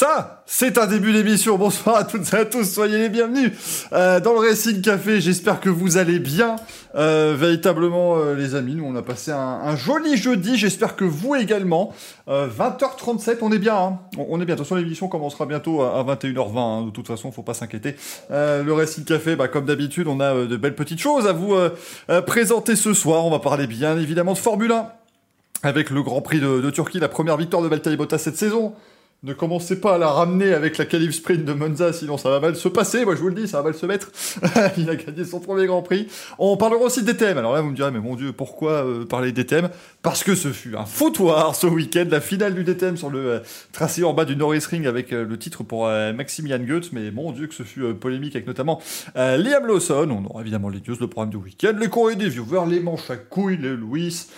Ça, c'est un début d'émission. Bonsoir à toutes et à tous, soyez les bienvenus euh, dans le Racing Café. J'espère que vous allez bien. Euh, véritablement, euh, les amis, nous on a passé un, joli jeudi. J'espère que vous également. Euh, 20h37, on est bien. Hein. On, est bien. De toute façon, l'émission commencera bientôt à, à 21h20. hein. De toute façon, faut pas s'inquiéter. Euh, le Racing Café, bah, comme d'habitude, on a euh, de belles petites choses à vous euh, euh, présenter ce soir. On va parler bien évidemment de Formule 1 avec le Grand Prix de, de Turquie, la première victoire de Valtteri Bottas cette saison. Ne commencez pas à la ramener avec la qualif sprint de Monza, sinon ça va mal se passer. Moi, je vous le dis, ça va mal se mettre. Il a gagné son premier Grand Prix. On parlera aussi des thèmes. Alors là, vous me direz, mais mon Dieu, pourquoi euh, parler des thèmes? Parce que ce fut un foutoir ce week-end, la finale du DTM sur le euh, tracé en bas du Norris Ring avec euh, le titre pour Maximilian Goetz. Mais mon Dieu, que ce fut polémique avec notamment Liam Lawson. On aura évidemment les news, le programme du week-end, les courriers des viewers, les manches à couilles, les Louis,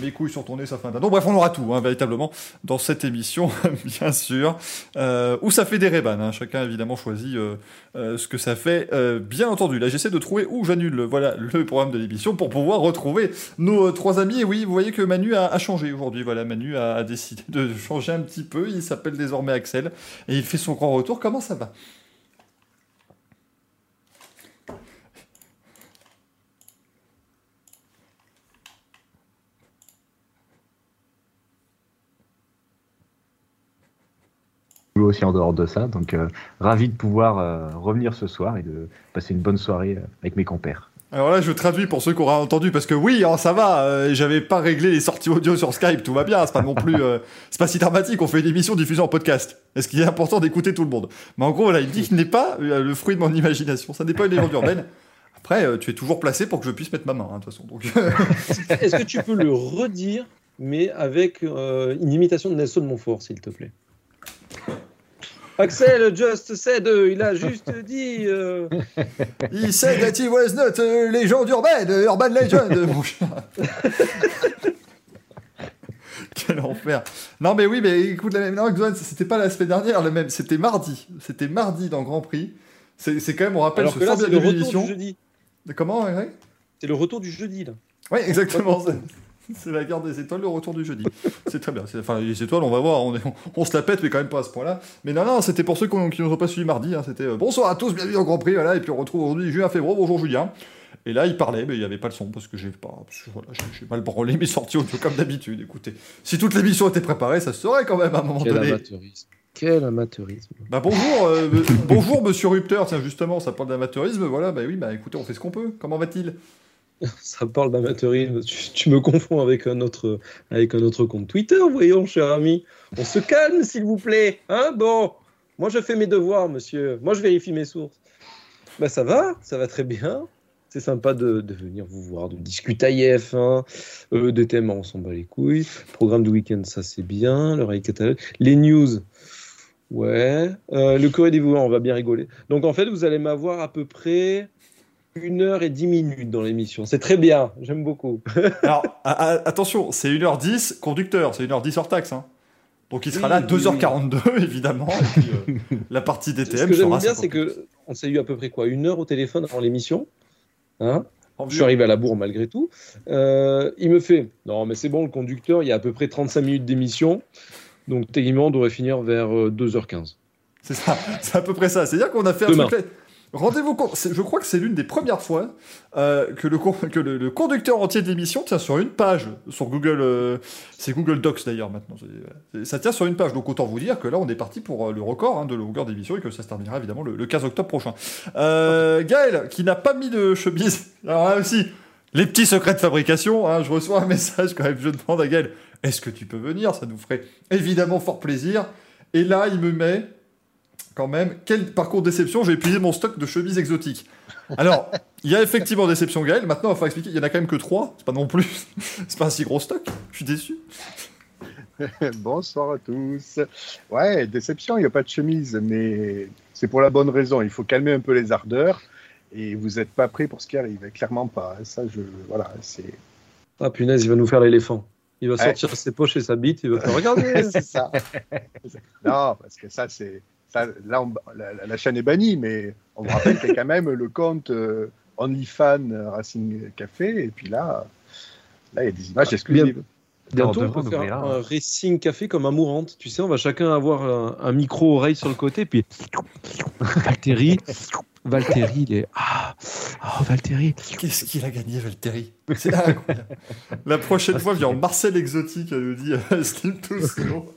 mes couilles ton nez, ça fait un dindon. Bref, on aura tout, hein, véritablement, dans cette émission, bien sûr. Euh, où ça fait des rébans. Hein. Chacun, évidemment, choisit euh, euh, ce que ça fait, euh, bien entendu. Là, j'essaie de trouver où j'annule voilà, le programme de l'émission pour pouvoir retrouver nos trois amis. Et oui, vous voyez que Manu a, changé aujourd'hui. Voilà, Manu a décidé de changer un petit peu. Il s'appelle désormais Axel. Et il fait son grand retour. Comment ça va? Boulot aussi en dehors de ça. Donc, euh, ravi de pouvoir euh, revenir ce soir et de passer une bonne soirée euh, avec mes compères. Alors là, je traduis pour ceux qui auraient entendu, parce que oui, hein, ça va, euh, j'avais pas réglé les sorties audio sur Skype, tout va bien, c'est pas non plus, euh, c'est pas si dramatique, on fait une émission diffusée en podcast. Est-ce qu'il est important d'écouter tout le monde? Mais en gros, là, il dit que ce n'est pas euh, le fruit de mon imagination, ça n'est pas une légende urbaine. Après, euh, tu es toujours placé pour que je puisse mettre ma main, hein, de toute façon. Donc, Est-ce que tu peux le redire, mais avec euh, une imitation de Nelson Montfort, s'il te plaît? Axel just said, euh, il a juste dit. euh, He said that he was not a legend urbaine, urban legend, mon chat. Quel enfer. Non mais oui, mais écoute, la même... non, Xoan, c'était pas la semaine dernière, le même, c'était mardi. C'était mardi dans Grand Prix. C'est quand même, on rappelle, Alors ce que là, c'est le retour du jeudi. Comment, ouais, ouais C'est le retour du jeudi, là. Oui, exactement. c'est- la guerre des étoiles, le retour du jeudi. C'est très bien. Enfin, les étoiles, on va voir. On, est- on se la pète, mais quand même pas à ce point-là. Mais non, non, c'était pour ceux qui ne nous ont pas suivi mardi. hein, c'était euh, bonsoir à tous, bienvenue au Grand Prix. Voilà, et puis on retrouve aujourd'hui Julien Févreau. Bonjour Julien. Et là, il parlait, mais il n'y avait pas le son parce que j'ai pas, que voilà, j'ai- mal branlé mes sorties audio comme d'habitude. Écoutez, si toute l'émission était préparée, ça se serait quand même à un moment Quel donné. amateurisme. Quel amateurisme. Bah bonjour, euh, bonjour Monsieur Rupteur. Tiens justement, ça parle d'amateurisme. Voilà, bah oui, bah écoutez, on fait ce qu'on peut. Comment va-t-il? Ça parle d'amateurisme. Tu, me confonds avec un, autre, avec un autre compte Twitter, voyons, cher ami. On se calme, s'il vous plaît. Hein bon, moi, je fais mes devoirs, monsieur. Moi, je vérifie mes sources. Bah, ça va, ça va très bien. C'est sympa de, venir vous voir, de discuter à IF1. Euh, des thèmes, on s'en bat les couilles. Programme du week-end, ça c'est bien. Le catalogue. Les news, ouais. Euh, le courrier des viewers, on va bien rigoler. Donc en fait, vous allez m'avoir à peu près une heure et dix minutes dans l'émission. C'est très bien, j'aime beaucoup. Alors, attention, c'est 1h10 conducteur, c'est 1h10 hors taxe. Hein. Donc il sera Oui, là oui, 2h42, évidemment. Et puis, euh, la partie Ce DTM que j'aime bien, 50. c'est que on s'est eu à peu près quoi, une heure au téléphone avant l'émission. Hein je suis arrivé à la bourre malgré tout. Euh, il me fait Non, mais c'est bon, le conducteur, il y a à peu près 35 minutes d'émission. Donc, techniquement, on devrait finir vers euh, 2h15. C'est ça, c'est à peu près ça. C'est-à-dire qu'on a fait un Demain. truc. Rendez-vous compte, je crois que c'est l'une des premières fois euh, que, le, conducteur entier de l'émission tient sur une page, sur Google, euh, c'est Google Docs d'ailleurs maintenant, ça tient sur une page, donc autant vous dire que là on est parti pour euh, le record hein, de longueur d'émission et que ça se terminera évidemment le, le 15 octobre prochain. Euh, Gaël, qui n'a pas mis de chemise, alors là aussi, les petits secrets de fabrication, hein, je reçois un message quand même, je demande à Gaël, est-ce que tu peux venir? Ça nous ferait évidemment fort plaisir. Et là, il me met quand même, quel parcours de déception, j'ai épuisé mon stock de chemises exotiques. Alors, il y a effectivement déception Gaël, maintenant il va falloir expliquer, il y en a quand même que trois, c'est pas non plus, c'est pas un si gros stock, je suis déçu. Bonsoir à tous. Ouais, déception, il n'y a pas de chemise, mais c'est pour la bonne raison. Il faut calmer un peu les ardeurs et vous n'êtes pas prêt pour ce qui arrive. Clairement pas. Ça, je, voilà, c'est. Ah punaise, il va nous faire l'éléphant. Il va sortir ses poches et sa bite, il va faire regarder. c'est ça. non, parce que ça, c'est. Ça, là, on- la, chaîne est bannie, mais on vous rappelle qu'il y a quand même le compte euh, OnlyFans euh, Racing Café, et puis là, là, il y a des images exclusives. Bientôt, On peut faire un. un racing café comme amourante. Tu sais, on va chacun avoir un, un micro-oreille sur le côté, puis Valtteri, Valtteri, il est ah, oh, Valtteri. Qu'est-ce qu'il a gagné, Valtteri? C'est incroyable. La prochaine fois, vient Marcel Exotique, elle nous dit euh, Slim to Slow.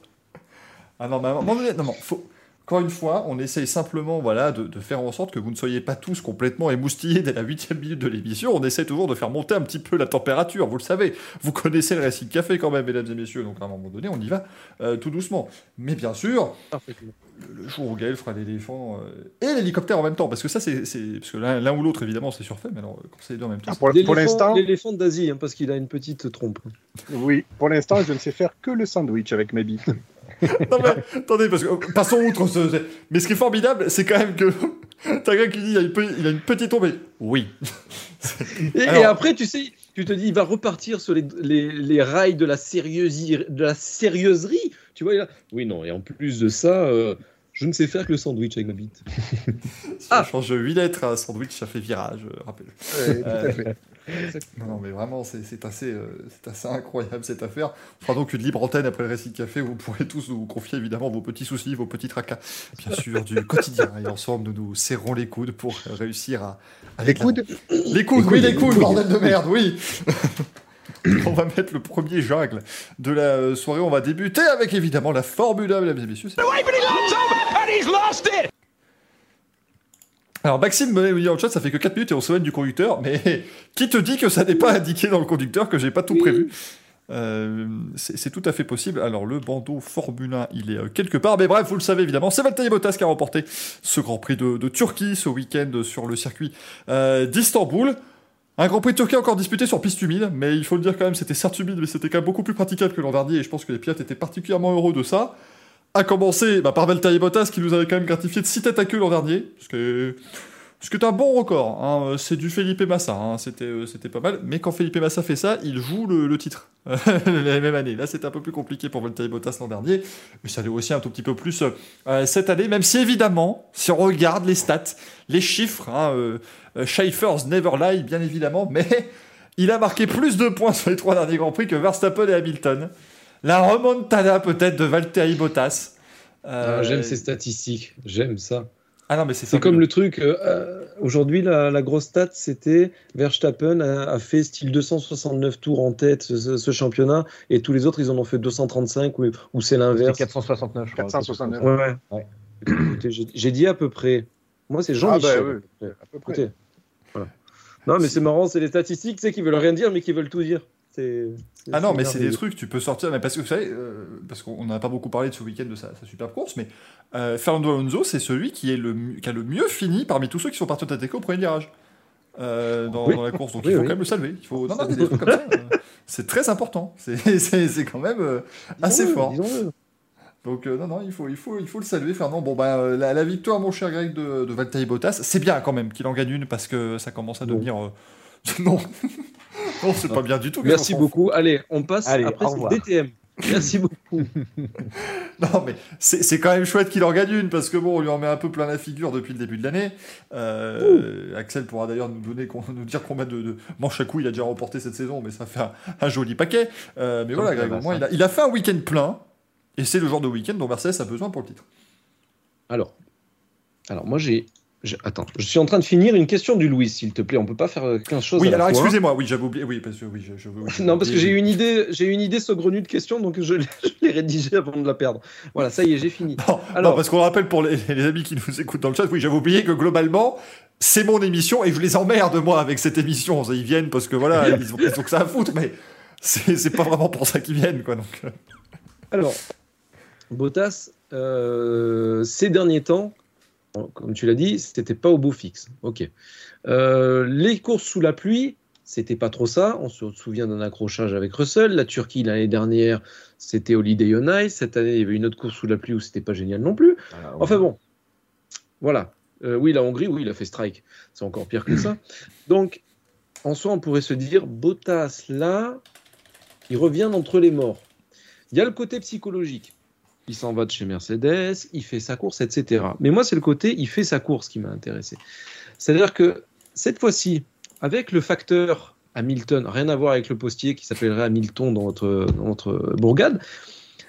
Ah non, mais moment donné, non, non, faut... Encore une fois, on essaye simplement voilà, de, de faire en sorte que vous ne soyez pas tous complètement émoustillés dès la huitième minute de l'émission. On essaie toujours de faire monter un petit peu la température, vous le savez. Vous connaissez le Racing Café quand même, mesdames et messieurs, donc à un moment donné, on y va euh, tout doucement. Mais bien sûr, le, le jour où Gaël fera l'éléphant euh, et l'hélicoptère en même temps, parce que ça, c'est. c'est- Parce que l'un ou l'autre, évidemment, c'est surfait, mais alors, quand c'est les deux en même temps. Ah, pour pour L'éléphant- l'instant, L'éléphant d'Asie, hein, parce qu'il a une petite trompe. oui, pour l'instant, je ne sais faire que le sandwich avec ma bite. Non, mais attendez, parce que euh, passons outre. ce- ce- Mais ce qui est formidable, c'est quand même que t'as un gars qui dit il a une, pe- il a une petite tombe. et- Oui. Et, Alors- et après, tu sais, tu te dis, il va repartir sur les, les, les rails de la, sérieusi- de la sérieuserie. Tu vois, il a- oui, non, et en plus de ça, euh, je ne sais faire que le sandwich avec ma bite. Si Ah. change 8 lettres à un sandwich, ça fait virage, euh, rappelle. Ouais, tout à fait. Non, non, mais vraiment, c'est c'est assez, euh, c'est assez incroyable cette affaire. On fera donc une libre antenne après le récit de café où vous pourrez tous nous confier évidemment vos petits soucis, vos petits tracas, bien sûr, du quotidien. Et ensemble, nous nous serrons les coudes pour réussir à. à Les la- coudes Les coudes, oui, les coudes, bordel de merde, oui On va mettre le premier jungle de la euh, soirée. On va débuter avec évidemment la Formule 1, mesdames et messieurs. Alors Maxime me dit le chat, ça fait que 4 minutes et on s'éloigne du conducteur, mais qui te dit que ça n'est pas indiqué dans le conducteur, que j'ai pas tout Oui. prévu? Euh, c'est c'est tout à fait possible. Alors le bandeau Formule 1, il est euh, quelque part, mais bref, vous le savez évidemment, c'est Valtteri Bottas qui a remporté ce Grand Prix de, de Turquie ce week-end sur le circuit euh, d'Istanbul. Un Grand Prix de Turquie encore disputé sur piste humide, mais il faut le dire quand même, c'était certes humide, mais c'était quand même beaucoup plus praticable que l'an dernier, et je pense que les pilotes étaient particulièrement heureux de ça. À commencer bah, par Valtteri Bottas, qui nous avait quand même gratifié de 6 têtes à queue l'an dernier, ce qui est, un bon record. hein. C'est du Felipe Massa, hein. c'était euh, c'était pas mal, mais quand Felipe Massa fait ça, il joue le, titre la même année. Là, c'était un peu plus compliqué pour Valtteri Bottas l'an dernier, mais ça l'est aussi un tout petit peu plus euh, cette année, même si évidemment, si on regarde les stats, les chiffres, hein, euh, euh, Schaeffer's never lie, bien évidemment, mais il a marqué plus de points sur les trois derniers Grands Prix que Verstappen et Hamilton. La remontada peut-être de Valtteri Bottas. Euh, Ah, J'aime ces statistiques, j'aime ça. Ah non, mais c'est C'est comme le truc. euh, euh, Aujourd'hui, la, la grosse stat, c'était Verstappen a, a fait style 269 tours en tête ce, championnat, et tous les autres, ils en ont fait 235, ou, ou c'est C'est l'inverse. 469, je crois. 469. Ouais, ouais. Ouais. Écoutez, j'ai- dit à peu près. Moi, c'est Jean-Michel. Ah bah oui, à peu près. Écoutez. Voilà. Non, mais c'est marrant, c'est les statistiques, tu sais, qui veulent rien dire, mais qui veulent tout dire. Ah non, mais c'est des trucs, tu peux sortir, mais parce que vous savez, euh, parce qu'on n'a pas beaucoup parlé de ce week-end de sa, sa superbe course, mais euh, Fernando Alonso, c'est celui qui, est le, qui a le mieux fini parmi tous ceux qui sont partis au tête au premier virage euh, dans, Oui. dans la course. Donc Oui, il faut oui. quand même le saluer. Il faut... Non, non, mais des trucs comme ça, c'est très important. C'est- C'est c'est quand même assez fort. Donc euh, non, non, il faut, il, faut, il faut le saluer, Fernand. Bon, bah, euh, la, la victoire, mon cher Greg, de, de Valtteri Bottas, c'est bien quand même qu'il en gagne une parce que ça commence à devenir... euh, non, non c'est pas bien du tout. Merci beaucoup. Allez, on passe. Allez, Après, au. DTM. Merci beaucoup. Non, mais c'est c'est quand même chouette qu'il en gagne une, parce que bon, on lui en met un peu plein la figure depuis le début de l'année. Euh, Axel pourra d'ailleurs nous, donner, nous dire combien de, de manches à coups il a déjà remporté cette saison, mais ça fait un, un joli paquet. Euh, mais voilà, Greg, au moins, ça. il a, il a fait un week-end plein, et c'est le genre de week-end dont Mercedes a besoin pour le titre. Alors, alors moi, j'ai. Attends, je suis en train de finir une question du Louis, s'il te plaît. On peut pas faire euh, 15 choses. Oui, à alors excusez-moi, oui, j'avais oublié, oui, parce que oui, je, je, oui, j'avais Non, parce que j'ai une idée, j'ai une idée saugrenue de question, donc je l'ai rédigée avant de la perdre. Voilà, ça y est, j'ai fini. Non, Alors- non, parce qu'on rappelle pour les, les amis qui nous écoutent dans le chat, oui, j'avais oublié que globalement, c'est mon émission et je les emmerde, moi, avec cette émission. Ils viennent parce que voilà, ils ont, ils ont que ça à foutre, mais c'est pas vraiment pour ça qu'ils viennent, quoi. Donc, euh. Alors, Bottas, euh, ces derniers temps, comme tu l'as dit, c'était pas au beau fixe. Ok. Euh, les courses sous la pluie, c'était pas trop ça. On se souvient d'un accrochage avec Russell. La Turquie l'année dernière, c'était Holiday on Ice. Cette année, il y avait une autre course sous la pluie où c'était pas génial non plus. Enfin bon, voilà. Euh, oui, la Hongrie, oui, il a fait strike. C'est encore pire que ça. Donc, en soi, on pourrait se dire, Bottas, là, il revient d'entre les morts. Il y a le côté psychologique. Il s'en va de chez Mercedes, il fait sa course, etc. Mais moi, c'est le côté, il fait sa course qui m'a intéressé. C'est-à-dire que cette fois-ci, avec le facteur Hamilton, rien à voir avec le postier qui s'appellerait Hamilton dans votre, dans bourgade,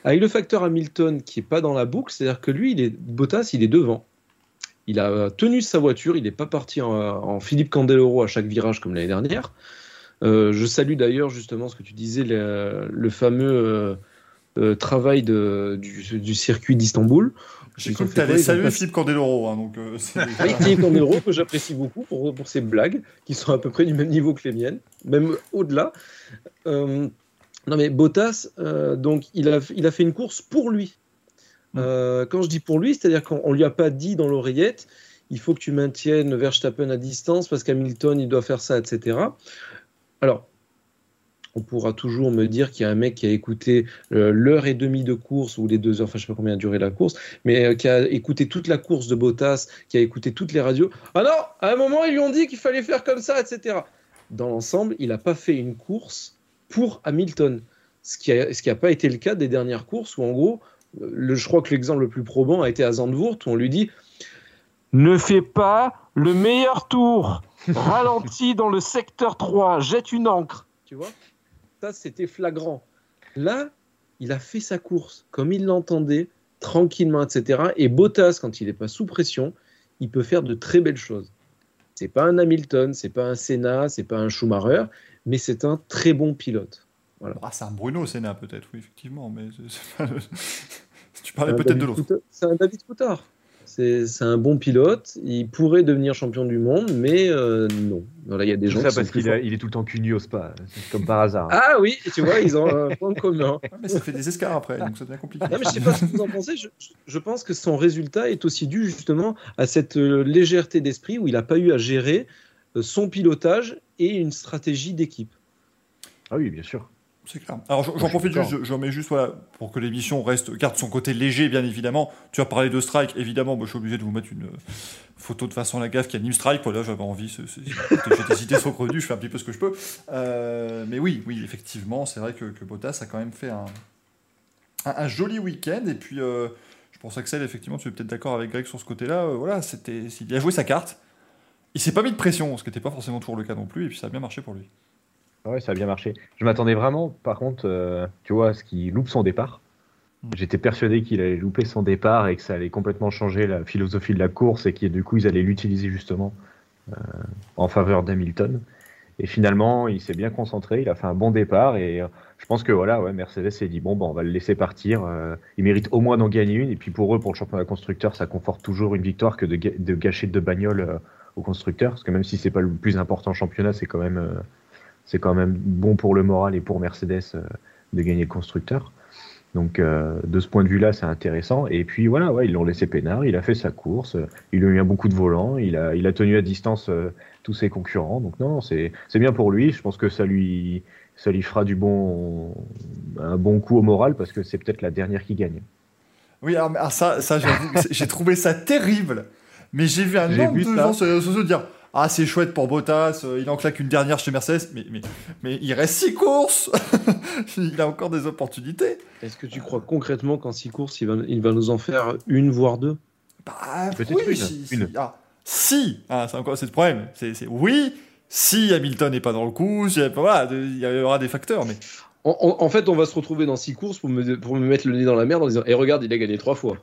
avec le facteur Hamilton qui est pas dans la boucle, c'est-à-dire que lui, il est, Bottas, il est devant. Il a tenu sa voiture, il n'est pas parti en, Philippe Candeloro à chaque virage comme l'année dernière. Euh, je salue d'ailleurs justement ce que tu disais, le, le fameux euh, euh, travail de, du, du circuit d'Istanbul. J'ai cru que Ils ont saluer Philippe Candeloro, hein, donc euh, Oui, Philippe Candeloro, que j'apprécie beaucoup pour, pour ses blagues, qui sont à peu près du même niveau que les miennes, même au-delà. Euh, non, mais Bottas, donc, il a, il a fait une course pour lui. Euh, quand je dis pour lui, c'est-à-dire qu'on ne lui a pas dit dans l'oreillette, il faut que tu maintiennes Verstappen à distance parce qu'Hamilton, il doit faire ça, etc. Alors, on pourra toujours me dire qu'il y a un mec qui a écouté euh, l'heure et demie de course, ou les deux heures, enfin je sais pas combien a duré la course, mais euh, qui a écouté toute la course de Bottas, qui a écouté toutes les radios. Ah non, à un moment, ils lui ont dit qu'il fallait faire comme ça, etc. Dans l'ensemble, il n'a pas fait une course pour Hamilton. Ce qui n'a pas été le cas des dernières courses où, en gros, le, je crois que l'exemple le plus probant a été à Zandvoort, où on lui dit Ne fais pas le meilleur tour, ralentis dans le secteur 3, jette une encre. Tu vois? Ça, c'était flagrant. Là, il a fait sa course comme il l'entendait, tranquillement, etc. Et Bottas, quand il n'est pas sous pression, il peut faire de très belles choses. C'est pas un Hamilton, c'est pas un Senna, c'est pas un Schumacher, mais c'est un très bon pilote. Ah, c'est un Bruno Senna, peut-être, oui, effectivement, mais pas tu parlais peut-être de l'autre. C'est un David Coulthard. C'est un bon pilote. Il pourrait devenir champion du monde, mais euh, non. Voilà, il y a des Tout gens ça qui parce qu'il est tout le temps cul nu au spa, comme par hasard. Ah oui, tu vois, ils ont un point commun. Ouais, mais ça fait des escarres après, donc ça devient compliqué. Non, mais je sais pas ce que vous en pensez. Je, je pense que son résultat est aussi dû justement à cette euh, légèreté d'esprit où il n'a pas eu à gérer euh, son pilotage et une stratégie d'équipe. Ah oui, bien sûr. C'est clair. Alors j'en- profite juste, j'en mets juste voilà, pour que l'émission reste, garde son côté léger, bien évidemment. Tu as parlé de Strike, évidemment, moi, je suis obligé de vous mettre une euh, photo de façon Lagaffe qui anime Strike. Voilà, j'avais envie, j'ai décidé son revenu, je fais un petit peu ce que je peux. Euh, mais oui, oui, effectivement, c'est vrai que, que Bottas a quand même fait un, un, un joli week-end. Et puis, euh, je pense, Axel, effectivement, tu es peut-être d'accord avec Greg sur ce côté-là. Euh, voilà, c'était, il a joué sa carte. Il s'est pas mis de pression, ce qui n'était pas forcément toujours le cas non plus, et puis ça a bien marché pour lui. Ouais, ça a bien marché. Je m'attendais vraiment, par contre, euh, tu vois, à ce qu'il loupe son départ. Mm. J'étais persuadé qu'il allait louper son départ et que ça allait complètement changer la philosophie de la course et que du coup ils allaient l'utiliser justement euh, en faveur d'Hamilton. Et finalement, il s'est bien concentré, il a fait un bon départ et euh, je pense que voilà, ouais, Mercedes s'est dit bon, bah, on va le laisser partir. il mérite au moins d'en gagner une et puis pour eux, pour le championnat constructeur, ça conforte toujours une victoire que de, gâcher deux bagnoles au constructeur, parce que même si c'est pas le plus important championnat, c'est quand même c'est quand même bon pour le moral et pour Mercedes euh, de gagner le constructeur. Donc euh, de ce point de vue-là, c'est intéressant. Et puis voilà, ouais, ils l'ont laissé peinard, il a fait sa course, euh, il a eu un bon coup de volant, il a, il a tenu à distance euh, tous ses concurrents. Donc non, c'est bien pour lui. Je pense que ça lui ça lui fera du bon un bon coup au moral parce que c'est peut-être la dernière qui gagne. Oui, alors, alors ça, j'ai trouvé ça terrible. Mais j'ai vu un nombre de ça. gens sur les réseaux sociaux dire Ah, c'est chouette pour Bottas, euh, il en claque une dernière chez Mercedes. Mais, mais, mais il reste six courses Il a encore des opportunités. Est-ce que tu crois concrètement qu'en six courses, il va, il va nous en faire une voire deux? Bah, Peut-être oui, une, si, si. une. Ah, si Ah, c'est encore c'est le problème. C'est oui, si Hamilton n'est pas dans le coup, si- voilà, il y aura des facteurs. Mais en, en- en fait, on va se retrouver dans six courses pour me, pour me mettre le nez dans la merde en disant Et regarde, il a gagné trois fois.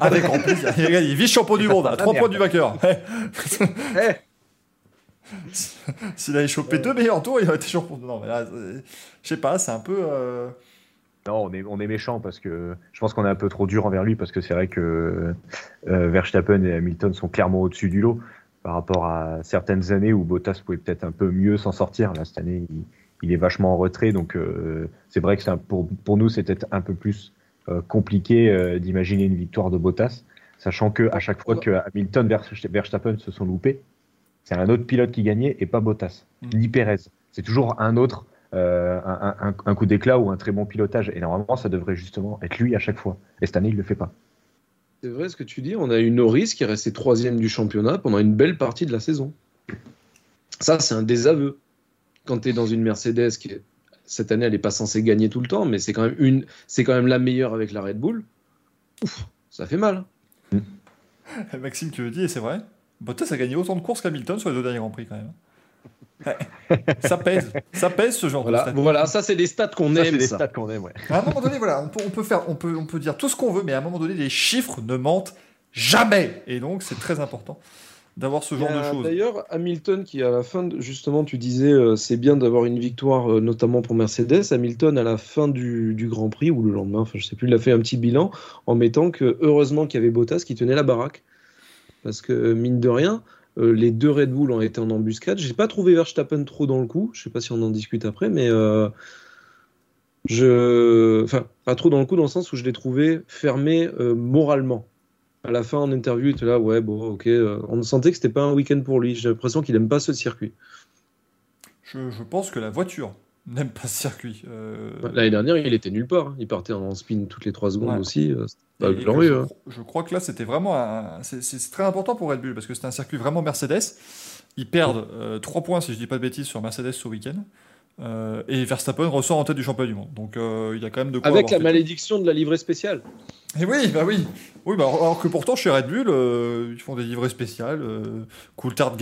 avec grand plaisir. Il est vice-champion du monde, à trois merde. points du vainqueur. Eh S'il avait chopé deux meilleurs tours, il aurait été champion. Non, mais là, c'est- je sais pas, c'est un peu. euh, Non, on est, on est méchant parce que je pense qu'on est un peu trop dur envers lui parce que c'est vrai que euh, Verstappen et Hamilton sont clairement au-dessus du lot par rapport à certaines années où Bottas pouvait peut-être un peu mieux s'en sortir. Là, cette année, il, il est vachement en retrait, donc euh, c'est vrai que c'est un- pour, pour nous, c'était un peu plus euh, compliqué euh, d'imaginer une victoire de Bottas, sachant que à chaque fois que Hamilton et Verstappen se sont loupés, c'est un autre pilote qui gagnait et pas Bottas, Mm. ni Perez. C'est toujours un autre euh, un, un- un coup d'éclat ou un très bon pilotage. Et normalement, ça devrait justement être lui à chaque fois. Et cette année, il le fait pas. C'est vrai ce que tu dis. On a eu Norris qui est resté troisième du championnat pendant une belle partie de la saison. Ça, c'est un désaveu. quand tu es dans une Mercedes qui cette année elle n'est pas censée gagner tout le temps, mais c'est quand même une, c'est quand même la meilleure avec la Red Bull. Ouf, ça fait mal. Maxime qui le dit, et c'est vrai? Bottas a gagné autant de courses qu'Hamilton sur les deux derniers Grands Prix, quand même. Ouais. ça pèse. Ça pèse, ce genre Voilà, de stats. voilà, ça c'est des stats qu'on aime. des ça. stats qu'on aime, ouais. À un moment donné, voilà, on peut, on peut faire, on peut, on peut dire tout ce qu'on veut, mais à un moment donné, les chiffres ne mentent jamais. Et donc, c'est très important d'avoir ce genre de a choses. D'ailleurs, Hamilton, qui à la fin, de- justement, tu disais, euh, c'est bien d'avoir une victoire, euh, notamment pour Mercedes. Hamilton, à la fin du, du Grand Prix, ou le lendemain, enfin, je sais plus, il a fait un petit bilan en mettant que, heureusement qu'il y avait Bottas qui tenait la baraque. Parce que, euh, mine de rien, euh, les deux Red Bull ont été en embuscade. J'ai pas trouvé Verstappen trop dans le coup. Je sais pas si on en discute après, mais. euh, je... Enfin, pas trop dans le coup, dans le sens où je l'ai trouvé fermé moralement à la fin en interview, il était là, ouais, bon, ok. on sentait que c'était pas un week-end pour lui. J'ai l'impression qu'il aime pas ce circuit. Je pense que la voiture n'aime pas ce circuit. Euh, L'année dernière, il était nulle part. hein. Il partait en spin toutes les 3 secondes Ouais. aussi. euh, c'était pas glorieux. je, hein. je crois que là, c'était vraiment un- c'est- très important pour Red Bull parce que c'est un circuit vraiment Mercedes. Ils perdent 3 points, si je dis pas de bêtises, sur Mercedes ce week-end. Euh, et Verstappen ressort en tête du championnat du monde. Donc euh, il y a quand même de quoi. Avec la malédiction de la livrée spéciale. Et oui, bah oui. Oui, bah, alors que pourtant chez Red Bull, euh, ils font des livrées spéciales. Euh, Coulthard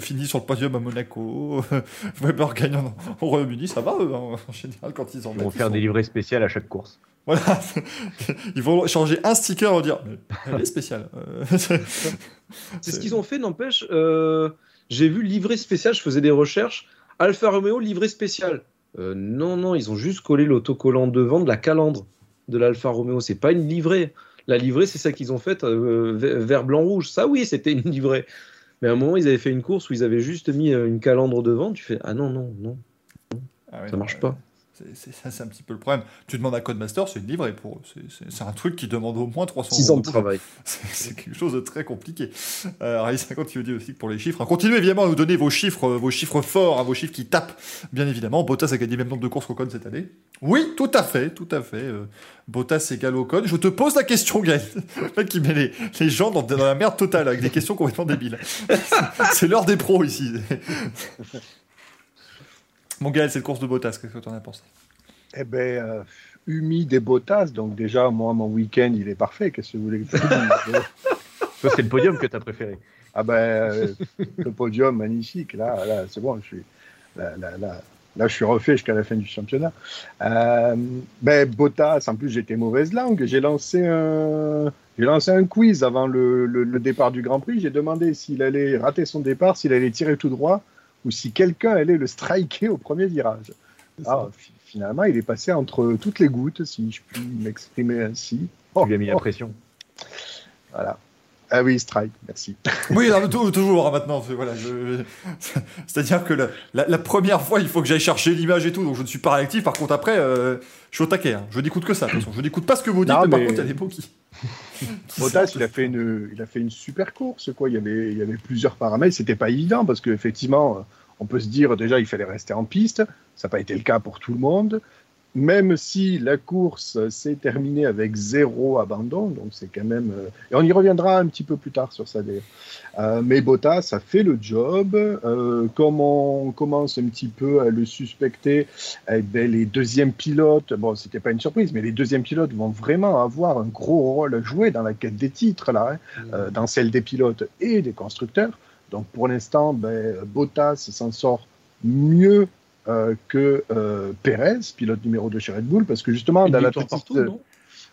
finit sur le podium à Monaco. Weber gagne en, au Royaume-Uni, ça va eux, hein, en général quand ils en Ils mettent, vont ils faire sont- des livrets spéciales à chaque course. Voilà. ils vont changer un sticker et dire mais elle est spéciale. C'est- C'est ce qu'ils ont fait, n'empêche. euh, J'ai vu livrée spéciale, je faisais des recherches. Alfa Romeo, livrée spéciale. Euh, non, non, ils ont juste collé l'autocollant devant de la calandre de l'Alfa Romeo. C'est pas une livrée. La livrée, c'est ça qu'ils ont faite euh, ve- vert, blanc, rouge. Ça, oui, c'était une livrée. Mais à un moment, ils avaient fait une course où ils avaient juste mis euh, une calandre devant. Tu fais Ah non, non, non, Ah ouais, ça marche pas. C'est ça, c'est un petit peu le problème. Tu demandes à Codemaster, c'est une livrée pour eux. C'est- un truc qui demande au moins 300 6 euros ans de travail. C'est quelque chose de très compliqué. Euh, Ray 50 qui vous dit aussi que pour les chiffres, hein, continuez évidemment à nous donner vos chiffres, euh, vos chiffres forts, hein, vos chiffres qui tapent, bien évidemment. Bottas a gagné le même nombre de courses qu'Ocon cette année. Oui, tout à fait, tout à fait. euh, Bottas égale Ocon. Je te pose la question, Gaël. Le mec qui met les, les gens dans, dans la merde totale avec des questions complètement débiles. c'est l'heure des pros ici. Mon Gaël, c'est le course de Bottas. Qu'est-ce que tu en as pensé? Eh ben, euh, humide et Bottas, donc déjà, moi, mon week-end, il est parfait. Qu'est-ce que vous voulez que je dise? Toi, c'est le podium que tu as préféré. Ah ben, euh, le podium, magnifique. Là, là c'est bon, je suis, là, là, là, là, je suis refait jusqu'à la fin du championnat. Euh, ben, Bottas, en plus, j'étais mauvaise langue. J'ai lancé un, j'ai lancé un quiz avant le, le- le départ du Grand Prix. J'ai demandé s'il allait rater son départ, s'il allait tirer tout droit, ou si quelqu'un allait le striker au premier virage. Ah, fi- finalement, il est passé entre toutes les gouttes, si je puis m'exprimer ainsi. Tu lui as mis la Oh, pression. voilà. Ah oui, strike, merci. Oui, non, toujours hein, maintenant. c'est- Voilà, je- C'est-à-dire que la, la- la première fois, il faut que j'aille chercher l'image et tout, donc je ne suis pas réactif. Par contre, après, euh, je suis au taquet. hein. Je n'écoute que ça. De toute façon, je n'écoute pas ce que vous dites, Non, mais par contre, il y a des mots qui. Bottas, il a fait une, il a fait une super course, quoi. Il y avait, il y avait plusieurs paramètres. C'était pas évident parce qu'effectivement, on peut se dire déjà, il fallait rester en piste. Ça n'a pas été le cas pour tout le monde. Même si la course s'est terminée avec zéro abandon, donc c'est quand même. euh, Et on y reviendra un petit peu plus tard sur ça d'ailleurs. Euh, mais Bottas a fait le job. Euh, comme on commence un petit peu à le suspecter, eh ben, les deuxièmes pilotes, bon, c'était pas une surprise, mais les deuxièmes pilotes vont vraiment avoir un gros rôle à jouer dans la quête des titres, là, hein, euh, dans celle des pilotes et des constructeurs. Donc pour l'instant, ben, Bottas s'en sort mieux euh, que euh, Perez, pilote numéro 2 chez Red Bull, parce que justement, Une dans la petite, partout, non?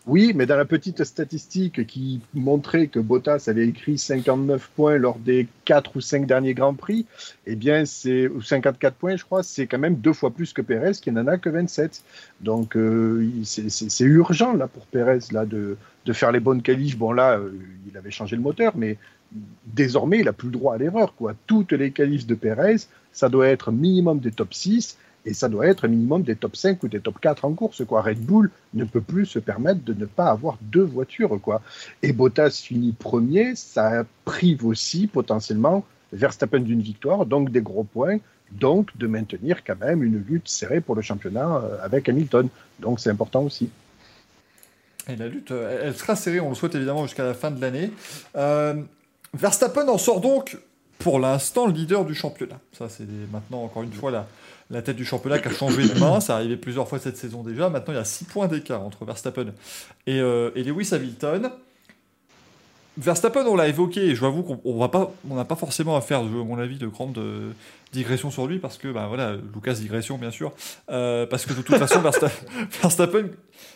Oui, mais dans la petite statistique qui montrait que Bottas avait écrit 59 points lors des 4 ou 5 derniers Grands Prix, eh bien, c'est, ou 54 points, je crois, c'est quand même deux fois plus que Pérez, qui n'en a que 27. Donc, euh, c'est, urgent, là, pour Pérez, là, de, de faire les bonnes qualifs. Bon, là, euh, il avait changé le moteur, mais désormais, il n'a plus le droit à l'erreur, quoi. Toutes les qualifs de Pérez, ça doit être minimum des top 6, et ça doit être minimum des top 5 ou des top 4 en course, quoi. Red Bull ne peut plus se permettre de ne pas avoir deux voitures, quoi. Et Bottas finit premier, ça prive aussi potentiellement Verstappen d'une victoire, donc des gros points, donc de maintenir quand même une lutte serrée pour le championnat euh, avec Hamilton. Donc c'est important aussi. Et la lutte, euh, elle sera serrée, on le souhaite évidemment jusqu'à la fin de l'année. Euh, Verstappen en sort donc pour l'instant leader du championnat. Ça, c'est maintenant, encore une fois, la, tête du championnat qui a changé de main. Ça arrivait plusieurs fois cette saison déjà. Maintenant, il y a 6 points d'écart entre Verstappen et, euh, et Lewis Hamilton. Verstappen, on l'a évoqué, et je vous avoue qu'on n'a pas forcément à faire, à mon avis, de grandes euh, digressions sur lui, parce que, bah voilà, Lucas digression, bien sûr, euh, parce que de toute façon, Versta- Verstappen,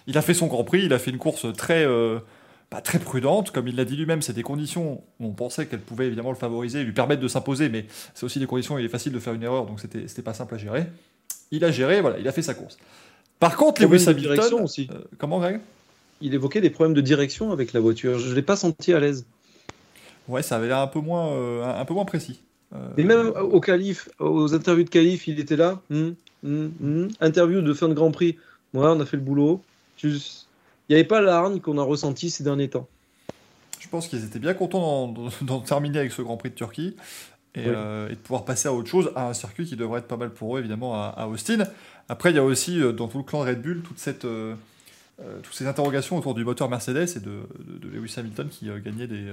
il a fait son Grand Prix, il a fait une course très, bah, très prudente, comme il l'a dit lui-même, c'est des conditions où on pensait qu'elle pouvait évidemment le favoriser, lui permettre de s'imposer, mais c'est aussi des conditions où il est facile de faire une erreur, donc c'était, c'était pas simple à gérer. Il a géré, voilà, il a fait sa course. Par contre, Lewis Hamilton, direction aussi. euh, comment Greg? Il évoquait des problèmes de direction avec la voiture. Je ne l'ai pas senti à l'aise. Ouais, ça avait l'air un peu moins, euh, un, un peu moins précis. Euh, Et même au qualif, aux interviews de qualif, il était là. Hum, hum, hum. Interview de fin de Grand Prix. Ouais, on a fait le boulot. Juste- n'y avait pas la hargne qu'on a ressenti ces derniers temps. Je pense qu'ils étaient bien contents d'en- terminer avec ce Grand Prix de Turquie et, Oui. euh, et de pouvoir passer à autre chose, à un circuit qui devrait être pas mal pour eux, évidemment, à, à Austin. Après, il y a aussi, euh, dans tout le clan de Red Bull, toute cette, euh, toutes ces interrogations autour du moteur Mercedes et de, de- de Lewis Hamilton qui euh, gagnait des,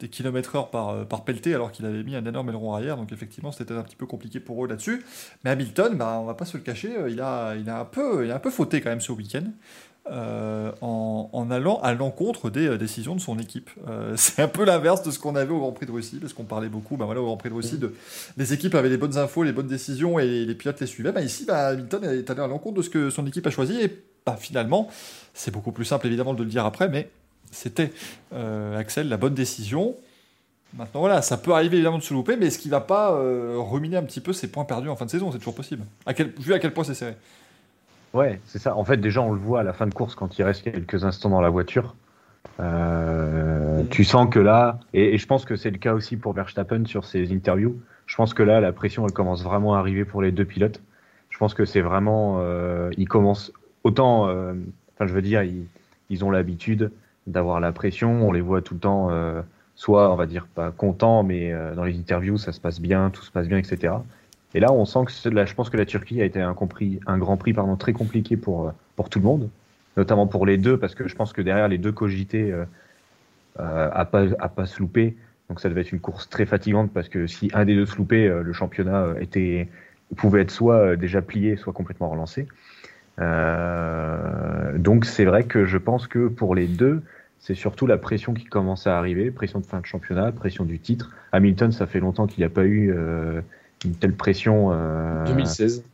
des kilomètres heure par, par pelleté alors qu'il avait mis un énorme aileron arrière. Donc, effectivement, c'était un petit peu compliqué pour eux là-dessus. Mais Hamilton, bah, on va pas se le cacher, il a, il, a un peu, il a un peu fauté quand même ce week-end. Euh, en, en allant à l'encontre des euh, décisions de son équipe. Euh, c'est un peu l'inverse de ce qu'on avait au Grand Prix de Russie, parce qu'on parlait beaucoup, bah voilà, au Grand Prix de Russie, de, les équipes avaient les bonnes infos, les bonnes décisions, et les, les pilotes les suivaient. Bah, ici, bah, Hamilton est allé à l'encontre de ce que son équipe a choisi, et bah, finalement, c'est beaucoup plus simple évidemment de le dire après, mais c'était Axel la bonne décision. Maintenant, voilà, ça peut arriver évidemment de se louper, mais est-ce qu'il va pas ruminer un petit peu ses points perdus en fin de saison? C'est toujours possible. À quel, vu à quel point c'est serré. Ouais, c'est ça. En fait, déjà, on le voit à la fin de course quand il reste quelques instants dans la voiture. Euh, Mhm. Tu sens que là, et, et je pense que c'est le cas aussi pour Verstappen sur ses interviews. Je pense que là, la pression, elle commence vraiment à arriver pour les deux pilotes. Je pense que c'est vraiment, euh, ils commencent autant, euh, enfin, je veux dire, ils, ils ont l'habitude d'avoir la pression. On les voit tout le temps, euh, soit, on va dire, pas contents, mais euh, dans les interviews, ça se passe bien, tout se passe bien, etc. Et là, on sent que je pense que la Turquie a été un, Grand Prix pardon, très compliqué pour, euh, pour tout le monde, notamment pour les deux, parce que je pense que derrière les deux cogitaient euh, euh, à pas à pas se louper. Donc ça devait être une course très fatigante parce que si un des deux se loupait, le championnat était pouvait être soit déjà plié, soit complètement relancé. Donc c'est vrai que je pense que pour les deux, c'est surtout la pression qui commence à arriver, pression de fin de championnat, pression du titre. Hamilton, ça fait longtemps qu'il n'a pas eu une telle pression. euh, 2016.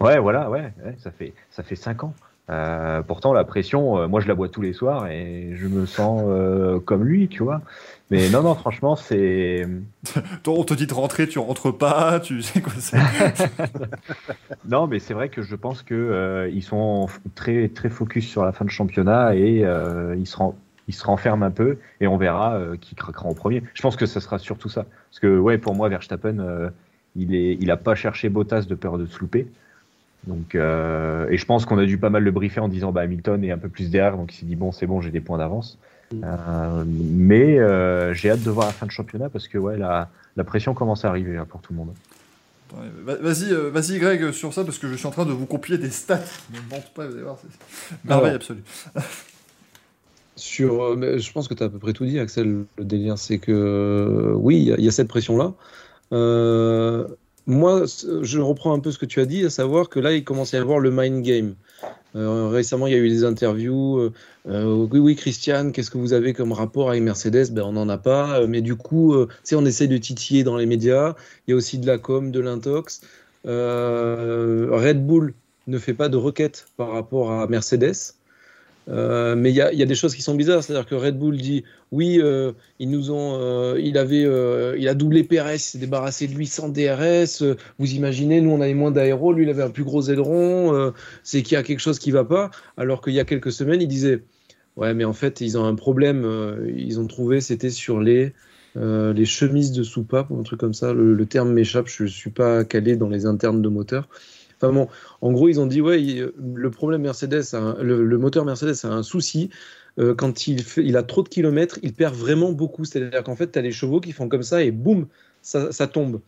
Ouais, voilà, ouais, ouais, ça fait ça fait cinq ans. Euh, pourtant, la pression, euh, moi, je la bois tous les soirs et je me sens euh, comme lui, tu vois. Mais non, non, franchement, c'est Toi, on te dit de rentrer, tu rentres pas, tu sais quoi c'est. non, mais c'est vrai que je pense que euh, ils sont très très focus sur la fin de championnat et euh, ils se ren- ils se renferment un peu et on verra euh, qui craquera en premier. Je pense que ça sera surtout ça, parce que ouais, pour moi, Verstappen, euh, il est il a pas cherché Bottas de peur de se louper. Donc, euh, et je pense qu'on a dû pas mal le briefer en disant bah, Hamilton est un peu plus derrière, donc il s'est dit bon, c'est bon, j'ai des points d'avance. Mm. Euh, mais euh, j'ai hâte de voir la fin de championnat parce que ouais, la, la pression commence à arriver là, pour tout le monde. Ouais, Vas-y, vas-y Greg sur ça parce que je suis en train de vous copier des stats. Ne me mente pas, vous allez voir, c'est merveille absolue. Sur, mais je pense que tu as à peu près tout dit, Axel. Le délire, c'est que oui, il y a- il y, a cette pression-là. Euh, moi, c- je reprends un peu ce que tu as dit, à savoir que là, il commence à y avoir le mind game. Euh, récemment, il y a eu des interviews. euh, euh, oui, oui, Christian, qu'est-ce que vous avez comme rapport avec Mercedes? Ben, On n'en a pas. euh, Mais du coup, euh, on essaie de titiller dans les médias. Il y a aussi de la com, de l'intox. Euh, Red Bull ne fait pas de requête par rapport à Mercedes. Euh, mais il y a, des choses qui sont bizarres, c'est-à-dire que Red Bull dit oui, euh, ils nous ont, euh, il avait, il a doublé Perez, il s'est débarrassé de lui sans DRS. vous imaginez, nous on avait moins d'aéro, lui il avait un plus gros aileron. c'est qu'il y a quelque chose qui va pas. Alors qu'il y a quelques semaines, il disait ouais, mais en fait ils ont un problème. ils ont trouvé, c'était sur les les chemises de soupape ou un truc comme ça. Le, terme m'échappe, je suis pas calé dans les internes de moteur. Enfin bon, en gros, ils ont dit ouais, il- le problème Mercedes, a le, le moteur Mercedes a un souci. euh, quand il, fait, il a trop de kilomètres, il perd vraiment beaucoup. C'est-à-dire qu'en fait, tu as les chevaux qui font comme ça et boum, ça, ça tombe.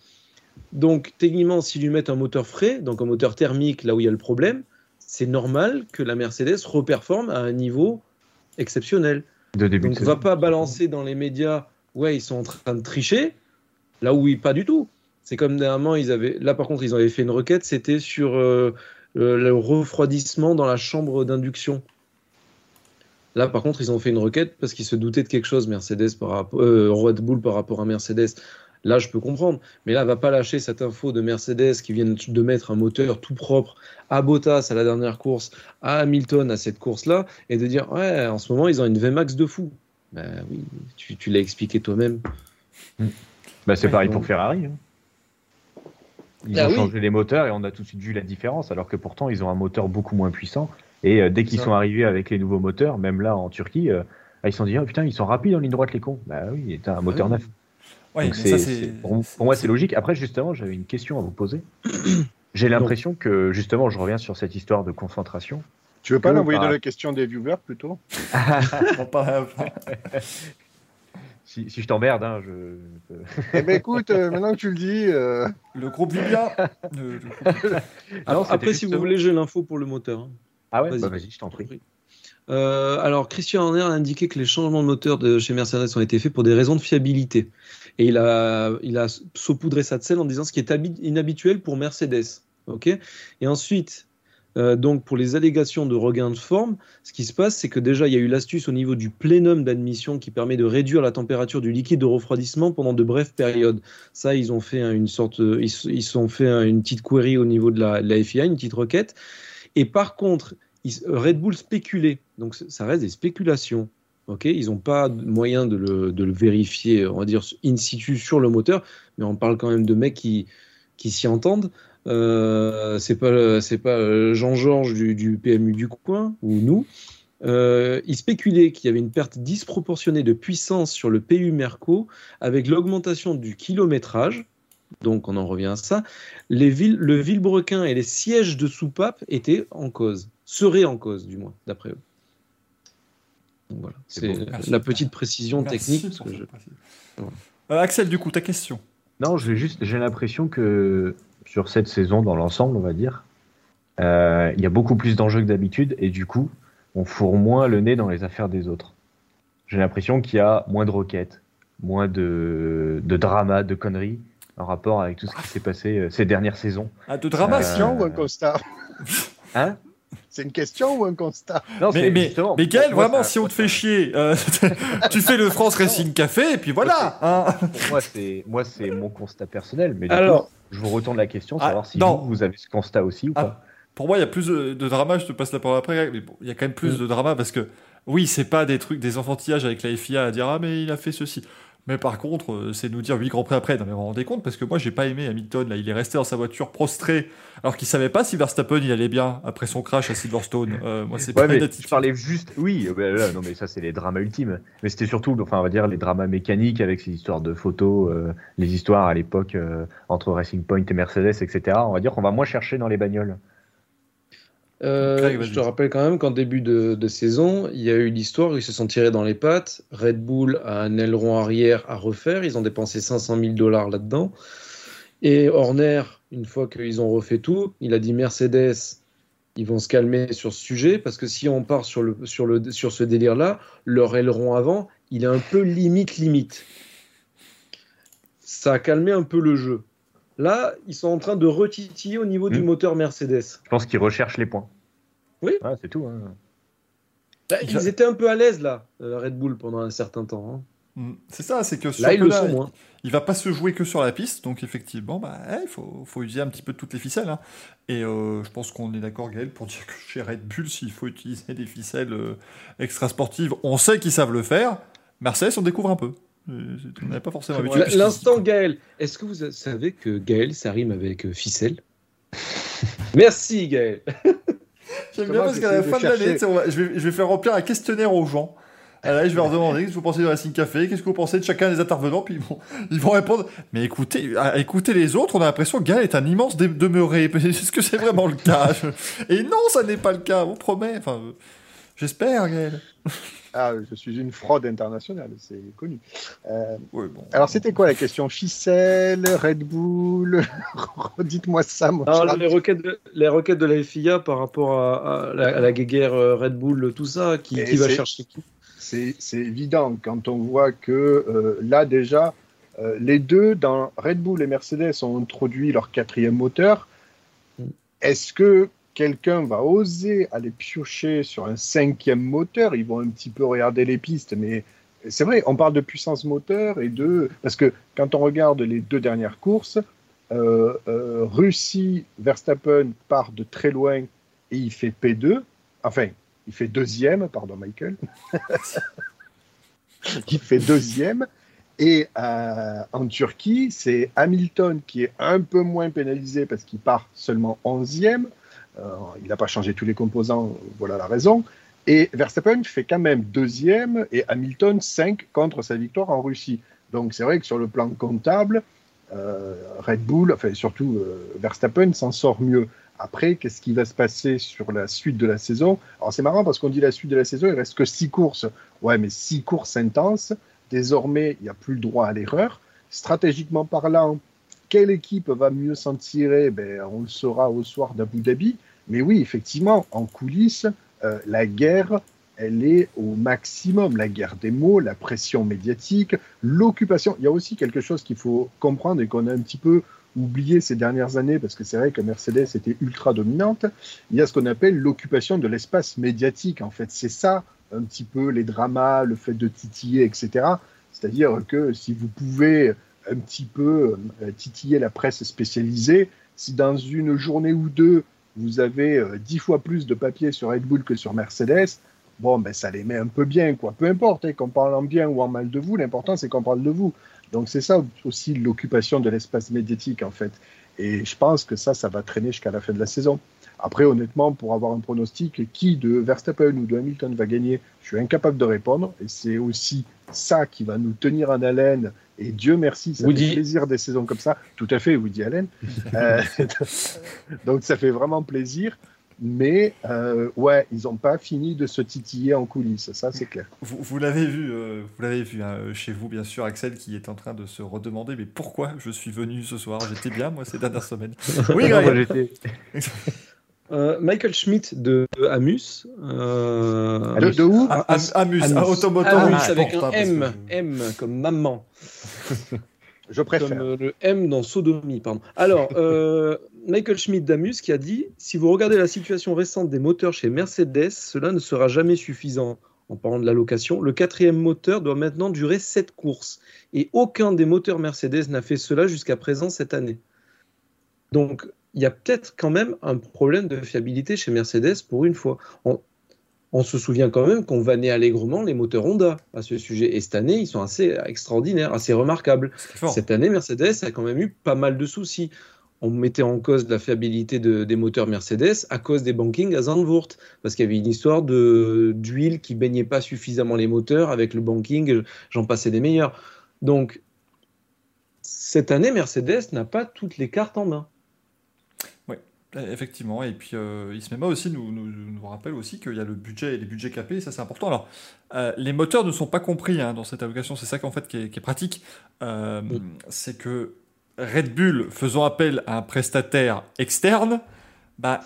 Donc, techniquement, s'ils lui mettent un moteur frais, donc un moteur thermique là où il y a le problème, c'est normal que la Mercedes reperforme à un niveau exceptionnel. De début Donc, de va pas balancer dans les médias, ouais, ils sont en train de tricher. Là où ils, pas du tout. C'est comme dernièrement, ils avaient. Là, par contre, ils avaient fait une requête. C'était sur euh, euh, le refroidissement dans la chambre d'induction. Là, par contre, ils ont fait une requête parce qu'ils se doutaient de quelque chose, Mercedes par rapport, euh, Red Bull par rapport à Mercedes. Là, je peux comprendre. Mais là, va pas lâcher cette info de Mercedes qui vient de mettre un moteur tout propre à Bottas à la dernière course, à Hamilton à cette course-là, et de dire ouais, en ce moment, ils ont une VMAX de fou. Ben oui, tu, tu l'as expliqué toi-même. Bah, c'est Ouais, pareil donc- pour Ferrari. hein. Ils Ah ont oui. changé les moteurs et on a tout de suite vu la différence, alors que pourtant ils ont un moteur beaucoup moins puissant. Et euh, dès qu'ils sont arrivés avec les nouveaux moteurs, même là en Turquie, euh, ah, ils se sont dit oh, putain ils sont rapides en ligne droite les cons. Bah oui, t'as un moteur oui. neuf. Ouais, Donc ça, c'est- c'est. pour, pour moi c'est logique. Après justement j'avais une question à vous poser. J'ai l'impression que justement je reviens sur cette histoire de concentration. Tu veux pas l'envoyer dans la question des viewers plutôt On parle à la fin. Si, si je t'emmerde, hein, je. Eh ben écoute, euh, maintenant que tu le dis, euh, Le groupe Vibia. Le- le groupe- Alors, après, si vous voulez, j'ai l'info pour le moteur. hein. Ah ouais, Vas-y. bah vas-y, je t'en prie. Euh, alors, Christian Horner a indiqué que les changements de moteur de chez Mercedes ont été faits pour des raisons de fiabilité. Et il a, il a saupoudré ça de sel en disant ce qui est habi- inhabituel pour Mercedes. ok? Et ensuite, euh, donc pour les allégations de regain de forme, ce qui se passe, c'est que déjà, il y a eu l'astuce au niveau du plénum d'admission qui permet de réduire la température du liquide de refroidissement pendant de brèves périodes. Ça, ils ont fait une sorte, ils, ils se sont fait une petite query au niveau de la, FIA, une petite requête. Et par contre, Red Bull spéculait. Donc ça reste des spéculations. Ok, ils n'ont pas moyen de le, de le vérifier, on va dire in situ sur le moteur, mais on parle quand même de mecs qui, qui s'y entendent. Euh, c'est pas c'est pas euh, Jean-Georges du, du PMU du coin ou nous. Euh, ils spéculaient qu'il y avait une perte disproportionnée de puissance sur le PU Merco avec l'augmentation du kilométrage. Donc on en revient à ça. Les villes, le Villebrequin et les sièges de soupape étaient en cause, seraient en cause du moins, d'après eux. Donc voilà, C'est la petite précision Merci technique. que je-. Voilà. Euh, Axel, du coup, ta question. Non, j'ai juste j'ai l'impression que sur cette saison, dans l'ensemble, on va dire, euh, il y a beaucoup plus d'enjeux que d'habitude et du coup, on fourre moins le nez dans les affaires des autres. J'ai l'impression qu'il y a moins de requêtes, moins de, de drama, de conneries en rapport avec tout ce qui s'est passé euh, ces dernières saisons. Ah, de c'est drama, une si. question Euh, ou un constat? Hein? C'est une question ou un constat? Non, Mais, c'est mais, justement- mais Gaël, vraiment, si on te fait chier, euh, tu fais le France Racing Café, et puis voilà. hein. Pour moi, c'est moi, c'est mon constat personnel. Mais du Alors- coup, je vous retourne la question, Ah, savoir si vous, vous avez ce constat aussi ou Ah, pas. Pour moi, il y a plus de, de drama, je te passe la parole après, mais bon, il y a quand même plus de drama parce que, oui, c'est pas des trucs, des enfantillages avec la FIA à dire Ah, mais il a fait ceci. Mais par contre, euh, c'est nous dire 8 grands prix après. Non, mais vous vous rendez compte? Parce que moi, j'ai pas aimé Hamilton. Là, il est resté dans sa voiture prostré alors qu'il savait pas si Verstappen il allait bien après son crash à Silverstone. Euh, moi, c'est Ouais, pas mais une je parlais juste, oui, euh, bah, là, non, mais ça, c'est les dramas ultimes. Mais c'était surtout, enfin, on va dire, les dramas mécaniques avec ces histoires de photos, euh, les histoires à l'époque euh, entre Racing Point et Mercedes, etc. On va dire qu'on va moins chercher dans les bagnoles. Euh, je te rappelle quand même qu'en début de, de saison, il y a eu l'histoire où ils se sont tirés dans les pattes. Red Bull a un aileron arrière à refaire. Ils ont dépensé 500 000 dollars là-dedans. Et Horner, une fois qu'ils ont refait tout, il a dit Mercedes, ils vont se calmer sur ce sujet parce que si on part sur, le, sur, le, sur ce délire-là, leur aileron avant, il est un peu limite limite. Ça a calmé un peu le jeu. Là, ils sont en train de retitiller au niveau du Mm. moteur Mercedes. Je pense qu'ils recherchent les points. Oui. Ouais, c'est tout. hein. Bah, ils étaient un peu à l'aise là, euh, Red Bull, pendant un certain temps. hein. Mm. C'est ça, c'est que sur Là, ils le là, sont il- moins. il va pas se jouer que sur la piste, donc effectivement, bah, eh, il faut, faut utiliser un petit peu toutes les ficelles. hein. Et euh, je pense qu'on est d'accord, Gaël, pour dire que chez Red Bull, s'il faut utiliser des ficelles euh, extra sportives, on sait qu'ils savent le faire. Mercedes, on découvre un peu. Euh, On n'avait pas forcément l'habitude. puisqu'ils- L'instant Gaël, est-ce que vous savez que Gaël, ça rime avec euh, ficelle? Merci Gaël. J'aime bien parce qu'à la de fin de l'année, je, vais, je vais faire remplir un questionnaire aux gens. Là, je vais leur demander qu'est-ce que vous pensez du Racing Café, qu'est-ce que vous pensez de chacun des intervenants, puis ils vont, ils vont répondre. Mais écoutez, à écouter les autres, on a l'impression que Gaël est un immense demeuré. Est-ce que c'est vraiment le cas? Et non, ça n'est pas le cas, on promet. Enfin, euh, j'espère, Gaël. Ah, je suis une fraude internationale, c'est connu. Euh, bon. alors, c'était quoi la question? Ficelle, Red Bull? Dites-moi ça, moi. Alors, les, requêtes de, les requêtes de la FIA par rapport à, à la, à la guéguerre euh, Red Bull, tout ça, qui, va chercher qui? C'est évident quand on voit que euh, là, déjà, Euh, les deux, dans Red Bull et Mercedes, ont introduit leur quatrième moteur. Mm. Est-ce que quelqu'un va oser aller piocher sur un cinquième moteur Ils vont un petit peu regarder les pistes, mais c'est vrai, on parle de puissance moteur et de... Parce que quand on regarde les deux dernières courses, euh, euh, Russie, Verstappen part de très loin et il fait P2. Enfin, il fait deuxième, pardon Michael. il fait deuxième. Et euh, en Turquie, c'est Hamilton qui est un peu moins pénalisé parce qu'il part seulement 11e. Euh, il n'a pas changé tous les composants, voilà la raison. Et Verstappen fait quand même deuxième et Hamilton 5 contre sa victoire en Russie. Donc c'est vrai que sur le plan comptable, euh, Red Bull, enfin surtout euh, Verstappen s'en sort mieux. Après, qu'est-ce qui va se passer sur la suite de la saison? Alors c'est marrant parce qu'on dit la suite de la saison, il reste que six courses. Ouais, mais six courses intenses. Désormais, il n'y a plus le droit à l'erreur. Stratégiquement parlant, quelle équipe va mieux s'en tirer? Ben, On le saura au soir d'Abu Dhabi. Mais oui, effectivement, en coulisses, euh, la guerre, elle est au maximum. La guerre des mots, la pression médiatique, l'occupation. Il y a aussi quelque chose qu'il faut comprendre et qu'on a un petit peu oublié ces dernières années, parce que c'est vrai que Mercedes était ultra dominante. Il y a ce qu'on appelle l'occupation de l'espace médiatique. En fait, c'est ça un petit peu les dramas, le fait de titiller, etc. C'est-à-dire que si vous pouvez un petit peu euh, titiller la presse spécialisée, si dans une journée ou deux, vous avez euh, dix fois plus de papier sur Red Bull que sur Mercedes, bon, ben ça les met un peu bien, quoi. Peu importe, hein, qu'on parle en bien ou en mal de vous, l'important c'est qu'on parle de vous. Donc c'est ça aussi l'occupation de l'espace médiatique, en fait. Et je pense que ça, ça va traîner jusqu'à la fin de la saison. Après, honnêtement, pour avoir un pronostic, qui de Verstappen ou de Hamilton va gagner, je suis incapable de répondre. Et c'est aussi ça qui va nous tenir en haleine. Et Dieu merci, ça Woody. fait plaisir des saisons comme ça. Tout à fait, Woody Allen. Euh, donc ça fait vraiment plaisir. Mais euh, ouais, ils n'ont pas fini de se titiller en coulisses, ça c'est clair. Vous, vous l'avez vu, euh, vous l'avez vu hein, chez vous, bien sûr, Axel, qui est en train de se redemander mais pourquoi je suis venu ce soir? J'étais bien, moi, ces dernières semaines. Oui, j'étais- Euh, Michael Schmidt de Amus. euh, de, de où Ah, Am- Amuse, Amus. ah, automoto. Amus Ah, avec un hein, M, que- M comme maman, Je comme préfère. euh, le M dans Sodomie, pardon. Alors, euh, Michael Schmidt d'Amus qui a dit si vous regardez la situation récente des moteurs chez Mercedes, cela ne sera jamais suffisant. En parlant de la location, le quatrième moteur doit maintenant durer 7 courses. Et aucun des moteurs Mercedes n'a fait cela jusqu'à présent cette année. Donc, il y a peut-être quand même un problème de fiabilité chez Mercedes pour une fois. On, on se souvient quand même qu'on vannait allègrement les moteurs Honda à ce sujet. Et cette année, ils sont assez extraordinaires, assez remarquables. Cette année, Mercedes a quand même eu pas mal de soucis. On mettait en cause la fiabilité de- des moteurs Mercedes à cause des bankings à Zandvoort, parce qu'il y avait une histoire d'huile qui baignait pas suffisamment les moteurs avec le banking, j'en passais des meilleurs. Donc cette année, Mercedes n'a pas toutes les cartes en main. Eh, Effectivement, et puis euh, Ismema aussi nous, nous, nous rappelle aussi qu'il y a le budget et les budgets capés, et ça c'est important. Alors, euh, les moteurs ne sont pas compris hein, dans cette allocation, c'est ça qu'en fait qui est, qui est pratique. Euh. C'est que Red Bull faisant appel à un prestataire externe, bah,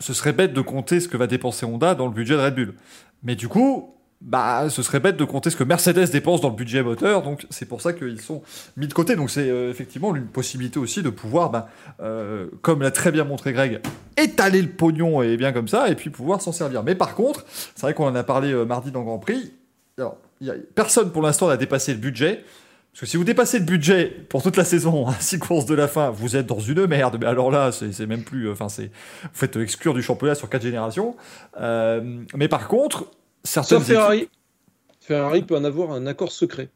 ce serait bête de compter ce que va dépenser Honda dans le budget de Red Bull. Mais du coup, bah, ce serait bête de compter ce que Mercedes dépense dans le budget moteur, donc c'est pour ça qu'ils sont mis de côté. Donc c'est euh, effectivement une possibilité aussi de pouvoir, bah, euh, comme l'a très bien montré Greg, étaler le pognon et bien comme ça, et puis pouvoir s'en servir. Mais par contre, c'est vrai qu'on en a parlé euh, mardi dans Grand Prix. Alors, y a, personne pour l'instant n'a dépassé le budget. Parce que si vous dépassez le budget pour toute la saison, à 6 courses de la fin, vous êtes dans une merde. Mais alors là, c'est c'est même plus. euh, Enfin, c'est vous faites exclure du championnat sur 4 générations. Euh, mais par contre, certaines Sauf Ferrari. équipes- Ferrari peut en avoir un accord secret.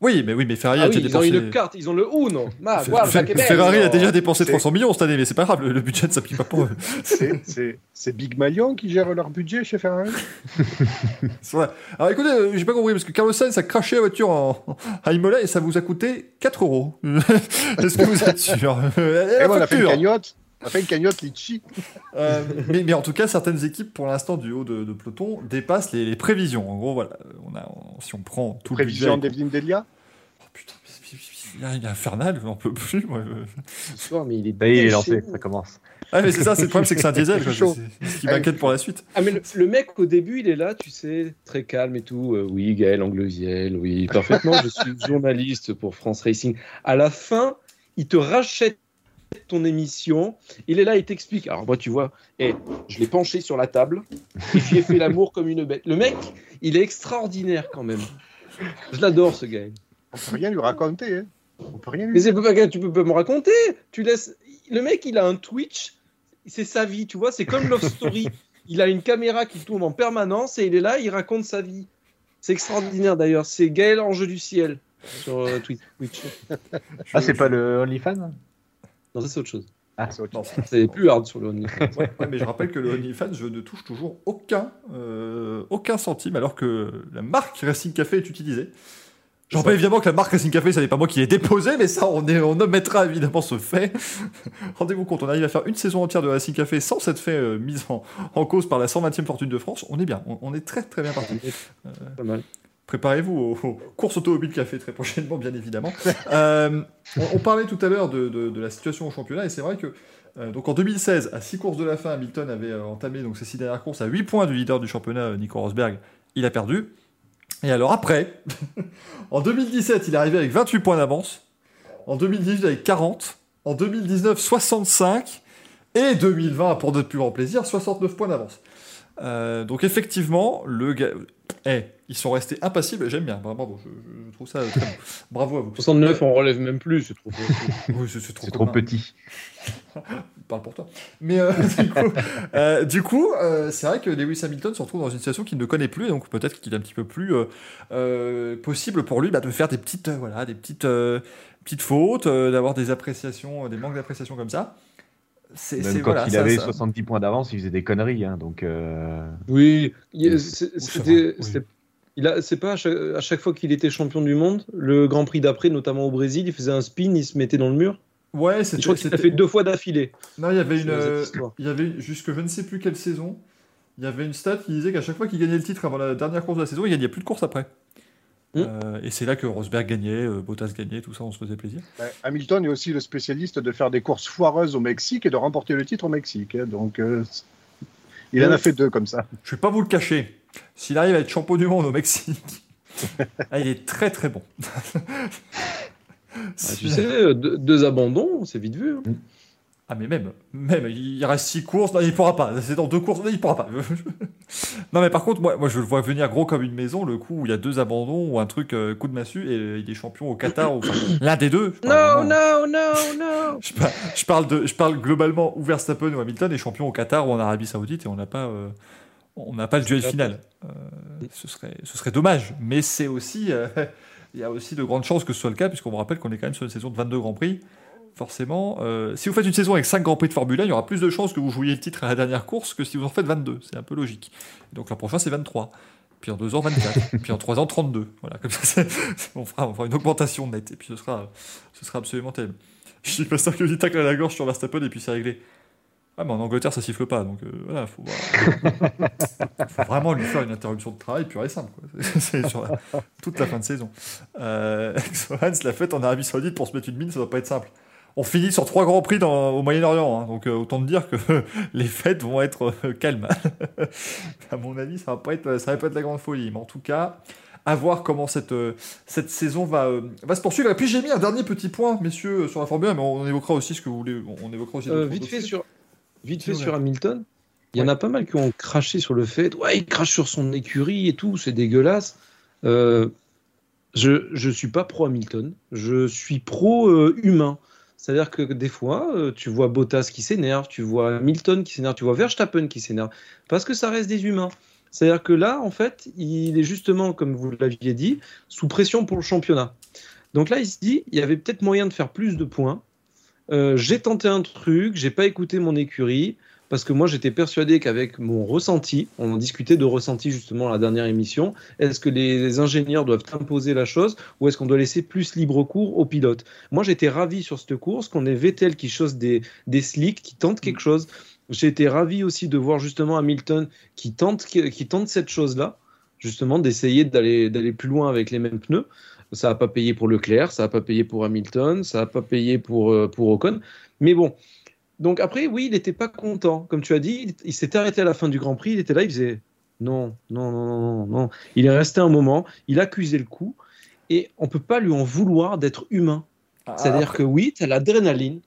Oui, mais oui, mais Ferrari Ah a oui, déjà ils ont dépensé. une carte, ils ont le Uno. Ma, Fer- guarda Fer- che bello. Ferrari a déjà dépensé C'est- 300 millions cette année, mais c'est pas grave, le, le budget ne s'applique pas pour eux. C'est- Big Malion qui gère leur budget chez Ferrari C'est vrai. Alors écoutez, euh, j'ai pas compris parce que Carlos Sainz a craché la voiture en, à Imola et ça vous a coûté 4 euros. Est-ce que vous êtes sûr? Euh, Et la moi, on a fait une cagnotte. On a fait une cagnotte litchi. Euh, mais, mais en tout cas, certaines équipes, pour l'instant, du haut de, de peloton, dépassent les, les prévisions. En gros, voilà, on a, on- si on prend tout Prévision le budget... d'Evelyne Delia. Oh, putain, mais- il est infernal, j'en peux plus. moi. Ce soir, mais il est il est lancé, ça commence. Ah, mais c'est ça, c'est le problème, c'est que c'est un diesel. C'est ce qui m'inquiète pour la suite. Ah mais le, le mec au début il est là, tu sais, très calme et tout. Euh, oui, Gaël Anglesiel, oui, parfaitement. je suis journaliste pour France Racing. À la fin, il te rachète ton émission. Il est là, il t'explique. Alors moi, tu vois, et je l'ai penché sur la table et j'y ai fait l'amour comme une bête. Le mec, il est extraordinaire quand même. Je l'adore ce Gaël. On peut rien lui raconter. Hein. On peut rien lui Mais c'est pas tu peux pas me raconter. Tu laisses. Le mec, il a un Twitch. C'est sa vie, tu vois. C'est comme Love Story. il a une caméra qui tourne en permanence et il est là, il raconte sa vie. C'est extraordinaire d'ailleurs. C'est Gaël Ange du ciel sur euh, Twi- Twitch. Ah, c'est pas le OnlyFans? Non, ça c'est autre chose. C'est autre Non, chose. C'est plus hard sur le OnlyFans. Ouais, ouais, mais je rappelle que le OnlyFans, je ne touche toujours aucun, euh, aucun centime, alors que la marque Racing Café est utilisée. Je rappelle évidemment que la marque Racing Café, ça n'est pas moi qui l'ai déposé, mais ça, on, est, on omettra évidemment ce fait. Rendez-vous compte, on arrive à faire une saison entière de Racing Café sans s'être fait euh, mise en, en cause par la 120e fortune de France. On est bien, on, on est très très bien parti. Pas mal. Préparez-vous aux, courses automobile café très prochainement, bien évidemment. Euh, on, parlait tout à l'heure de, la situation au championnat, et c'est vrai que euh, donc en 2016, à 6 courses de la fin, Hamilton avait euh, entamé donc, ses 6 dernières courses à 8 points du leader du championnat, Nico Rosberg. Il a perdu. Et alors après, en 2017, il est arrivé avec 28 points d'avance. En 2018, avec 40. En 2019, 65. Et 2020, pour notre plus grand plaisir, 69 points d'avance. Donc effectivement, le gars... Eh, ils sont restés impassibles, j'aime bien, bravo, je, je- je trouve ça très bon. Bravo à vous. 69, on relève même plus, c'est trop. Oui, c'est c'est trop, C'est trop petit. Parle pour toi. Mais euh, du coup, euh, du coup, euh, c'est vrai que Lewis Hamilton se retrouve dans une situation qu'il ne connaît plus, et donc peut-être qu'il est un petit peu plus euh, euh, possible pour lui bah, de faire des petites, euh, voilà, des petites, euh, petites fautes, euh, d'avoir des appréciations, des manques d'appréciation comme ça. C'est Même c'est- quand voilà, il ça- avait ça- 70 points d'avance, il faisait des conneries. hein, donc, euh, Oui, c'était- oui. C'est- il a- c'est pas à chaque, à chaque fois qu'il était champion du monde, le Grand Prix d'après, notamment au Brésil, il faisait un spin, il se mettait dans le mur. Ouais, Je c'était. crois qu'il c'était- fait deux fois d'affilée. Non, il y avait une, euh, il y avait jusque je ne sais plus quelle saison. Il y avait une stat qui disait qu'à chaque fois qu'il gagnait le titre avant la dernière course de la saison, il gagnait plus de courses après. Mm. Euh, et c'est là que Rosberg gagnait, euh, Bottas gagnait, tout ça, on se faisait plaisir. Ouais, Hamilton est aussi le spécialiste de faire des courses foireuses au Mexique et de remporter le titre au Mexique. hein. donc, euh, il en a fait deux comme ça. Je vais pas vous le cacher. S'il arrive à être champion du monde au Mexique, ah, il est très très bon. Ah, tu sais, euh, deux, deux abandons, c'est vite vu. hein. Ah mais même, même, il reste six courses, non, il pourra pas. C'est dans deux courses, non, il pourra pas. non mais par contre, moi, moi je le vois venir gros comme une maison, le coup où il y a deux abandons ou un truc euh, coup de massue et il est champion au Qatar ou l'un des deux. Non, non, non, non. Je, par- je parle de, je parle globalement où Verstappen ou Hamilton est champion au Qatar ou en Arabie Saoudite et on n'a pas, euh, on n'a pas le duel final. Euh, ce serait, ce serait dommage, mais c'est aussi, euh, il y a aussi de grandes chances que ce soit le cas puisqu'on me rappelle qu'on est quand même sur une saison de 22 grands prix. Forcément, euh, si vous faites une saison avec 5 grands prix de Formule 1, il y aura plus de chances que vous jouiez le titre à la dernière course que si vous en faites 22. C'est un peu logique. Donc l'an prochain, c'est 23. Puis en 2 ans, 24. puis en 3 ans, 32. Voilà, comme ça, c'est- on, fera, on fera une augmentation nette. Et puis ce sera, ce sera absolument terrible. Je suis pas sûr que du tacle à la gorge sur Verstappen et puis c'est réglé. Ah, mais en Angleterre, ça siffle pas. Donc euh, voilà, faut, faut vraiment lui faire une interruption de travail pure et simple. quoi. C'est- sur la- toute la fin de saison. Euh, Hans l'a fait en Arabie Saoudite pour se mettre une mine, ça doit pas être simple. On finit sur trois grands prix dans- au Moyen-Orient, hein, donc euh, autant te dire que les fêtes vont être euh, calmes. à mon avis, ça va pas être, ça va pas être la grande folie, mais en tout cas, à voir comment cette, cette saison va, euh, va se poursuivre. Et puis j'ai mis un dernier petit point, messieurs, sur la Formule 1, mais on évoquera aussi ce que vous voulez. On évoquera aussi. Euh, vite fait sur, vite fait Ouais. sur Hamilton. Il y en a pas mal qui ont craché sur le fait, ouais, il crache sur son écurie et tout, c'est dégueulasse. Euh, je je suis pas pro Hamilton, je suis pro euh, humain. C'est-à-dire que des fois, euh, tu vois Bottas qui s'énerve, tu vois Hamilton qui s'énerve, tu vois Verstappen qui s'énerve, parce que ça reste des humains. C'est-à-dire que là, en fait, il est justement, comme vous l'aviez dit, sous pression pour le championnat. Donc là, il se dit, il y avait peut-être moyen de faire plus de points. Euh, j'ai tenté un truc, j'ai pas écouté mon écurie, parce que moi j'étais persuadé qu'avec mon ressenti, on discutait de ressenti justement à la dernière émission, est-ce que les ingénieurs doivent imposer la chose ou est-ce qu'on doit laisser plus libre cours aux pilotes? Moi j'étais ravi sur cette course qu'on ait Vettel qui chose des, des slicks, qui tente quelque chose. J'ai été ravi aussi de voir justement Hamilton qui tente, qui, qui tente cette chose-là, justement d'essayer d'aller d'aller plus loin avec les mêmes pneus. Ça n'a pas payé pour Leclerc, ça n'a pas payé pour Hamilton, ça n'a pas payé pour, euh, pour Ocon. Mais bon, Donc après, oui, il n'était pas content. Comme tu as dit, il, il s'était arrêté à la fin du Grand Prix, il était là, il faisait non, non, non, non, non. Il est resté un moment, il accusait le coup, et on peut pas lui en vouloir d'être humain. C'est-à-dire que oui, tu as l'adrénaline.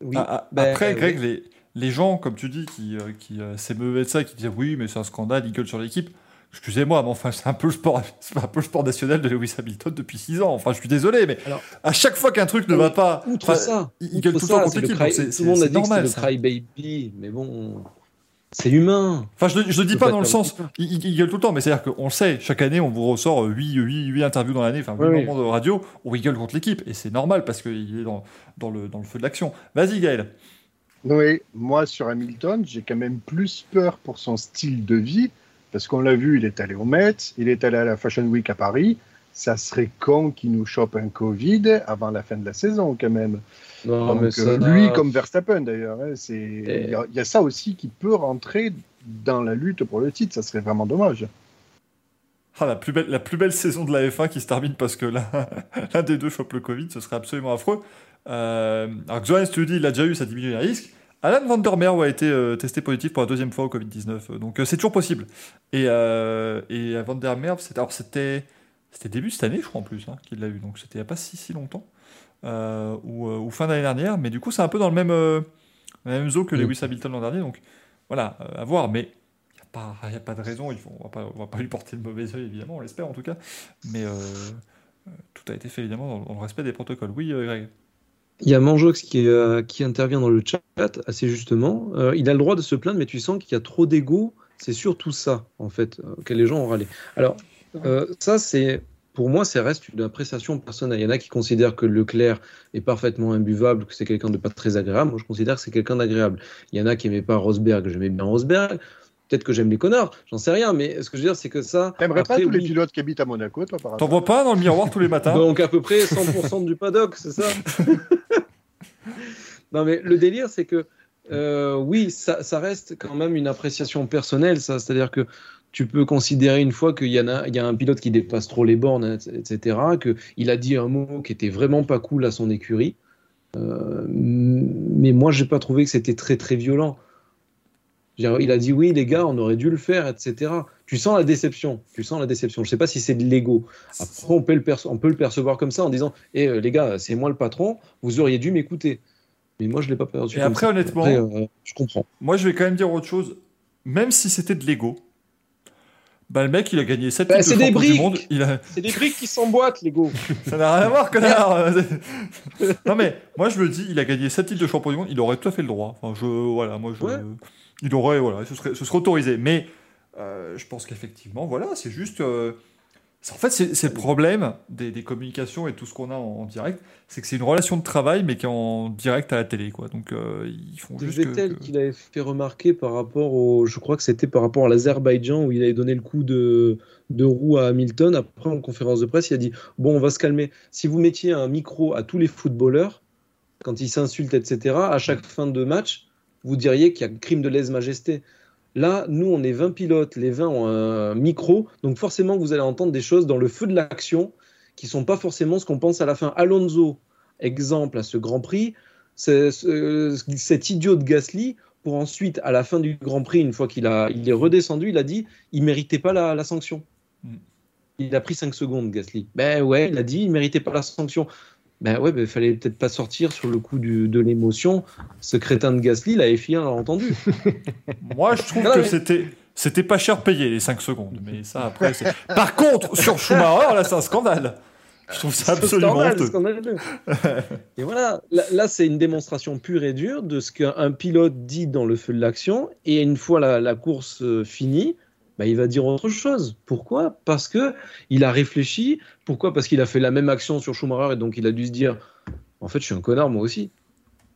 Oui, Ah, ah, ben, après, euh, Greg, oui. les, les gens, comme tu dis, qui, euh, qui euh, s'émeuvaient de ça, qui disaient oui, mais c'est un scandale, ils gueulent sur l'équipe. Excusez-moi, mais enfin, c'est un peu le sport, c'est un peu le sport national de Lewis Hamilton depuis 6 ans. Enfin, je suis désolé, mais Alors- à chaque fois qu'un truc ne va pas, Outre ça, il- outre gueule tout le ça, temps contre c'est le l'équipe, cry- donc c'est- tout le monde c'est- a dit c'est que normal, c'était ça. le crybaby, mais bon, c'est humain. Enfin, je, le- le dis pas dans le sens, il, il- il gueule tout le temps, mais c'est-à-dire qu'on le sait, chaque année, on vous ressort 8, 8, 8 interviews dans l'année, enfin 8 Oui, oui. moments de radio où il gueule contre l'équipe, et c'est normal parce qu'il est dans, dans, le, dans le feu de l'action. Vas-y, Gaël. Oui, moi sur Hamilton, j'ai quand même plus peur pour son style de vie, parce qu'on l'a vu, il est allé au Met, il est allé à la Fashion Week à Paris. Ça serait con qu'il nous chope un Covid avant la fin de la saison, quand même. Non, Donc, mais ça, euh, lui, comme Verstappen d'ailleurs, hein, c'est Et- il y, a- il y a ça aussi qui peut rentrer dans la lutte pour le titre. Ça serait vraiment dommage. Ah, la, plus belle, la plus belle saison de la F1 qui se termine parce que l'un des deux chope le Covid, ce serait absolument affreux. Euh, alors, Xoran, tu dis, il a déjà eu, ça diminue les risques. Alan Van Der Merwe a été euh, testé positif pour la deuxième fois au Covid-19, donc euh, c'est toujours possible. Et, euh, et Van Der Merwe, c'était, c'était, début de cette année, je crois en plus, hein, qu'il l'a eu, donc c'était il n'y a pas si, si longtemps, euh, ou, euh, ou fin d'année dernière, mais du coup c'est un peu dans le même, euh, la même zoo que. Lewis Hamilton l'an dernier, donc voilà, euh, à voir, mais il n'y a, pas- y a pas de raison, il faut, on va pas, on va pas lui porter le mauvais œil évidemment, on l'espère en tout cas, mais euh, euh, tout a été fait évidemment dans, dans le respect des protocoles. Oui, euh, Greg Il y a Manjox qui, euh, qui intervient dans le chat assez justement. Euh, il a le droit de se plaindre, mais tu sens qu'il y a trop d'ego. C'est surtout ça, en fait, euh, que les gens ont râlé. Alors, ça, c'est. Pour moi, ça reste une appréciation personnelle. Il y en a qui considèrent que Leclerc est parfaitement imbuvable, que c'est quelqu'un de pas très agréable. Moi, je considère que c'est quelqu'un d'agréable. Il y en a qui n'aimaient pas Rosberg. J'aimais bien Rosberg. Peut-être que j'aime les connards. J'en sais rien. Mais ce que je veux dire, c'est que ça. T'aimerais pas tous les pilotes qui habitent à Monaco, toi, par T'en vois pas dans le miroir tous les matins Donc à peu près 100% du paddock, c'est ça Non mais le délire c'est que euh, oui, ça, ça reste quand même une appréciation personnelle, ça. C'est-à-dire que tu peux considérer une fois qu'il y, en a, il y a un pilote qui dépasse trop les bornes, etc., qu'il a dit un mot qui était vraiment pas cool à son écurie. Euh, mais moi, j'ai pas trouvé que c'était très très violent. Dire, Il a dit oui, les gars, on aurait dû le faire, etc. Tu sens la déception. Tu sens la déception. Je sais pas si c'est de l'ego. Après, on peut, le perce- on peut le percevoir comme ça en disant Eh, les gars, c'est moi le patron, vous auriez dû m'écouter. Mais moi, je l'ai pas perçu. Et après, ça. honnêtement, Après, euh, je comprends. Moi, je vais quand même dire autre chose. Même si c'était de l'ego, bah, le mec, il a gagné 7 Bah, titres de c'est des champion du briques. monde. Il a... C'est des briques qui s'emboîtent, les gars. Ça n'a rien à voir, connard Non, mais moi, je me dis, il a gagné 7 titres de champion du monde. Il aurait tout à fait le droit. Enfin, je... Voilà, moi, je... Ouais. Il aurait, voilà, ce serait, ce serait autorisé. Mais euh, je pense qu'effectivement, voilà, c'est juste... euh, En fait, c'est le problème des, des communications et tout ce qu'on a en, en direct, c'est que c'est une relation de travail, mais qui est en direct à la télé, quoi. Donc, euh, ils font juste Vettel que- qui l'avait fait remarquer par rapport au. Je crois que c'était par rapport à l'Azerbaïdjan où il avait donné le coup de, de roue à Hamilton. Après, en conférence de presse, il a dit Bon, on va se calmer. Si vous mettiez un micro à tous les footballeurs, quand ils s'insultent, etc., à chaque fin de match, vous diriez qu'il y a crime de lèse-majesté. Là, nous, on est 20 pilotes, les 20 ont un micro, donc forcément, vous allez entendre des choses dans le feu de l'action qui sont pas forcément ce qu'on pense à la fin. Alonso, exemple à ce Grand Prix, c'est- ce- cet idiot de Gasly, pour ensuite, à la fin du Grand Prix, une fois qu'il a, il est redescendu, il a dit il méritait pas la, la sanction. Mm. Il a pris 5 secondes, Gasly. Ben ouais, il a dit il méritait pas la sanction. Ben ouais, ben fallait peut-être pas sortir sur le coup du- de l'émotion. Ce crétin de Gasly, la FIA l'a entendu. Moi, je trouve Non, que mais- c'était c'était pas cher payé les 5 secondes, mais ça après. Par contre, sur Schumacher, là, c'est un scandale. Je trouve ça C'est absolument scandale, scandaleux. et voilà, là, là, c'est une démonstration pure et dure de ce qu'un pilote dit dans le feu de l'action. Et une fois la, la course euh, finie, bah, il va dire autre chose. Pourquoi? Parce que il a réfléchi. Pourquoi? Parce qu'il a fait la même action sur Schumacher et donc il a dû se dire en fait, je suis un connard moi aussi.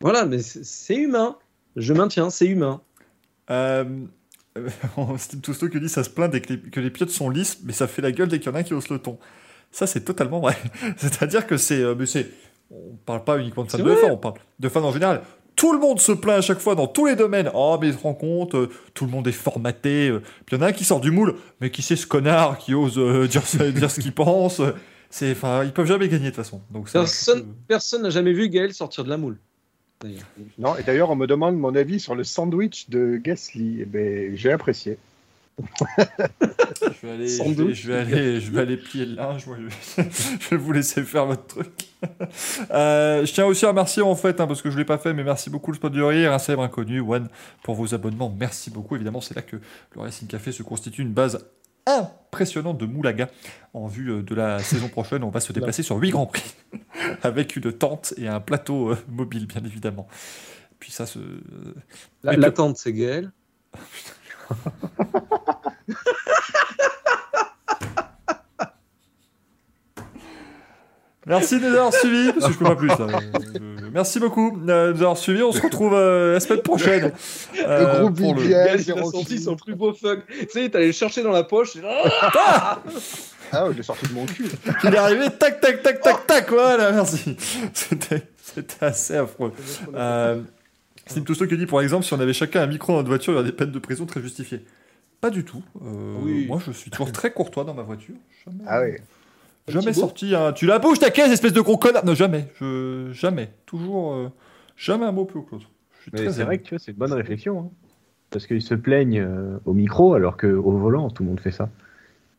Voilà, mais c'est humain. Je maintiens, c'est humain. Euh, Steve Tousteau qui dit ça se plaint dès que les, que les pilotes sont lisses, mais ça fait la gueule dès qu'il y en a un qui hausse le ton. Ça, c'est totalement vrai. C'est-à-dire que c'est. euh. On parle pas uniquement de fans de vrai. F1, on parle de fans en général. Tout le monde se plaint à chaque fois dans tous les domaines. Oh, mais il se rend compte, euh, tout le monde est formaté. euh. Puis il y en a un qui sort du moule, mais qui c'est ce connard qui ose euh, dire, ce- dire ce qu'il pense. C'est, enfin, ils peuvent jamais gagner de toute façon. Donc ça, Personne n'a jamais vu Gaël sortir de la moule. d'ailleurs. Non, et d'ailleurs, on me demande mon avis sur le sandwich de Gasly. Eh ben, j'ai apprécié. Je vais aller, je vais, doute. je vais aller, je vais aller plier le linge. moi, je, vais, je vais vous laisser faire votre truc. Euh, je tiens aussi à remercier en fait, hein, parce que je l'ai pas fait, mais merci beaucoup le spot du rire, un célèbre inconnu, One, pour vos abonnements. Merci beaucoup. Évidemment, c'est là que le Racing Café se constitue une base impressionnante de Moulaga en vue euh, de la saison prochaine. On va se déplacer sur 8 grands prix avec une tente et un plateau euh, mobile, bien évidemment. Puis ça, se... La- L'attente, c'est Gaël. Merci de nous avoir suivis, parce que je peux pas plus. là. Euh, merci beaucoup de nous avoir suivis. On se retrouve euh, la semaine prochaine. euh, groupe pour le-. Gaël, il a kilo. son plus beau fuck. Tu sais, t'allais le chercher dans la poche. Ah Ah Ah, je l'ai sorti de mon cul. Il est arrivé, tac, tac, tac, tac, tac, voilà, merci. C'était c'était assez affreux. Euh, Steve Tousteau qui dit, par exemple, si on avait chacun un micro dans notre voiture, il y aurait des peines de prison très justifiées. Pas du tout. Euh, Oui. Moi, je suis toujours très courtois dans ma voiture. Jamais, Ah oui. jamais sorti un... Tu la bouges ta caisse, espèce de gros connard? Non, jamais. Je... Jamais. Toujours... euh, Jamais un mot plus haut que l'autre. Mais c'est vrai que tu vois, c'est une bonne réflexion. hein. Parce qu'ils se plaignent euh, au micro alors qu'au volant, tout le monde fait ça.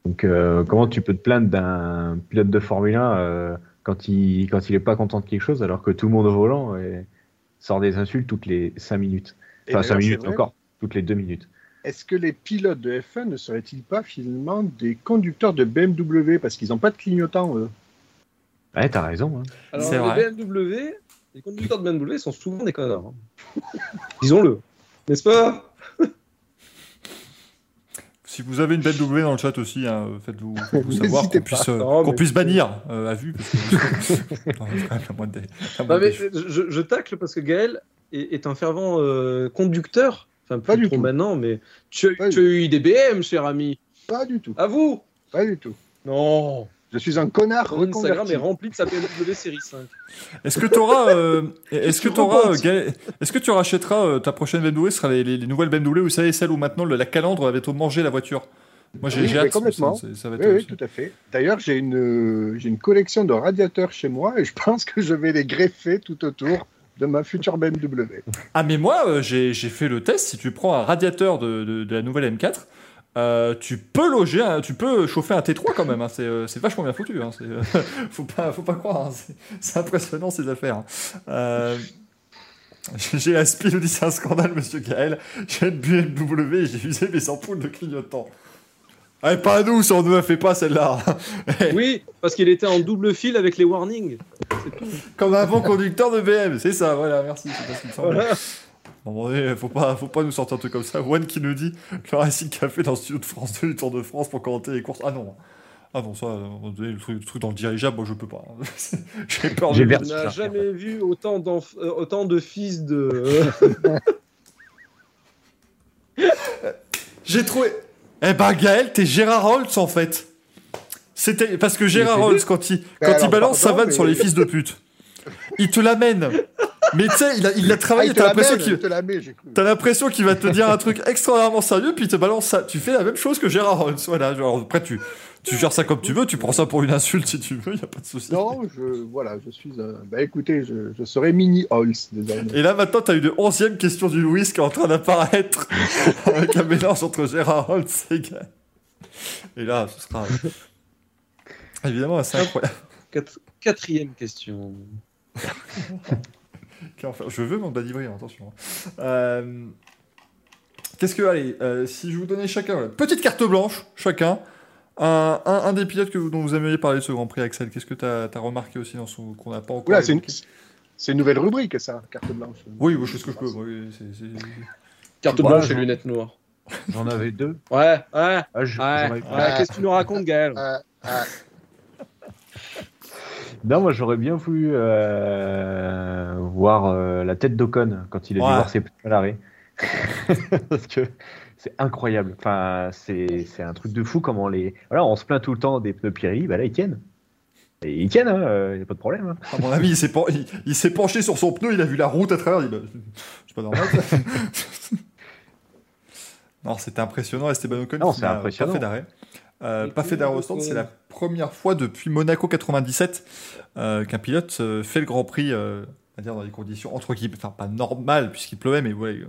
Donc, euh, comment tu peux te plaindre d'un pilote de Formule 1 euh, quand il quand il est pas content de quelque chose alors que tout le monde au volant euh, sort des insultes toutes les 5 minutes Enfin, d'ailleurs, 5 c'est minutes encore, toutes les 2 minutes. Est-ce que les pilotes de F1 ne seraient-ils pas finalement des conducteurs de BMW parce qu'ils n'ont pas de clignotant eux Ouais, t'as raison. hein. Alors, C'est les vrai. BMW, les conducteurs de BMW sont souvent des connards. hein. Disons-le. N'est-ce pas? Si vous avez une belle W dans le chat aussi, hein, faites-vous savoir qu'on puisse, euh, puisse bannir euh, à vue. Parce que... Non, c'est quand même la moindre des- la Non, moindre mais des choses. je, je tacle parce que Gaël est, est un fervent euh, conducteur. Enfin, Pas du trop tout. maintenant, mais tu, as- Pas tu as eu des BM, cher ami. Pas du tout. À vous Pas du tout. Non. Je suis un connard Ton Instagram est rempli de sa BMW série 5. Est-ce que tu auras, euh, est-ce que Tu auras, rebondis. est-ce que tu rachèteras euh, ta prochaine BMW, ce sera les, les- les nouvelles BMW, vous savez, celles où maintenant le- la calandre avait tout mangé la voiture? Moi j'ai Oui, hâte, complètement. ça, va être Oui, oui, tout à fait. D'ailleurs, j'ai une, euh, j'ai une collection de radiateurs chez moi et je pense que je vais les greffer tout autour de ma future BMW. Ah mais moi euh, j'ai j'ai fait le test. Si tu prends un radiateur de, de- de la nouvelle M4, euh, tu peux loger, tu peux chauffer un T3 quand même. hein. C'est euh, c'est vachement bien foutu. Hein. Euh, faut pas, faut pas croire. hein. C'est- impressionnant ces affaires. j'ai aspiré, nous dit c'est un scandale, monsieur Gaël. J'ai une BMW et j'ai usé mes ampoules de clignotant. Ah, et pas à nous, ça on ne me fait pas celle-là. Oui, parce qu'il était en double fil avec les warnings. Comme un bon conducteur de BM, c'est ça, voilà, merci. C'est parce qu'il me. Voilà. À un moment donné, faut pas, faut pas nous sortir un truc comme ça. One qui nous dit que le Racing Café dans le studio de France 2 du Tour de France pour commenter les courses. Ah non. Ah non, ça, à un moment donné, le truc, le truc dans le dirigeable, moi je peux pas. J'ai peur J'ai de. On n'a jamais vu autant, euh, autant de fils de. J'ai trouvé. Eh ben Gaël, t'es Gérard Holtz en fait. C'était parce que Gérard Holtz quand il quand alors, il balance sa vanne mais- sur les fils de pute, il te l'amène. Mais tu sais, il a, il a Ah, travaillé. il te T'as l'impression qu'il il. T'as l'impression va te dire un truc extraordinairement sérieux, puis il te balance ça. Tu fais la même chose que Gérard Holtz. Voilà, genre, après, tu, tu gères ça comme tu veux, tu prends ça pour une insulte si tu veux, y a pas de souci. Non, je, voilà, je suis. un- Bah écoutez, je, je serai mini Holz désormais. Et là, maintenant, t'as une onzième question du Louis qui est en train d'apparaître avec un mélange entre Gérard Holtz et Gaël. Et là, ce sera évidemment assez incroyable. Quat- Quatrième question. Je veux mon badivrer, attention. Euh, Qu'est-ce que, allez, euh, si je vous donnais chacun, voilà, petite carte blanche, chacun, un, un, un des pilotes que vous, dont vous aimeriez parler de ce Grand Prix, Axel, qu'est-ce que tu as, remarqué aussi dans son qu'on n'a pas encore Oula, c'est une, une nouvelle rubrique, ça, carte blanche. Oui, oui, je fais ce que je peux. oui, Carte Voilà, blanche et lunettes noires. J'en avais deux. Ouais, ouais, Ah, je- ouais. ouais. Qu'est-ce que tu nous racontes, Gaël? Ah, Non, moi j'aurais bien voulu euh, voir euh, la tête d'Ocon quand il a dû Ouais. voir ses pneus à l'arrêt. Parce que c'est incroyable. Enfin, c'est un truc de fou comment les. Voilà, on se plaint tout le temps des pneus Pirelli, bah là ils tiennent. Et ils tiennent, il hein, n'y a pas de problème. hein. À mon avis, il s'est, pen- il, il penché sur son pneu, il a vu la route à travers, il bah, c'est pas normal. non, c'était impressionnant, Esteban Ocon. Non, qui c'est n'a impressionnant. Pas fait d'arrêt. Euh, pas fait Ocon. c'est la première fois depuis Monaco 97 euh, qu'un pilote euh, fait le Grand Prix euh, va dire dans des conditions entre guillemets, enfin pas normales puisqu'il pleuvait, mais ouais, euh,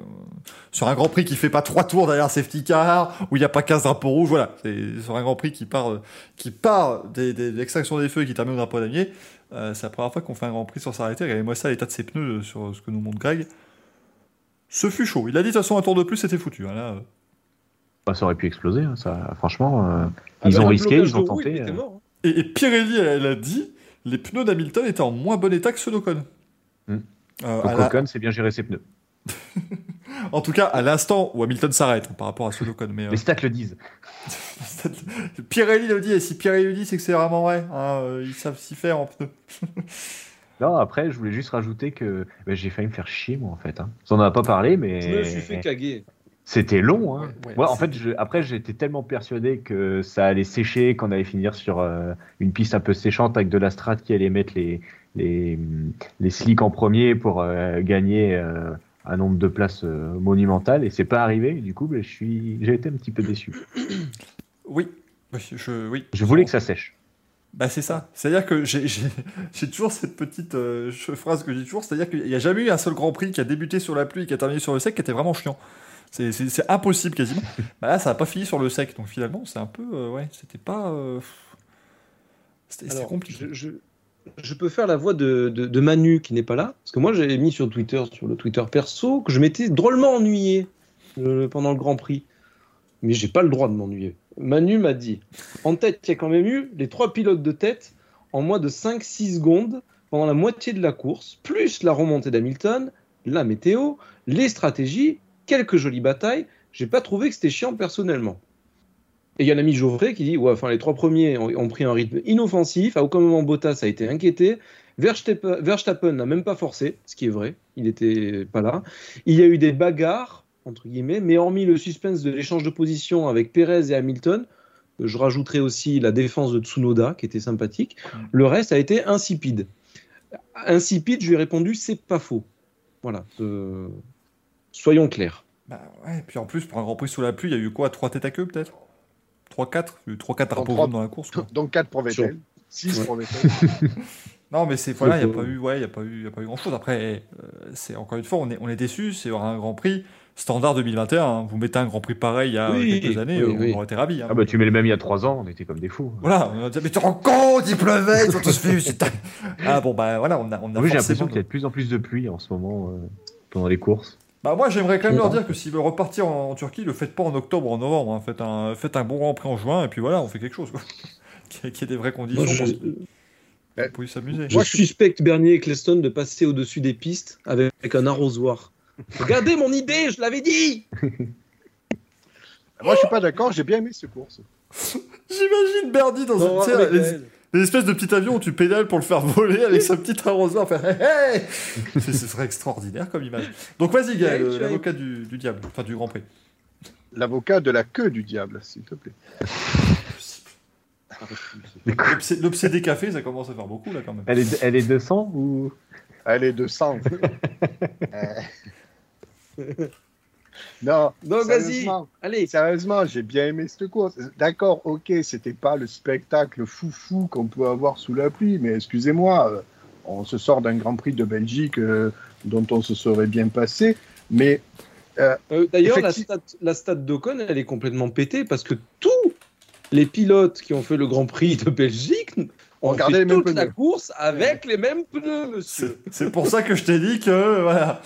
sur un Grand Prix qui fait pas trois tours derrière safety car, où il n'y a pas 15 drapeaux rouges, voilà, c'est sur un Grand Prix qui part, euh, qui part des, des, de l'extraction des feux et qui termine au drapeau damier. Euh, c'est la première fois qu'on fait un Grand Prix sans s'arrêter. Regardez-moi ça, l'état de ses pneus euh, sur ce que nous montre Greg. Ce fut chaud. Il a dit de toute façon un tour de plus c'était foutu. hein, là, euh. Bah, ça aurait pu exploser, hein, ça, franchement. euh, Ah ils bah, ont le risqué, ils ont de roue, il tenté. euh. mort, hein. Et, et Pirelli, elle, elle a dit, les pneus d'Hamilton étaient en moins bon état que ceux d'Ocon. Euh, Donc la- Ocon sait bien gérer ses pneus. en tout cas, à l'instant où Hamilton s'arrête hein, par rapport à ceux d'Ocon. Mais euh, Les stats le disent. Pirelli le dit, et si Pirelli le dit, c'est que c'est vraiment vrai. hein, euh, ils savent s'y faire en pneus. Non, après, je voulais juste rajouter que bah, j'ai failli me faire chier, moi, en fait. Hein. On n'en a pas parlé, mais. Je me suis fait caguer. C'était long. Hein. Ouais, ouais, Ouais, en fait, je- après, j'étais tellement persuadé que ça allait sécher, qu'on allait finir sur euh, une piste un peu séchante avec de la strat qui allait mettre les, les, les slicks en premier pour euh, gagner euh, un nombre de places euh, monumental. Et c'est pas arrivé. Du coup, je suis, j'ai été un petit peu déçu. Oui. Oui, je, oui. Je voulais que ça sèche. Bah c'est ça. C'est-à-dire que j'ai- toujours cette petite phrase que j'ai toujours, c'est-à-dire qu'il n'y a jamais eu un seul Grand Prix qui a débuté sur la pluie et qui a terminé sur le sec qui était vraiment chiant. C'est- impossible quasiment. bah là, ça n'a pas fini sur le sec, donc finalement, c'est un peu... euh, ouais, c'était pas... euh, c'était compliqué. Je, je- je peux faire la voix de, de- de Manu qui n'est pas là. Parce que moi, j'avais mis sur Twitter, sur le Twitter perso, que je m'étais drôlement ennuyé euh, pendant le Grand Prix. Mais j'ai pas le droit de m'ennuyer. Manu m'a dit en tête, il y a quand même eu les trois pilotes de tête en moins de 5-6 secondes pendant la moitié de la course, plus la remontée d'Hamilton, la météo, les stratégies, quelques jolies batailles. J'ai pas trouvé que c'était chiant personnellement. Et il y a l'ami Geoffrey qui dit ouais, enfin, les trois premiers ont, pris un rythme inoffensif. À aucun moment Bottas a été inquiété. Verstappen n'a même pas forcé, ce qui est vrai. Il n'était pas là. Il y a eu des bagarres, entre guillemets, mais hormis le suspense de l'échange de position avec Perez et Hamilton, je rajouterai aussi la défense de Tsunoda qui était sympathique. Le reste a été insipide. Insipide, je lui ai répondu c'est pas faux. Voilà. euh, Soyons clairs. Bah ouais, puis en plus, pour un Grand Prix sous la pluie, il y a eu quoi Trois têtes à queue peut-être? 3-4 Il y a eu 3-4 drapeaux jaunes dans la course. quoi. Donc 4 pour Vettel, 6 Ouais. pour Vettel. Non, mais c'est voilà, il n'y a pas eu, ouais, il y a pas eu, il y a pas eu grand chose. Après, euh, c'est encore une fois, on est, on est déçu. C'est un Grand Prix standard 2021. hein. Vous mettez un Grand Prix pareil il y a Oui, quelques années, oui, euh, oui. on aurait été ravis. hein. Ah bah, tu mets le même il y a trois ans, on était comme des fous. Voilà, on a dit, mais tu te rends compte, il pleuvait, ils ont tous fait. c'est- Ah bon, bah voilà, on a, on a oui, j'ai l'impression qu'il y a de plus en plus de pluie en ce moment euh, pendant les courses. Bah moi, j'aimerais quand même leur dire que s'ils veulent repartir en, en Turquie, le faites pas en octobre ou en novembre. hein. Faites, un, faites un bon Grand Prix en juin, et puis voilà, on fait quelque chose. Quoi. Qu'il y ait- des vraies conditions Moi, je, s'amuser. je suspecte Bernier Eccleston de passer au-dessus des pistes avec, avec un arrosoir. Regardez mon idée, je l'avais dit Moi, je suis pas d'accord, j'ai bien aimé cette course. J'imagine Bernie dans Non, une, elle. les espèces de petit avion où tu pédales pour le faire voler avec sa petite arrosoir. Faire hey, hey Ce ce serait extraordinaire comme image. Donc vas-y, Gaël, euh, l'avocat du, du diable, enfin du Grand Prix. L'avocat de la queue du diable, s'il te plaît. L'obs- L'obsédé café, ça commence à faire beaucoup là quand même. Elle est, elle est 200 ou Allez, 200. Non, Donc vas-y, sérieusement, allez. sérieusement, j'ai bien aimé cette course. D'accord, ok, c'était pas le spectacle foufou qu'on peut avoir sous la pluie, mais excusez-moi, euh, on se sort d'un Grand Prix de Belgique euh, dont on se serait bien passé, mais Euh, D'ailleurs, la Effecti- stat, la stat d'Ocon, elle est complètement pétée parce que tous les pilotes qui ont fait le Grand Prix de Belgique ont Regardez fait les mêmes toute la course avec les mêmes pneus, monsieur. C'est c'est pour ça que je t'ai dit que voilà.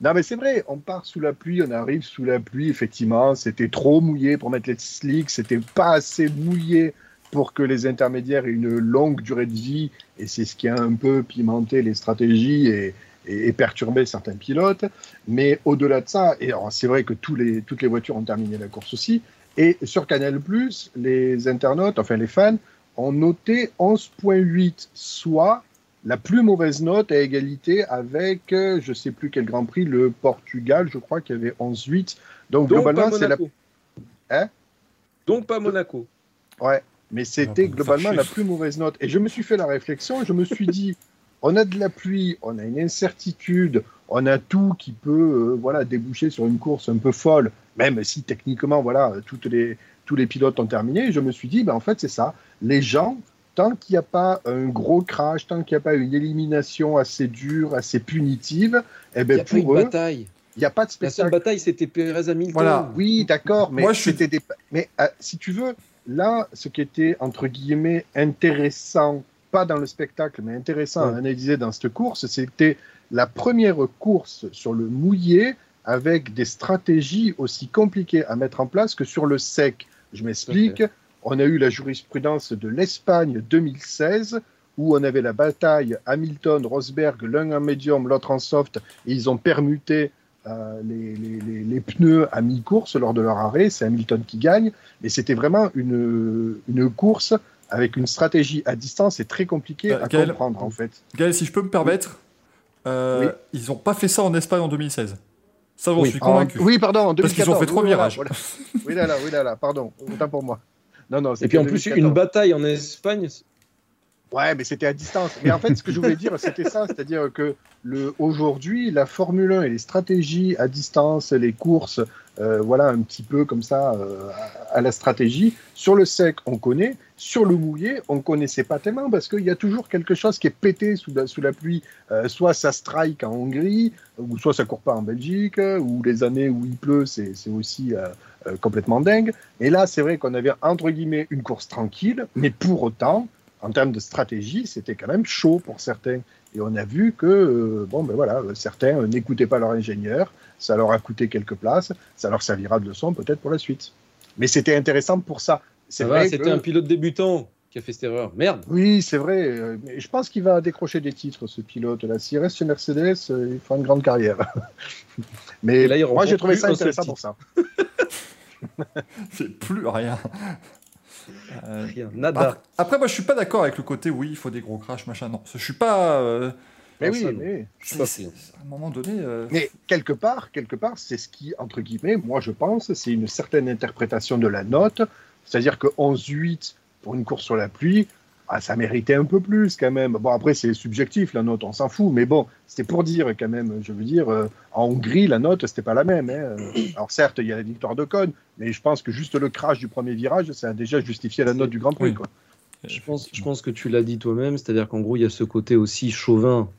Non, mais c'est vrai, on part sous la pluie, on arrive sous la pluie, effectivement, c'était trop mouillé pour mettre les slicks, c'était pas assez mouillé pour que les intermédiaires aient une longue durée de vie, et c'est ce qui a un peu pimenté les stratégies et, perturbé certains pilotes. Mais au-delà de ça, et c'est vrai que tous les, toutes les voitures ont terminé la course aussi, et sur Canal+, les internautes, enfin les fans, ont noté 11.8, soit la plus mauvaise note à égalité avec, euh, je sais plus quel Grand Prix, le Portugal, je crois qu'il y avait 11-8. Donc, globalement, c'est la. Monaco. Hein? Donc pas Monaco. Ouais, mais c'était pas nous globalement la plus mauvaise note. Et je me suis fait la réflexion, je me suis dit, on a de la pluie, on a une incertitude, on a tout qui peut euh, voilà, déboucher sur une course un peu folle, même si techniquement, voilà, toutes les, tous les pilotes ont terminé. Et je me suis dit, ben, en fait, c'est ça. Les gens tant qu'il n'y a pas un gros crash, tant qu'il n'y a pas une élimination assez dure, assez punitive, eh Il ben n'y a pas eu de pour eux, bataille. il n'y a pas de La seule spectacle. bataille, c'était Perez Hamilton. Voilà. Oui, d'accord, mais Moi, je suis- c'était des. Mais euh, si tu veux, là, ce qui était entre guillemets intéressant, pas dans le spectacle, mais intéressant à analyser dans cette course, c'était la première course sur le mouillé avec des stratégies aussi compliquées à mettre en place que sur le sec. Je m'explique. On a eu la jurisprudence de l'Espagne 2016 où on avait la bataille Hamilton-Rosberg, l'un en médium, l'autre en soft, et ils ont permuté euh, les, les- les- les pneus à mi-course lors de leur arrêt. C'est Hamilton qui gagne. Mais c'était vraiment une, une course avec une stratégie à distance et très compliquée Euh, à Gaël comprendre en fait. Gaël, si je peux me permettre, euh, Oui. ils n'ont pas fait ça en Espagne en 2016. Ça, j'en Oui. suis En- convaincu. oui, pardon, en Parce qu'ils ont 2014. fait trois oui, voilà, virages. voilà. Oui, là, là, oui, là, là, pardon. Autant pour moi. Non, non, Et puis en en plus, 2014. une bataille en Espagne. Ouais, mais c'était à distance. Mais en fait, ce que je voulais dire, c'était ça, c'est-à-dire que le aujourd'hui, la Formule 1 et les stratégies à distance, les courses, euh, voilà, un petit peu comme ça euh, à, la stratégie. Sur le sec, on connaît. Sur le mouillé, on connaissait pas tellement parce qu'il y a toujours quelque chose qui est pété sous la, pluie. Euh, soit ça strike en Hongrie, ou soit ça court pas en Belgique, ou les années où il pleut, c'est aussi complètement dingue. Et là, c'est vrai qu'on avait entre guillemets une course tranquille, mais pour autant, en termes de stratégie, c'était quand même chaud pour certains. Et on a vu que, bon, ben voilà, certains n'écoutaient pas leur ingénieur, ça leur a coûté quelques places, ça leur servira de leçon peut-être pour la suite. Mais c'était intéressant pour ça. C'est vrai c'était que- un pilote débutant qui a fait cette erreur. Merde. Oui, c'est vrai. euh, Mais je pense qu'il va décrocher des titres, ce pilote-là. S'il reste chez Mercedes, euh, il fera une grande carrière. Mais là, moi, j'ai trouvé ça intéressant pour ça. C'est plus rien. Euh, Rien, nada. après, après, moi, je suis pas d'accord avec le côté oui, il faut des gros crashs, machin. Non, je suis pas. euh, Mais oui, ça, mais... À un moment donné. euh, Mais quelque part, quelque part, c'est ce qui, entre guillemets, moi je pense, c'est une certaine interprétation de la note. C'est-à-dire que 11-8 pour une course sur la pluie, ah, ça méritait un peu plus quand même. Bon, après, c'est subjectif la note, on s'en fout. Mais bon, c'était pour dire quand même, je veux dire, euh, en Hongrie, la note, c'était pas la même. hein. Alors certes, il y a la victoire de Cône, mais je pense que juste le crash du premier virage, ça a déjà justifié la note du Grand Prix. Oui. Quoi. Je pense, je pense que tu l'as dit toi-même, c'est-à-dire qu'en gros, il y a ce côté aussi chauvin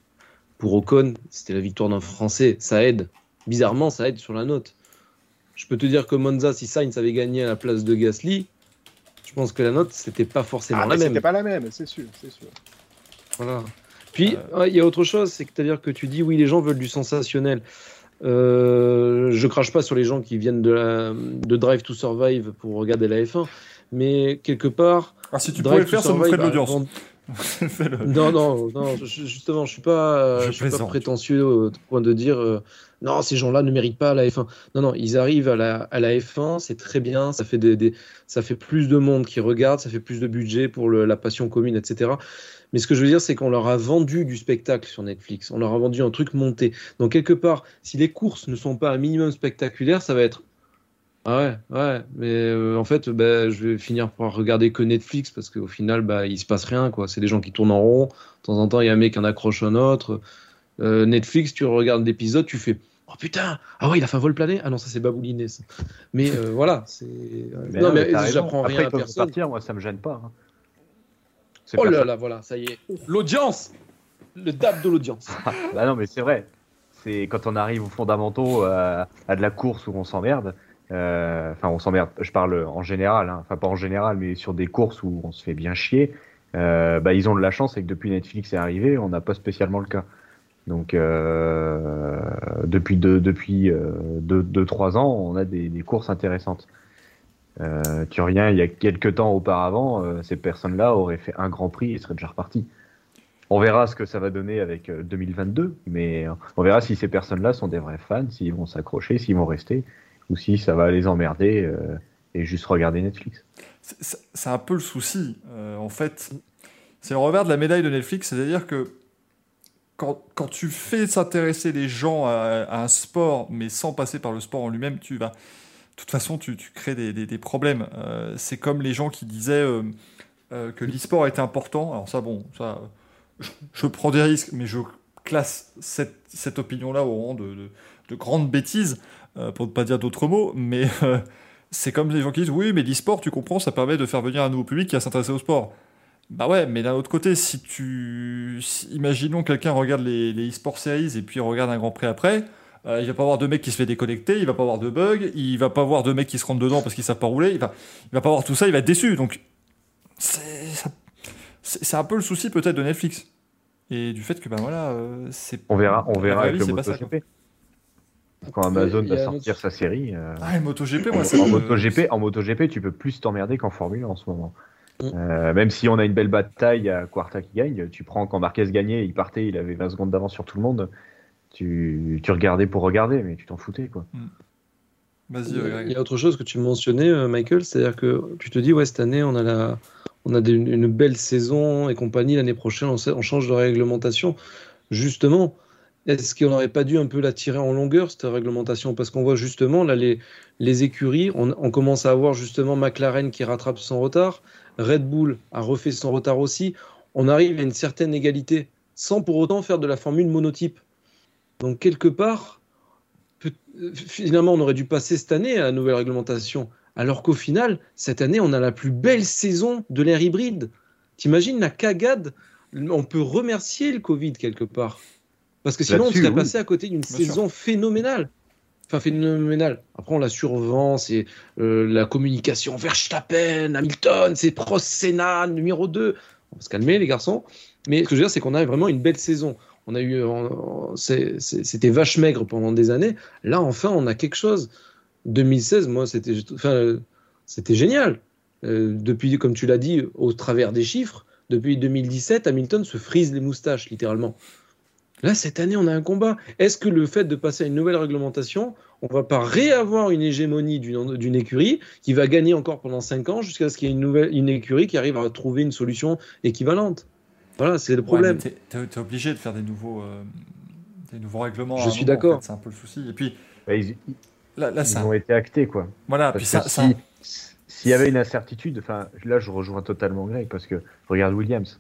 pour Ocon. C'était la victoire d'un Français, ça aide. Bizarrement, ça aide sur la note. Je peux te dire que Monza, si Sainz avait gagné à la place de Gasly, je pense que la note, c'était pas forcément Ah, la même. c'était pas la même, c'est sûr, c'est sûr. Voilà. Puis, ouais, il y a autre chose, c'est-à-dire que tu dis, oui, les gens veulent du sensationnel. Euh, je crache pas sur les gens qui viennent de, la, de Drive to Survive pour regarder la F1, mais quelque part, Ah, si tu Drive pouvais le faire, ça nous ferait de l'audience. Non, non, non, je- justement, je suis pas, euh, Je je suis pas prétentieux au point de dire euh, non, ces gens-là ne méritent pas la F1. Non, non, ils arrivent à la, à la F1, c'est très bien, ça fait des, des- ça fait plus de monde qui regarde, ça fait plus de budget pour le- la passion commune, etc. Mais ce que je veux dire, c'est qu'on leur a vendu du spectacle sur Netflix, on leur a vendu un truc monté. Donc quelque part, si les courses ne sont pas un minimum spectaculaires, ça va être ouais, ouais, mais euh, en fait, bah, je vais finir par regarder que Netflix parce qu'au final, bah, il se passe rien, quoi. C'est des gens qui tournent en rond. De temps en temps, il y a un mec qui en accroche un autre. Euh, Netflix, tu regardes l'épisode, tu fais Oh putain, ah ouais, il a fait un vol plané. Ah non, ça c'est babouliné, ça. Mais euh, voilà, c'est. Non, mais j'apprends rien à personne. partir, moi ça me gêne pas. hein. Oh là là, voilà, ça y est. L'audience Le dab de l'audience. Bah non, mais c'est vrai. C'est quand on arrive aux fondamentaux, à de la course où on s'emmerde. Euh, Enfin, on s'emmerde. Je parle en général. hein. Enfin, pas en général, mais sur des courses où on se fait bien chier. euh, bah, ils ont de la chance et que depuis Netflix est arrivé, on n'a pas spécialement le cas. Donc, euh, depuis deux, depuis deux, deux, ans, on a des, courses intéressantes. Euh, tu reviens il y a quelques temps auparavant, ces personnes-là auraient fait un Grand Prix et seraient déjà repartis. On verra ce que ça va donner avec euh, 2022, mais on verra si ces personnes-là sont des vrais fans, s'ils vont s'accrocher, s'ils vont rester, ou si ça va les emmerder euh, et juste regarder Netflix. C'est- un peu le souci. euh, en fait, c'est le revers de la médaille de Netflix, c'est-à-dire que quand, quand tu fais s'intéresser les gens à, un sport, mais sans passer par le sport en lui-même, tu vas. De toute façon, tu, crées des, problèmes. Euh, c'est comme les gens qui disaient que l'e-sport était important. Alors, ça, bon, ça. Je, prends des risques, mais je classe cette, cette opinion-là au rang de, de, de grande bêtise, euh, pour ne pas dire d'autres mots, mais. euh, c'est comme les gens qui disent oui, mais l'e-sport, tu comprends, ça permet de faire venir un nouveau public qui va s'intéresser au sport. Bah ouais, mais d'un autre côté, si tu. si- imaginons quelqu'un regarde les, les e-sport series et puis regarde un Grand Prix après, euh, il va pas avoir de mec qui se fait déconnecter, il va pas avoir de bugs, il va pas avoir de mecs qui se rentrent dedans parce qu'ils savent pas rouler, il va, il va pas avoir tout ça, il va être déçu. Donc, c'est un peu le souci peut-être de Netflix. Et du fait que, ben voilà, euh, c'est. On verra, on verra avec le c'est pas ça, quoi. MotoGP. Quand Amazon va sortir autre- sa série. euh, Ah, et MotoGP, moi, ça en, MotoGP, en MotoGP, tu peux plus t'emmerder qu'en Formule 1 en ce moment. Mm. Euh, même si on a une belle bataille à Quarta qui gagne, tu prends quand Marquez gagnait, il partait, il avait 20 secondes d'avance sur tout le monde. Tu, tu regardais pour regarder, mais tu t'en foutais quoi. Vas-y, Il y, a, Greg. il y a autre chose que tu mentionnais, euh, Michael, c'est-à-dire que tu te dis, ouais, cette année, on a, la, on a des- une, belle saison et compagnie, l'année prochaine, on change de réglementation. Justement, est-ce qu'on n'aurait pas dû un peu la tirer en longueur, cette réglementation? Parce qu'on voit justement, là, les, écuries, on, on commence à avoir justement McLaren qui rattrape son retard, Red Bull a refait son retard aussi. On arrive à une certaine égalité, sans pour autant faire de la formule monotype. Donc, quelque part, finalement, on aurait dû passer cette année à la nouvelle réglementation. Alors qu'au final, cette année, on a la plus belle saison de l'ère hybride. T'imagines la cagade? On peut remercier le Covid quelque part. Parce que sinon, on serait oui. passé à côté d'une saison phénoménale. Enfin, phénoménale. Après, on la survend, c'est euh, la communication. Verstappen, Hamilton, c'est Prost, Senna, numéro 2. On va se calmer, les garçons. Mais ce que je veux dire, c'est qu'on a vraiment une belle saison. On a eu, euh, c'était vache maigre pendant des années. Là, enfin, on a quelque chose. 2016, moi, c'était, enfin, euh, c'était génial. Euh, depuis, comme tu l'as dit, au travers des chiffres, depuis 2017, Hamilton se frise les moustaches, littéralement. Là, cette année, on a un combat. Est-ce que le fait de passer à une nouvelle réglementation, on va pas réavoir une hégémonie d'une écurie qui va gagner encore pendant 5 ans jusqu'à ce qu'il y ait une, nouvelle, une écurie qui arrive à trouver une solution équivalente? Voilà, c'est le Ouais, problème. t'es- t'es t'es obligé de faire des nouveaux, euh, des nouveaux règlements. Je suis en d'accord. fait, C'est un peu le souci. Et puis, Bah, ils, là, là ils ça. ont été actés quoi. Voilà, Parce puis ça. que ça- si- s'il y avait une incertitude, enfin là je rejoins totalement Greg parce que regarde Williams.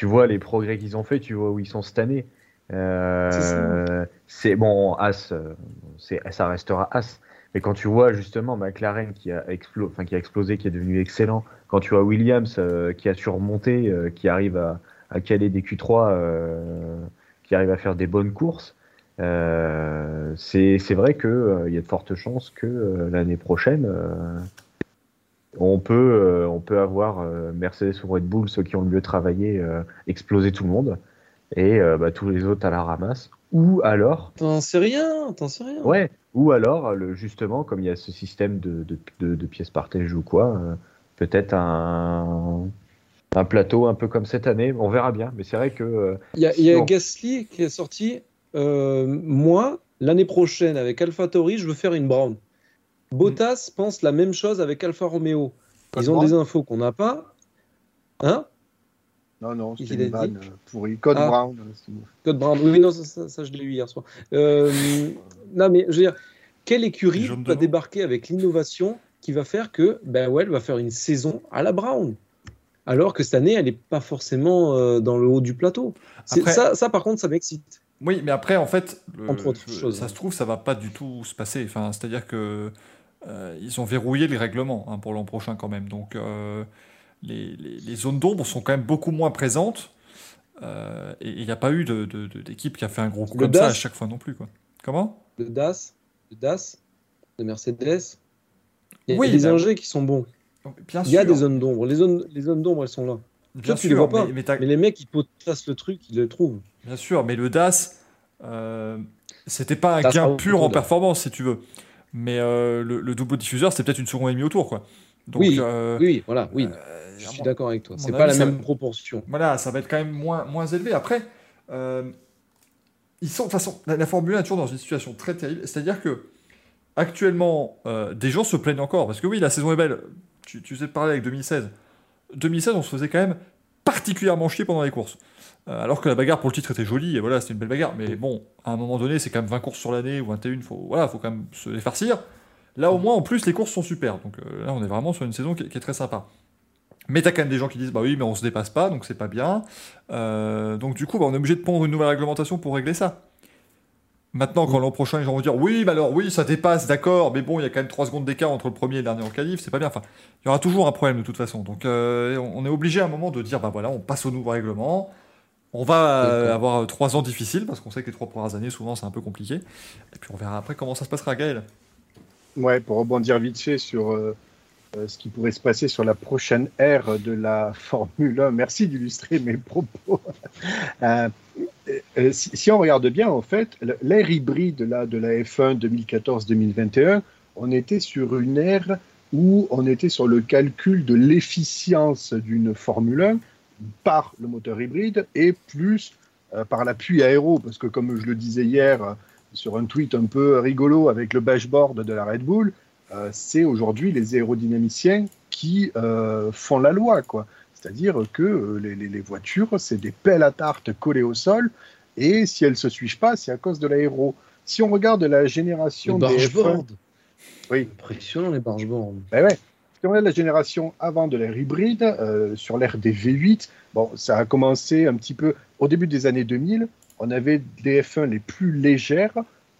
Tu vois les progrès qu'ils ont fait, tu vois où ils sont cette année. Euh, c'est bon, As, euh, c'est ça restera As. Mais quand tu vois justement McLaren qui a, explo- enfin, qui a explosé, qui est devenu excellent, quand tu vois Williams euh, qui a surmonté, euh, qui arrive à, à caler des Q3, euh, qui arrive à faire des bonnes courses, c'est vrai qu'il il y a de fortes chances que l'année prochaine, on, peut, euh, on peut avoir euh, Mercedes ou Red Bull, ceux qui ont le mieux travaillé, euh, exploser tout le monde, et euh, bah, tous les autres à la ramasse. Ou alors, T'en sais rien, t'en sais rien. ouais, ou alors, le, justement, comme il y a ce système de, de, de- de pièces partagées ou quoi, euh, peut-être un, un plateau un peu comme cette année, on verra bien. Mais c'est vrai que euh, Il y a, y. Gasly qui est sorti. moi, l'année prochaine, avec AlphaTauri, je veux faire une Brown. Bottas pense la même chose avec Alfa Romeo. Ils ont des infos qu'on n'a pas. Hein Non, non, qu'il une vanne euh, pourrie. Code Ah. Brown. euh, c'est. Code Brown. Oui, non, ça, ça- ça, je l'ai eu hier soir. Euh, non, mais je veux dire, quelle écurie va débarquer avec l'innovation qui va faire que, ben ouais, elle va faire une saison à la Brown? Alors que cette année, elle n'est pas forcément euh, dans le haut du plateau. C'est- Après- Ça, ça, par contre, ça m'excite. Oui, mais après, en fait, le- Entre autres je- choses, ça hein. se trouve, ça va pas du tout se passer. Enfin, c'est-à-dire que euh, ils ont verrouillé les règlements hein, pour l'an prochain quand même. Donc, euh, les, les- les zones d'ombre sont quand même beaucoup moins présentes. Euh, et il n'y a pas eu de- de- de- d'équipe qui a fait un gros coup Le comme ça à DAS. chaque fois non plus. Quoi. Comment? De DAS, de DAS, de Mercedes. Il y a Oui, des ingés qui sont bons. Bien Il y a sûr, des zones d'ombre. Les zones, les zones d'ombre, elles sont là. bien Toi, tu les sûr, vois pas. mais, mais t'as- Mais les mecs, ils potassent le truc, ils le trouvent. Bien sûr, mais le DAS, c'était pas un DAS gain pur en performance, si tu veux. Mais euh, le, le double diffuseur, c'est peut-être une seconde et demie au tour, quoi. Donc, Oui, euh, Oui, voilà, oui. euh, je suis d'accord avec toi. C'est avis, pas la ça- même proportion. Voilà, ça va être quand même moins, moins élevé. Après, ils sont, de façon, la, la Formule 1 est toujours dans une situation très terrible. C'est-à-dire que, actuellement, des gens se plaignent encore. Parce que oui, la saison est belle. Tu, tu sais parler avec 2016. 2016, on se faisait quand même particulièrement chier pendant les courses. Euh, alors que la bagarre pour le titre était jolie, et voilà, c'était une belle bagarre. Mais bon, à un moment donné, c'est quand même 20 courses sur l'année ou 21, faut, voilà, faut quand même se les farcir. Là, au moins, en plus, les courses sont super. Donc euh, là, on est vraiment sur une saison qui, est- très sympa. Mais t'as quand même des gens qui disent, bah oui, mais on se dépasse pas, donc c'est pas bien. Euh, donc du coup, bah, on est obligé de prendre une nouvelle réglementation pour régler ça. Maintenant, quand l'an prochain, les gens vont dire oui, mais alors oui, ça dépasse, d'accord, mais bon, il y a quand même 3 secondes d'écart entre le premier et le dernier en qualif, c'est pas bien. Enfin, il y aura toujours un problème de toute façon. Donc, on on est obligé à un moment de dire bah voilà, on passe au nouveau règlement. On va euh, avoir 3 ans difficiles parce qu'on sait que les 3 premières années, souvent, c'est un peu compliqué. Et puis, on verra après comment ça se passera, Gaël. Ouais, pour rebondir vite fait sur euh, euh, ce qui pourrait se passer sur la prochaine ère de la Formule 1. Merci d'illustrer mes propos. Euh, euh, si, si on regarde bien, en fait, l'ère hybride là, de la F1 2014-2021, on était sur une ère où on était sur le calcul de l'efficience d'une Formule 1 par le moteur hybride et plus euh, par l'appui aéro. Parce que comme je le disais hier euh, sur un tweet un peu rigolo avec le dashboard de la Red Bull, euh, c'est aujourd'hui les aérodynamiciens qui font la loi. quoi. C'est-à-dire que les, les- les voitures, c'est des pelles à tarte collées au sol, et si elles ne se suivent pas, c'est à cause de l'aéro. Si on regarde la génération des F1, bargeboards. Oui. Impressionnant, les bargeboards. ben ouais. On regarde la génération avant de l'ère hybride, euh, sur l'ère des V8, bon, ça a commencé un petit peu au début des années 2000. On avait des F1 les plus légères,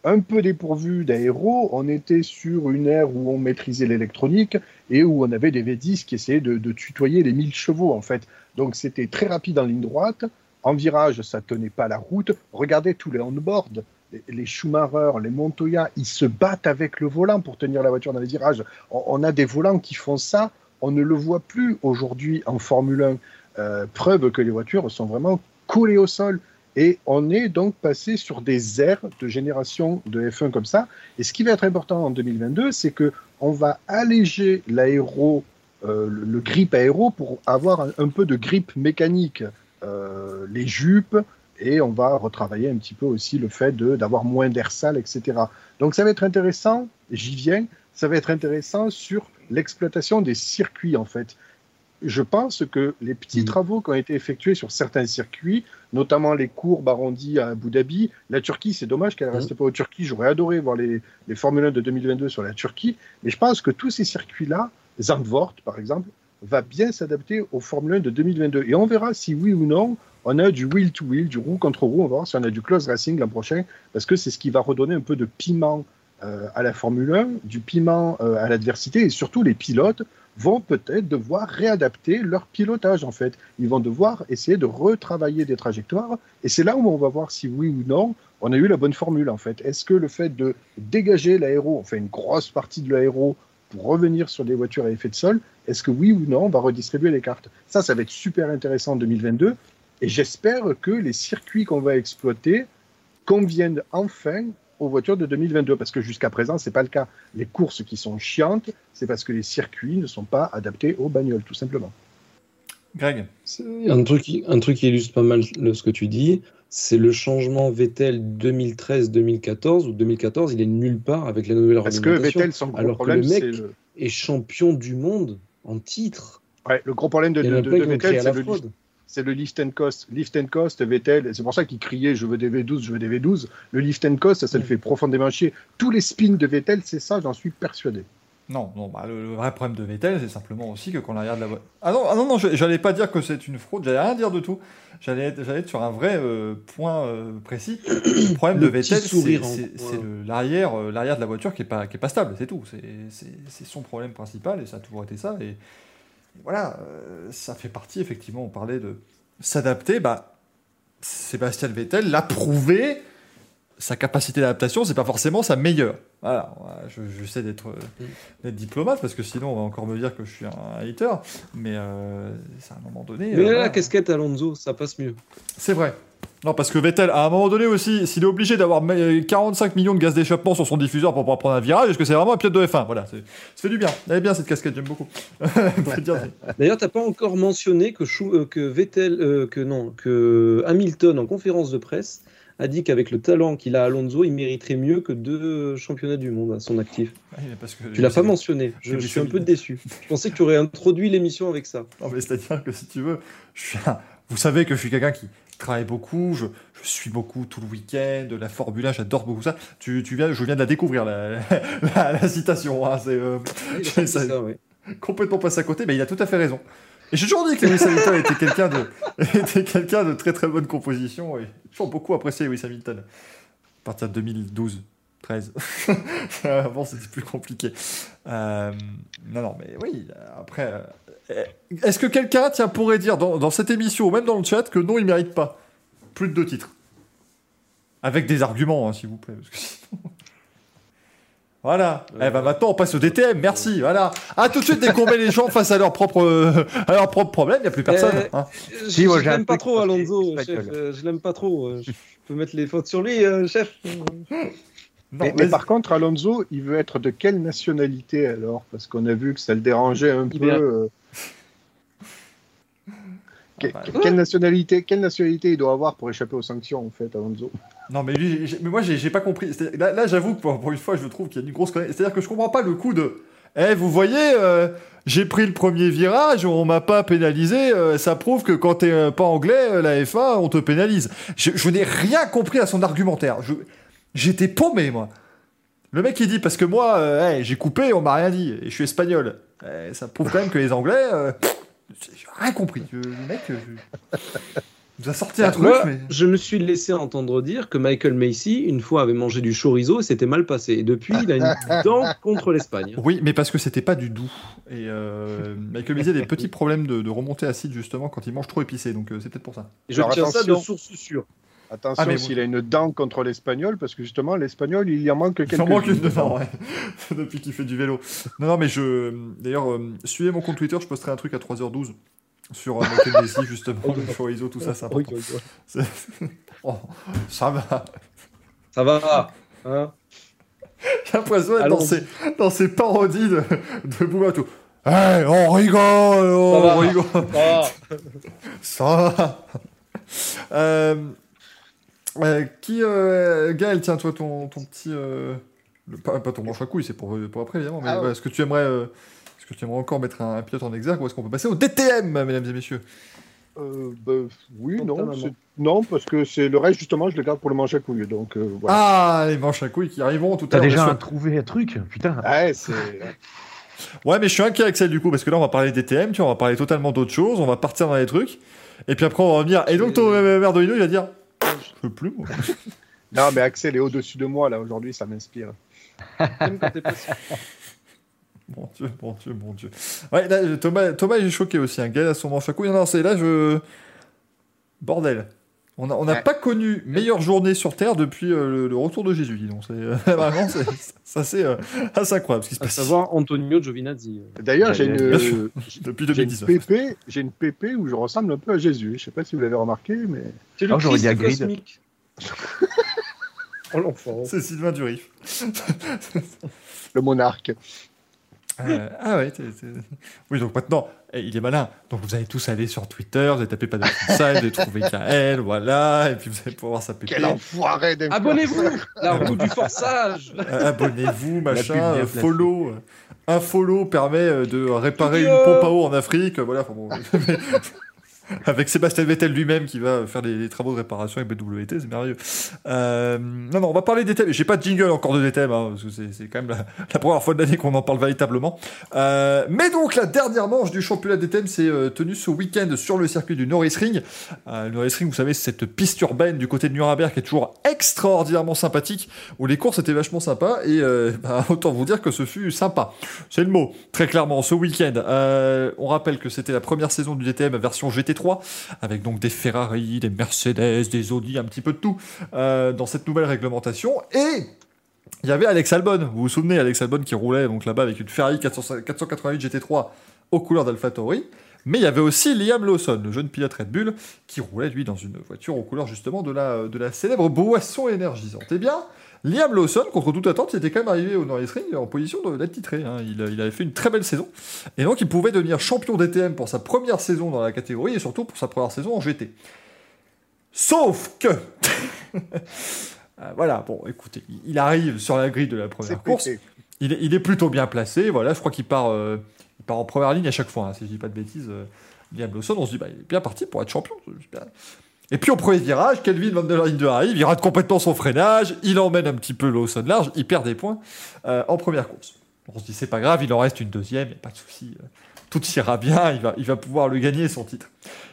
un peu dépourvues d'aéro. On était sur une ère où on maîtrisait l'électronique et où on avait des V10 qui essayaient de, de tutoyer les 1000 chevaux, en fait. Donc c'était très rapide en ligne droite. En virage, ça tenait pas la route. Regardez tous les on-board. Les, Schumacher, les Montoya, ils se battent avec le volant pour tenir la voiture dans les virages. On, a des volants qui font ça. On ne le voit plus aujourd'hui en Formule 1. Euh, preuve que les voitures sont vraiment collées au sol. Et on est donc passé sur des aires de génération de F1 comme ça. Et ce qui va être important en 2022, c'est que on va alléger l'aéro, euh, le, grip aéro pour avoir un, un peu de grip mécanique. Euh, les jupes, et on va retravailler un petit peu aussi le fait de- d'avoir moins d'air sale, etc. Donc ça va être intéressant, j'y viens, ça va être intéressant sur l'exploitation des circuits en fait. Je pense que les petits Mm. travaux qui ont été effectués sur certains circuits, notamment les courbes arrondies à Abu Dhabi, la Turquie, c'est dommage qu'elle ne Mm. reste pas au Turquie. J'aurais adoré voir les, les Formule 1 de 2022 sur la Turquie, mais je pense que tous ces circuits-là, Zandvoort par exemple, va bien s'adapter aux Formule 1 de 2022. Et on verra si oui ou non on a du wheel to wheel, du roue contre roue. On va voir si on a du close racing l'an prochain, parce que c'est ce qui va redonner un peu de piment euh, à la Formule 1, du piment euh, à l'adversité, et surtout les pilotes vont peut-être devoir réadapter leur pilotage en fait. Ils vont devoir essayer de retravailler des trajectoires, et c'est là où on va voir si oui ou non on a eu la bonne formule en fait. Est-ce que le fait de dégager l'aéro, on fait une grosse partie de l'aéro pour revenir sur des voitures à effet de sol, est-ce que oui ou non on va redistribuer les cartes? Ça, ça va être super intéressant en 2022. Et j'espère que les circuits qu'on va exploiter conviennent enfin aux voitures de 2022, parce que jusqu'à présent, c'est pas le cas. Les courses qui sont chiantes, c'est parce que les circuits ne sont pas adaptés aux bagnoles, tout simplement. Greg. Un truc, qui- un truc qui illustre pas mal le- ce que tu dis, c'est le changement Vettel 2013-2014, où 2014, il est nulle part avec la nouvelle Parce que réglementation, Vettel, son gros alors que problème, le mec le... est champion du monde en titre. Ouais, le gros problème de, de, de- de Vettel, c'est la le. C'est le lift and cost. Lift and cost, Vettel, et c'est pour ça qu'il criait je veux des V12, je veux des V12. Le lift and cost, ça, ça le Mm. fait profondément chier. Tous les spins de Vettel, c'est ça, j'en suis persuadé. Non, non bah, le, le vrai problème de Vettel, c'est simplement aussi que quand on regarde la voiture. Ah non, ah non, non, je- j'allais pas dire que c'est une fraude, j'allais rien dire de tout. J'allais être, sur un vrai euh, point euh, précis. Le problème Le de Vettel, c'est, l'arrière, euh, l'arrière de la voiture qui est pas, qui est pas stable, c'est tout. C'est, c'est- c'est son problème principal et ça a toujours été ça. Et, et voilà, euh, ça fait partie, effectivement, on parlait de s'adapter. Bah, Sébastien Vettel l'a prouvé. Sa capacité d'adaptation, c'est pas forcément sa meilleure. Voilà, voilà, je, j'essaie d'être, euh, Mm. diplomate parce que sinon on va encore me dire que je suis un hater. Mais euh, c'est à un moment donné. Mais euh, là, voilà. la casquette Alonso, ça passe mieux. C'est vrai. Non, parce que Vettel, à un moment donné aussi, s'il est obligé d'avoir euh, 45 millions de gaz d'échappement sur son diffuseur pour pouvoir prendre un virage, est-ce que c'est vraiment un pilote de F1 Voilà, ça fait du bien. Elle est bien cette casquette, j'aime beaucoup. D'ailleurs, t'as pas encore mentionné que, euh, que Vettel, euh, que non, que Hamilton en conférence de presse a dit qu'avec le talent qu'il a Alonso, il mériterait mieux que deux championnats du monde à son actif. Oui, mais parce que- Tu l'as pas mentionné. Je, je suis un peu déçu. Je pensais que tu aurais introduit l'émission avec ça. Non, mais c'est-à-dire que si tu veux, je suis un- vous savez que je suis quelqu'un qui travaille beaucoup, je, je suis beaucoup tout le week-end, la Formule 1, j'adore beaucoup ça. Tu, tu viens, je viens de la découvrir, la, la- la citation. hein, c'est euh, complètement passé à côté, mais il a tout à fait raison. Et j'ai toujours dit que Lewis Hamilton était quelqu'un de, était quelqu'un de très très bonne composition et j'ai toujours beaucoup apprécié Lewis Hamilton. partir de 2012, 13. Avant, c'était plus compliqué. Euh, non, non, mais oui, après. euh, Est-ce que quelqu'un, tiens, pourrait dire dans, dans cette émission ou même dans le chat que non, il mérite pas? Plus de deux titres Avec des arguments, hein, s'il vous plaît. parce que sinon- Voilà. Eh ben maintenant, on passe au DTM. Merci. Voilà. Ah, tout de suite, dès qu'on met les gens face à leurs propres, euh, à leurs propres problèmes, il n'y a plus personne. Euh, hein. Je, Si, moi, je l'aime pas trop, Alonso, chef. Euh, je l'aime pas trop. euh, Je peux mettre les fautes sur lui, euh, chef. Non, mais, par contre, Alonso, il veut être de quelle nationalité alors? Parce qu'on a vu que ça le dérangeait un peu. Libéral. euh. Que- bah, que- quelle, nationalité, quelle nationalité il doit avoir pour échapper aux sanctions, en fait, Alonso? Non, mais, lui, mais moi, j'ai pas compris. Là, là, j'avoue que pour, pour une fois, je trouve qu'il y a une grosse. C'est-à-dire que je comprends pas le coup de. Eh, vous voyez, euh, j'ai pris le premier virage, on m'a pas pénalisé. euh, ça prouve que quand t'es euh, pas anglais, la F1, on te pénalise. Je, je n'ai rien compris à son argumentaire. Je- J'étais paumé, moi. Le mec, il dit parce que moi, euh, j'ai coupé, on m'a rien dit, et je suis espagnol. Eh, ça prouve quand même que les Anglais. euh, j'ai rien compris. Le mec, euh, je- il nous a sorti un truc, Moi, mais. je me suis laissé entendre dire que Michael Macy, une fois, avait mangé du chorizo et c'était mal passé. Et depuis, il a une dent contre l'Espagne. Oui, mais parce que c'était pas du doux. Et euh, Michael Macy a des petits problèmes de, de remontée acide justement quand il mange trop épicé, donc euh, c'est peut-être pour ça. Et je Alors, tiens ça de source sûre. Attention Ah, mais s'il a une dent contre l'espagnol, parce que justement, l'espagnol, il y en manque Il quelques en manque une dedans, ouais. Depuis qu'il fait du vélo. Non, non, mais je. D'ailleurs, euh, suivez mon compte Twitter, je posterai un truc à 3h12 sur euh, Michael Macy, justement, le chorizo, tout ça, oui. C'est- Oh, ça va. Ça va. Hein J'ai l'impression d'être dans ces, dans ces parodies de, de Boubatou. Hey, on rigole, on va. rigole. Ah. Ça va. Euh, euh, qui, euh, Gaël, tiens, toi, ton, ton petit. euh, le- pas, pas ton manche à couilles, c'est pour, pour après, évidemment. Mais Ah ouais. est-ce que tu aimerais. euh, est-ce que tu aimerais encore mettre un, un pilote en exergue ou est-ce qu'on peut passer au DTM, mesdames et messieurs? Euh, bah, oui, non, non, parce que c'est le reste, justement, je le garde pour le manche à couilles. Donc, euh, voilà. Ah, les manches à couilles qui arriveront tout à T'as l'heure. déjà bien un trouvé un truc? Putain. Ouais, c'est. Ouais, mais je suis inquiet avec celle du coup, parce que là, on va parler DTM, tu vois, on va parler totalement d'autre chose, on va partir dans les trucs, et puis après, on va revenir. Et donc, ton Euh. Merdolino, il va dire peux plus, moi. Non, mais Axel est au-dessus de moi, là, aujourd'hui, ça m'inspire. J'aime quand t'es patient. Mon Dieu, mon Dieu, mon Dieu. Ouais, là, Thomas, Thomas il est choqué aussi. Un gars à son manche à couilles. Non, non, c'est là, je. Bordel. On n'a Ouais. pas connu meilleure journée sur Terre depuis euh, le, le retour de Jésus, dis donc. C'est euh, vraiment, c'est ça, c'est euh, assez incroyable ce qui se À passe savoir Antonio Giovinazzi. D'ailleurs, j'ai une, depuis j'ai une 2019. PP, j'ai une PP où je ressemble un peu à Jésus. Je sais pas si vous l'avez remarqué, mais C'est le Ah, j'aurais dit Christ Hagrid. cosmique. oh l'enfant. C'est Sylvain Durif. le monarque. Euh, ah ouais, t'es- t'es- oui, donc maintenant, il est malin. Donc vous allez tous aller sur Twitter, vous allez taper pas de ça, vous allez trouver KL, voilà, et puis vous allez pouvoir voir sa PP. Quel enfoiré. Abonnez-vous La roue du forçage Euh, Abonnez-vous, machin, euh, follow. Un follow permet euh, de réparer une pompe à eau en Afrique. Voilà, enfin bon. Avec Sébastien Vettel lui-même qui va faire les, les travaux de réparation avec BWT, c'est merveilleux. Euh, non, non, on va parler des thèmes. J'ai pas de jingle encore de des thèmes, hein, parce que c'est quand même la, première fois de l'année qu'on en parle véritablement. Euh, mais donc, la dernière manche du championnat des thèmes s'est euh, tenue ce week-end sur le circuit du Norrisring. Euh, le Norrisring, vous savez, c'est cette piste urbaine du côté de Nuremberg qui est toujours extraordinairement sympathique, où les courses étaient vachement sympas, et bah, autant vous dire que ce fut sympa. C'est le mot, très clairement, ce week-end. On rappelle que c'était la première saison du DTM version GT3, avec donc des Ferrari, des Mercedes, des Audi, un petit peu de tout, euh, dans cette nouvelle réglementation. Et il y avait Alex Albon, vous vous souvenez, Alex Albon qui roulait donc là-bas avec une Ferrari 400 488 GT3 aux couleurs d'AlphaTauri. Mais il y avait aussi Liam Lawson, le jeune pilote Red Bull, qui roulait lui dans une voiture aux couleurs justement de la, de la célèbre boisson énergisante. Eh bien, Liam Lawson, contre toute attente, il était quand même arrivé au Norrisring en position de- d'être titré. hein. Il, il avait fait une très belle saison. Et donc, il pouvait devenir champion DTM pour sa première saison dans la catégorie et surtout pour sa première saison en GT. Sauf que. Euh, voilà, bon, écoutez, il- arrive sur la grille de la première course. Il est, il est plutôt bien placé. Voilà, je crois qu'il part, euh, il part en première ligne à chaque fois. hein, si je dis pas de bêtises, euh, Liam Lawson, on se dit, bah, il est bien parti pour être champion. Et puis au premier virage, Kelvin Van der Linde arrive, il rate complètement son freinage, il emmène un petit peu Lawson large, il perd des points euh, en première course. On se dit c'est pas grave, il en reste une deuxième, y a pas de souci, euh, tout ira bien, il va, il va pouvoir le gagner son titre.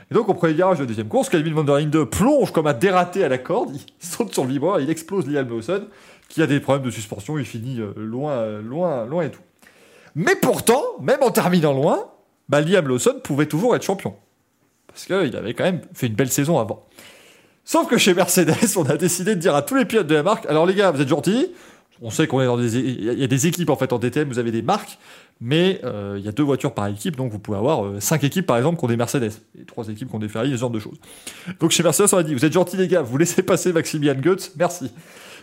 Et donc au premier virage de deuxième course, Calvin Van der Linde plonge comme un dératé à la corde, il saute sur le vibreur, il explose Liam Lawson, qui a des problèmes de suspension, il finit euh, loin, loin, loin et tout. Mais pourtant, même en terminant loin, bah, Liam Lawson pouvait toujours être champion. Parce qu'il avait quand même fait une belle saison avant. Sauf que chez Mercedes, on a décidé de dire à tous les pilotes de la marque, alors les gars, vous êtes gentils, on sait qu'on est dans des, il y a des équipes en fait en DTM, vous avez des marques, mais euh, il y a deux voitures par équipe, donc vous pouvez avoir euh, cinq équipes par exemple qui ont des Mercedes, et trois équipes qui ont des Ferrari, ce genre de choses. Donc chez Mercedes, on a dit, vous êtes gentils les gars, vous laissez passer Maximilian Goetz, merci.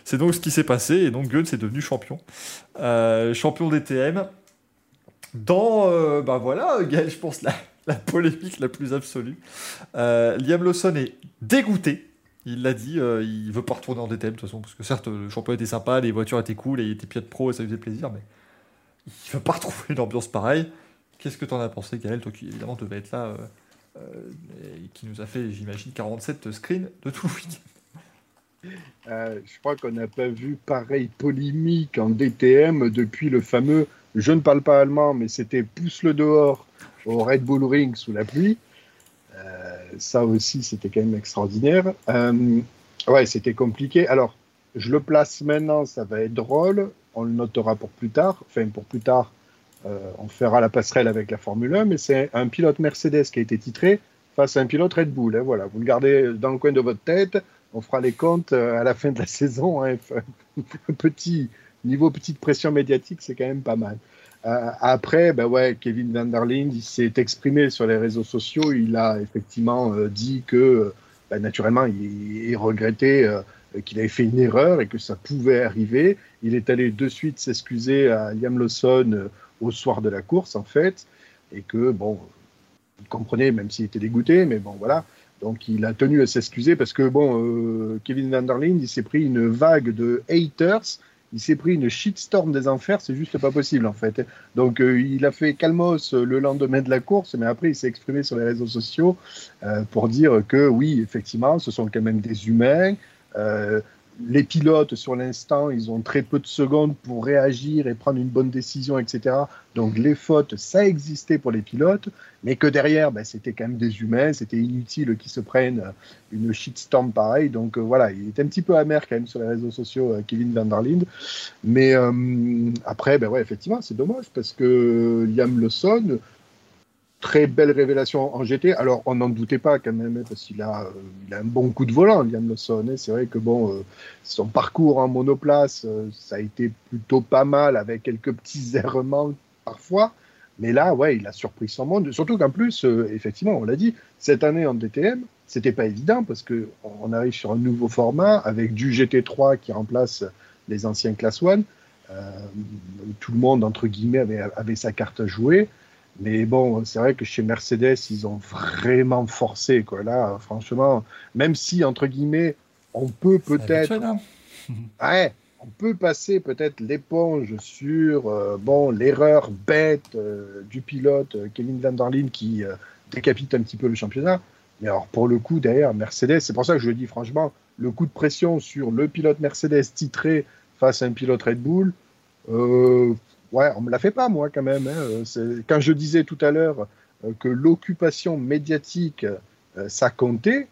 C'est donc ce qui s'est passé, et donc Goetz est devenu champion, euh, champion DTM. Dans, bah voilà, Gaël, je pense la, la polémique la plus absolue. Euh, Liam Lawson est dégoûté. Il l'a dit, euh, il veut pas retourner en DTM de toute façon, parce que certes, le championnat était sympa, les voitures étaient cool, et il était pilote pro et ça lui faisait plaisir, mais il veut pas retrouver une ambiance pareille. Qu'est-ce que t'en as pensé, Gaël, toi qui évidemment devais être là, euh, euh, et qui nous a fait, j'imagine, 47 screens de tout le week-end? Je crois qu'on n'a pas vu pareille polémique en DTM depuis le fameux je ne parle pas allemand, mais c'était pousse-le dehors au Red Bull Ring sous la pluie. Euh, ça aussi, c'était quand même extraordinaire. Euh, ouais, c'était compliqué. Alors, je le place maintenant, ça va être drôle. On le notera pour plus tard. Enfin, pour plus tard, euh, on fera la passerelle avec la Formule 1, mais c'est un pilote Mercedes qui a été titré face à un pilote Red Bull. hein, voilà, vous le gardez dans le coin de votre tête. On fera les comptes à la fin de la saison. hein. Petit niveau petite pression médiatique, c'est quand même pas mal. Euh, après, ben ouais, Kevin Van der Linde, s'est exprimé sur les réseaux sociaux. Il a effectivement euh, dit que, ben, naturellement, il, regrettait euh, qu'il avait fait une erreur et que ça pouvait arriver. Il est allé de suite s'excuser à Liam Lawson au soir de la course, en fait, et que, bon, il comprenait, même s'il était dégoûté, mais bon, voilà. Donc, il a tenu à s'excuser parce que, bon, Kevin Van der Linde, s'est pris une vague de haters il s'est pris une shitstorm des enfers, c'est juste pas possible en fait. Donc euh, il a fait calmos le lendemain de la course, mais après il s'est exprimé sur les réseaux sociaux euh, pour dire que oui, effectivement, ce sont quand même des humains. Euh, les pilotes, sur l'instant, ils ont très peu de secondes pour réagir et prendre une bonne décision, etc. Donc les fautes, ça existait pour les pilotes, mais que derrière, ben, c'était quand même des humains, c'était inutile qu'ils se prennent une shitstorm pareille. Donc euh, voilà, il était un petit peu amer quand même sur les réseaux sociaux, euh, Kevin Van der Linde. Mais euh, après, ben ouais, effectivement, c'est dommage parce que Liam Lawson, très belle révélation en GT. Alors, on n'en doutait pas quand même, hein, parce qu'il a, euh, il a un bon coup de volant, Liam Lawson. hein. C'est vrai que bon, euh, son parcours en monoplace, euh, ça a été plutôt pas mal, avec quelques petits errements parfois. Mais là, ouais, il a surpris son monde. Surtout qu'en plus, euh, effectivement, on l'a dit, cette année en DTM, c'était pas évident parce que on arrive sur un nouveau format avec du GT3 qui remplace les anciens Class 1. Euh, tout le monde, entre guillemets, avait, avait sa carte à jouer. Mais bon, c'est vrai que chez Mercedes, ils ont vraiment forcé. Quoi. Là, franchement, même si, entre guillemets, on peut peut-être hein. Ouais, on peut passer peut-être l'éponge sur euh, bon l'erreur bête euh, du pilote euh, Kevin Van der Linde qui euh, décapite un petit peu le championnat. Mais alors pour le coup derrière Mercedes, c'est pour ça que je le dis franchement, le coup de pression sur le pilote Mercedes titré face à un pilote Red Bull, ouais, on me la fait pas moi quand même. hein. Quand je disais tout à l'heure que l'occupation médiatique ça comptait,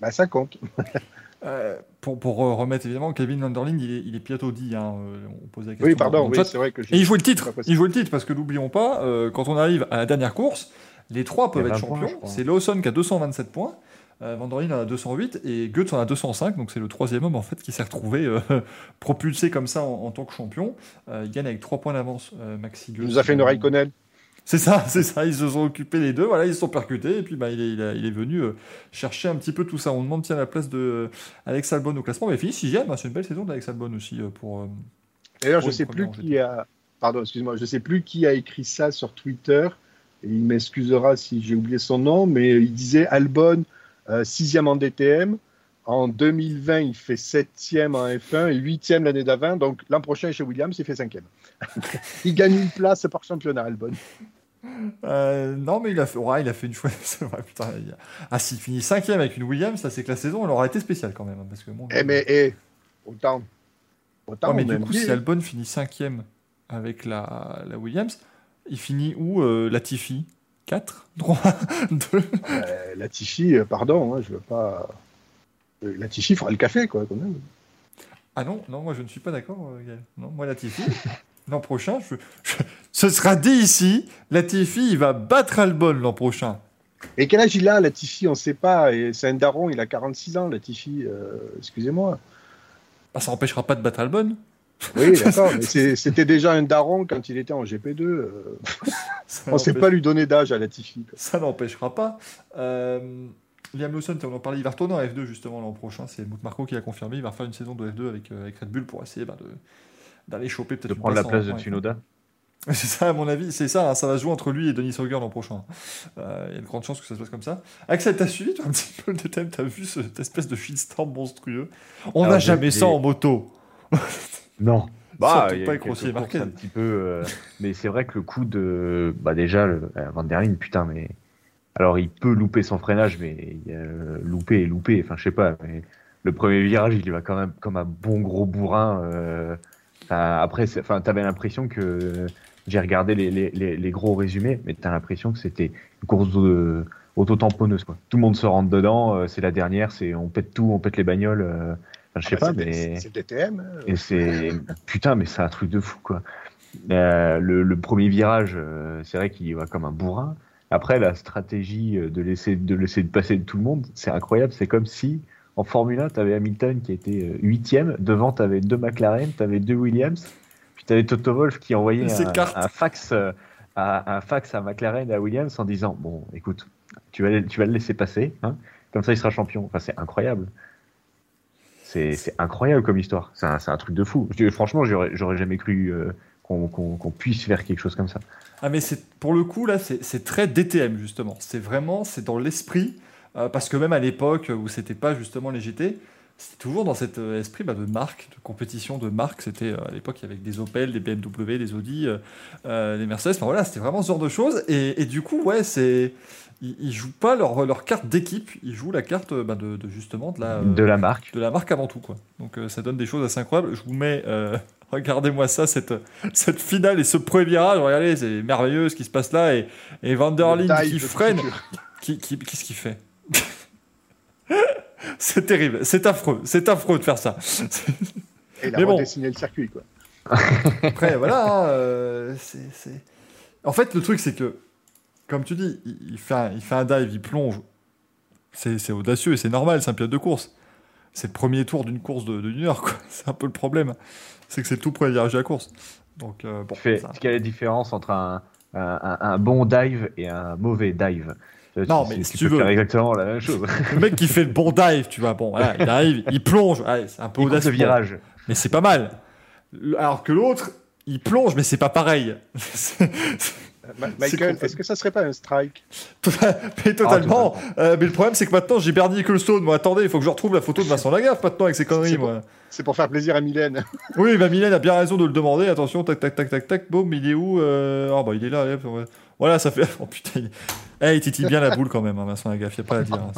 bah ça compte. Euh, pour, pour remettre évidemment, Kevin Van der Linde, il est, il est pilote Audi. Hein, euh, on posait la question Oui, pardon, oui, c'est vrai que Et il joue le titre. Il joue le titre parce que n'oublions pas, euh, quand on arrive à la dernière course, les trois peuvent Il être 20 points, champions. C'est Lawson qui a 227 points, euh, Van der Linde en a 208 et Goetz en a 205. Donc c'est le troisième homme en fait qui s'est retrouvé euh, propulsé comme ça en, en tant que champion. Euh, il gagne avec 3 points d'avance, euh, Maxi Il Goetz. nous a fait une Raikkonen. C'est ça, c'est ça. Ils se sont occupés les deux. Voilà, ils se sont percutés et puis bah, il, est, il, a- il est venu euh, chercher un petit peu tout ça. On demande tiens la place de euh, Alex Albon au classement, mais il finit sixième. hein. C'est une belle saison d'Alex Albon aussi euh, pour. D'ailleurs, je sais plus qui a. Pardon, excuse-moi, je sais plus qui a écrit ça sur Twitter. Et il m'excusera si j'ai oublié son nom, mais il disait Albon, sixième en DTM. En 2020, il fait septième en F1 et huitième l'année d'avant. Donc l'an prochain, chez Williams, il fait cinquième. il gagne une place par championnat, Albon. Euh, non, mais il a fait, ouais, il a fait une vrai, putain, il a- Ah, s'il finit cinquième avec une Williams, ça c'est que la saison, elle aura été spéciale quand même. hein, Parce que bon, Eh, mais, eh, autant. Autant, Ouais, mais du coup, si Albon finit cinquième avec la, la Williams. Il finit où euh, Latifi? 4 3 2 Euh, Latifi, euh, pardon, hein, je veux pas. Euh, Latifi fera le café, quoi, quand même. Ah non, non, moi je ne suis pas d'accord. Non, moi Latifi, l'an prochain, je, je- ce sera dit ici, Latifi, il va battre Albon l'an prochain. Et quel âge il a, Latifi? On ne sait pas. Et c'est un daron, il a 46 ans, Latifi. euh, Excusez-moi. Ah, ça n'empêchera pas de battre Albon. Oui, d'accord. c'était déjà un daron quand il était en GP2. euh, on ne sait pas lui donner d'âge à Latifi. quoi. Ça n'empêchera pas. Euh, Liam Lawson, on en parlait, il va retourner en F2 justement l'an prochain. C'est Marko qui l'a confirmé. Il va refaire une saison de F2 avec, euh, avec Red Bull pour essayer bah, de- d'aller choper peut-être De prendre la place de en F1. Tsunoda. C'est ça, à mon avis, c'est ça. hein, ça va se jouer entre lui et Denis Sauger l'an prochain. Euh, Il y a de grandes chances que ça se passe comme ça. Axel, t'as suivi toi un petit peu le thème? T'as vu ce- cette espèce de shitstorm monstrueux? On n'a jamais ça en moto. Non. Surtout il y pas avec Rossi et un petit peu. euh, mais c'est vrai que le coup de. Bah déjà, le, euh, Van der Leyen, putain, mais. Alors, il peut louper son freinage, mais euh, louper et louper. Enfin, je sais pas. Mais le premier virage, il y va quand même comme un bon gros bourrin. Enfin, après, enfin, t'avais l'impression que. J'ai regardé les, les, les, les gros résumés, mais t'as l'impression que c'était une course de auto-tamponneuse, quoi. Tout le monde se rentre dedans, euh, c'est la dernière, c'est on pète tout, on pète les bagnoles. euh, enfin, je sais Ah bah, pas, c'est- mais. C'est DTM. hein. Et c'est putain, mais c'est un truc de fou quoi. Euh, le, le premier virage, euh, c'est vrai qu'il va comme un bourrin. Après, la stratégie euh, de laisser de laisser passer tout le monde, c'est incroyable. C'est comme si en Formule 1, tu avais Hamilton qui était euh, huitième, devant tu avais deux McLaren, tu avais deux Williams, puis tu avais Toto Wolff qui envoyait un, un fax euh, à, un fax à McLaren et à Williams en disant bon, écoute, tu vas le- tu vas le laisser passer, hein, comme ça il sera champion. Enfin, c'est incroyable. C'est c'est incroyable comme histoire. C'est un, c'est un truc de fou. Je- franchement, j'aurais j'aurais jamais cru euh, qu'on puisse faire quelque chose comme ça. Ah mais c'est pour le coup là c'est c'est très DTM justement. C'est vraiment c'est dans l'esprit euh, parce que même à l'époque où c'était pas justement les GT, c'était toujours dans cet euh, esprit bah, de marque, de compétition de marque. C'était euh, à l'époque avec des Opel, des BMW, des Audi, euh, des Mercedes. Enfin voilà, c'était vraiment ce genre de choses. Et, et du coup ouais c'est ils, ils jouent pas leur, leur carte d'équipe, ils jouent la carte bah, de, de justement de la euh, de la marque. de la marque avant tout quoi. Donc euh, ça donne des choses assez incroyables. Je vous mets, euh, regardez-moi ça, cette, cette finale et ce premier virage. Regardez, c'est merveilleux ce qui se passe là et, et Van der qui freine. futur. Qui, qui, qu'est-ce qu'il fait? C'est terrible, c'est affreux, c'est affreux de faire ça. Et il a Mais bon. redessiné le circuit, quoi. Après, voilà, euh, c'est, c'est- En fait, le truc, c'est que, comme tu dis, il, fait, un, il fait un dive, il plonge. C'est, c'est audacieux et c'est normal, c'est un pilote de course. C'est le premier tour d'une course de, de une heure, quoi. C'est un peu le problème. C'est que c'est le tout premier virage de la course. Donc, euh, bon, Tu fais- ça- Quelle est la différence entre un, un, bon dive et un mauvais dive? Non, tu, mais tu si tu veux. faire exactement la même chose. le mec qui fait le bon dive, tu vois, bon, voilà, il arrive, il plonge, ouais, c'est un peu audacieux. virage. Mais c'est pas mal. Alors que l'autre, il plonge, mais c'est pas pareil. Michael, est-ce que ça serait pas un strike? Mais totalement. Euh, mais le problème, c'est que maintenant, j'ai Bernie Ecclestone. Moi, attendez, il faut que je retrouve la photo de Vincent Lagaffe maintenant avec ses conneries, C'est moi. C'est pour faire plaisir à Mylène. Oui, bah, Mylène a bien raison de le demander. Attention, tac, tac, tac, tac, tac. Boum, il est où euh... Ah, bah, il est là. ouais. Voilà, ça fait. Oh putain. Il... Eh, il titille bien la boule quand même, hein, Vincent Lagaffe. Y a pas à dire. hein,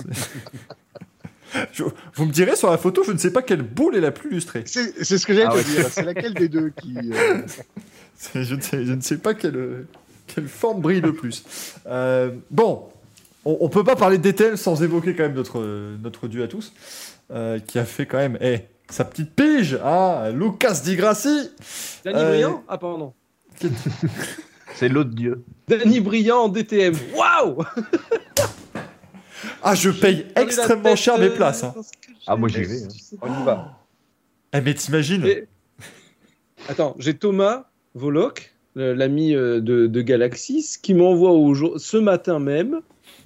Je- Vous me direz sur la photo, je ne sais pas quelle boule est la plus lustrée. C'est ce que j'allais Ah te ouais. dire. C'est laquelle des deux qui. euh, Je ne sais, je ne sais pas quelle, quelle forme brille le plus. Euh, bon, on, on peut pas parler d'Etel sans évoquer quand même notre, notre dieu à tous, euh, qui a fait quand même eh, sa petite pige à Lucas Di Grassi. Danny Euh, Briand Ah, pardon. C'est l'autre dieu. Danny Briand en DTM. Waouh Ah, je paye extrêmement cher mes euh, places. hein. que Ah, moi, j'y vais, hein. On y va. Eh, mais t'imagines Et- Attends, j'ai Thomas Voloc, le- l'ami euh, de, de Galaxis, qui m'envoie au jour- ce matin même,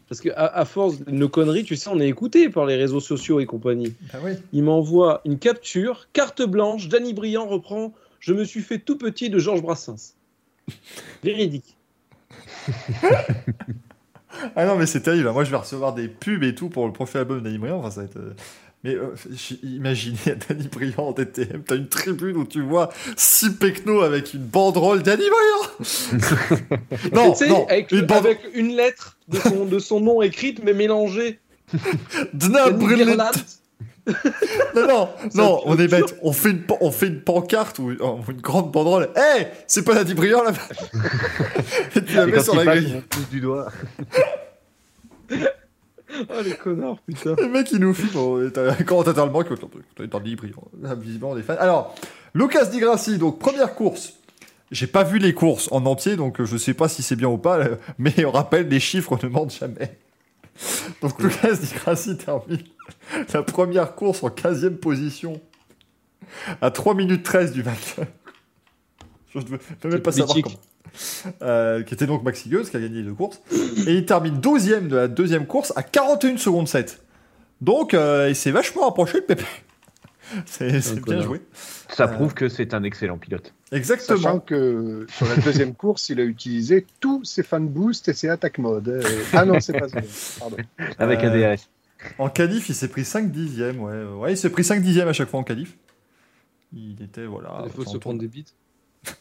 parce qu'à à, à force de nos conneries, tu sais, on est écouté par les réseaux sociaux et compagnie. Ah oui. Il m'envoie une capture, carte blanche, Danny Briand reprend Je me suis fait tout petit de Georges Brassens. Véridique. Ah non, mais c'est terrible. Moi, je vais recevoir des pubs et tout pour le prochain album de Danny Briand. Enfin, ça va être. euh, Mais euh, imaginez Danny Briand en DTM. T'as une tribune où tu vois six pecnos avec une banderole Danny Briand. non, Et tu sais, non, avec, une banderole. avec une lettre de son, de son nom écrite mais mélangée. Dna. Non, non, non, on est bête. On fait une, pan- on fait une pancarte ou ou une grande banderole. Hé, c'est pas Nadie Briand là-bas Et tu la Et mets sur il la grille. du doigt. Ah, les connards, putain. Le mec, il nous filme. on est un commentateur allemand qui dire dans Nadie Briand. Là, Visiblement, on est fan. Alors, Lucas Di Grassi, donc première course. J'ai pas vu les courses en entier, donc je sais pas si c'est bien ou pas, mais on rappelle, les chiffres ne mentent jamais. Donc Lucas Di Grassi termine la première course en 15e position à 3 minutes 13 du vainqueur. Je ne veux je veux même pas savoir comment. Euh, qui était donc Maxi Goetz, qui a gagné les deux courses. Et il termine 12e de la deuxième course à 41 secondes 7. Donc, euh, il s'est vachement approché le Pépé. C'est bien joué. Ça Euh, prouve que c'est un excellent pilote. Exactement. Sachant que sur la deuxième course, il a utilisé tous ses fan boosts et ses attaques mode. Euh, Ah non, c'est pas ça. Pardon. Avec un DRS. En qualif, il s'est pris 5 dixièmes. Ouais, Euh, ouais il s'est pris 5 dixièmes à chaque fois en qualif. Il était, voilà. Il faut se prendre des bites.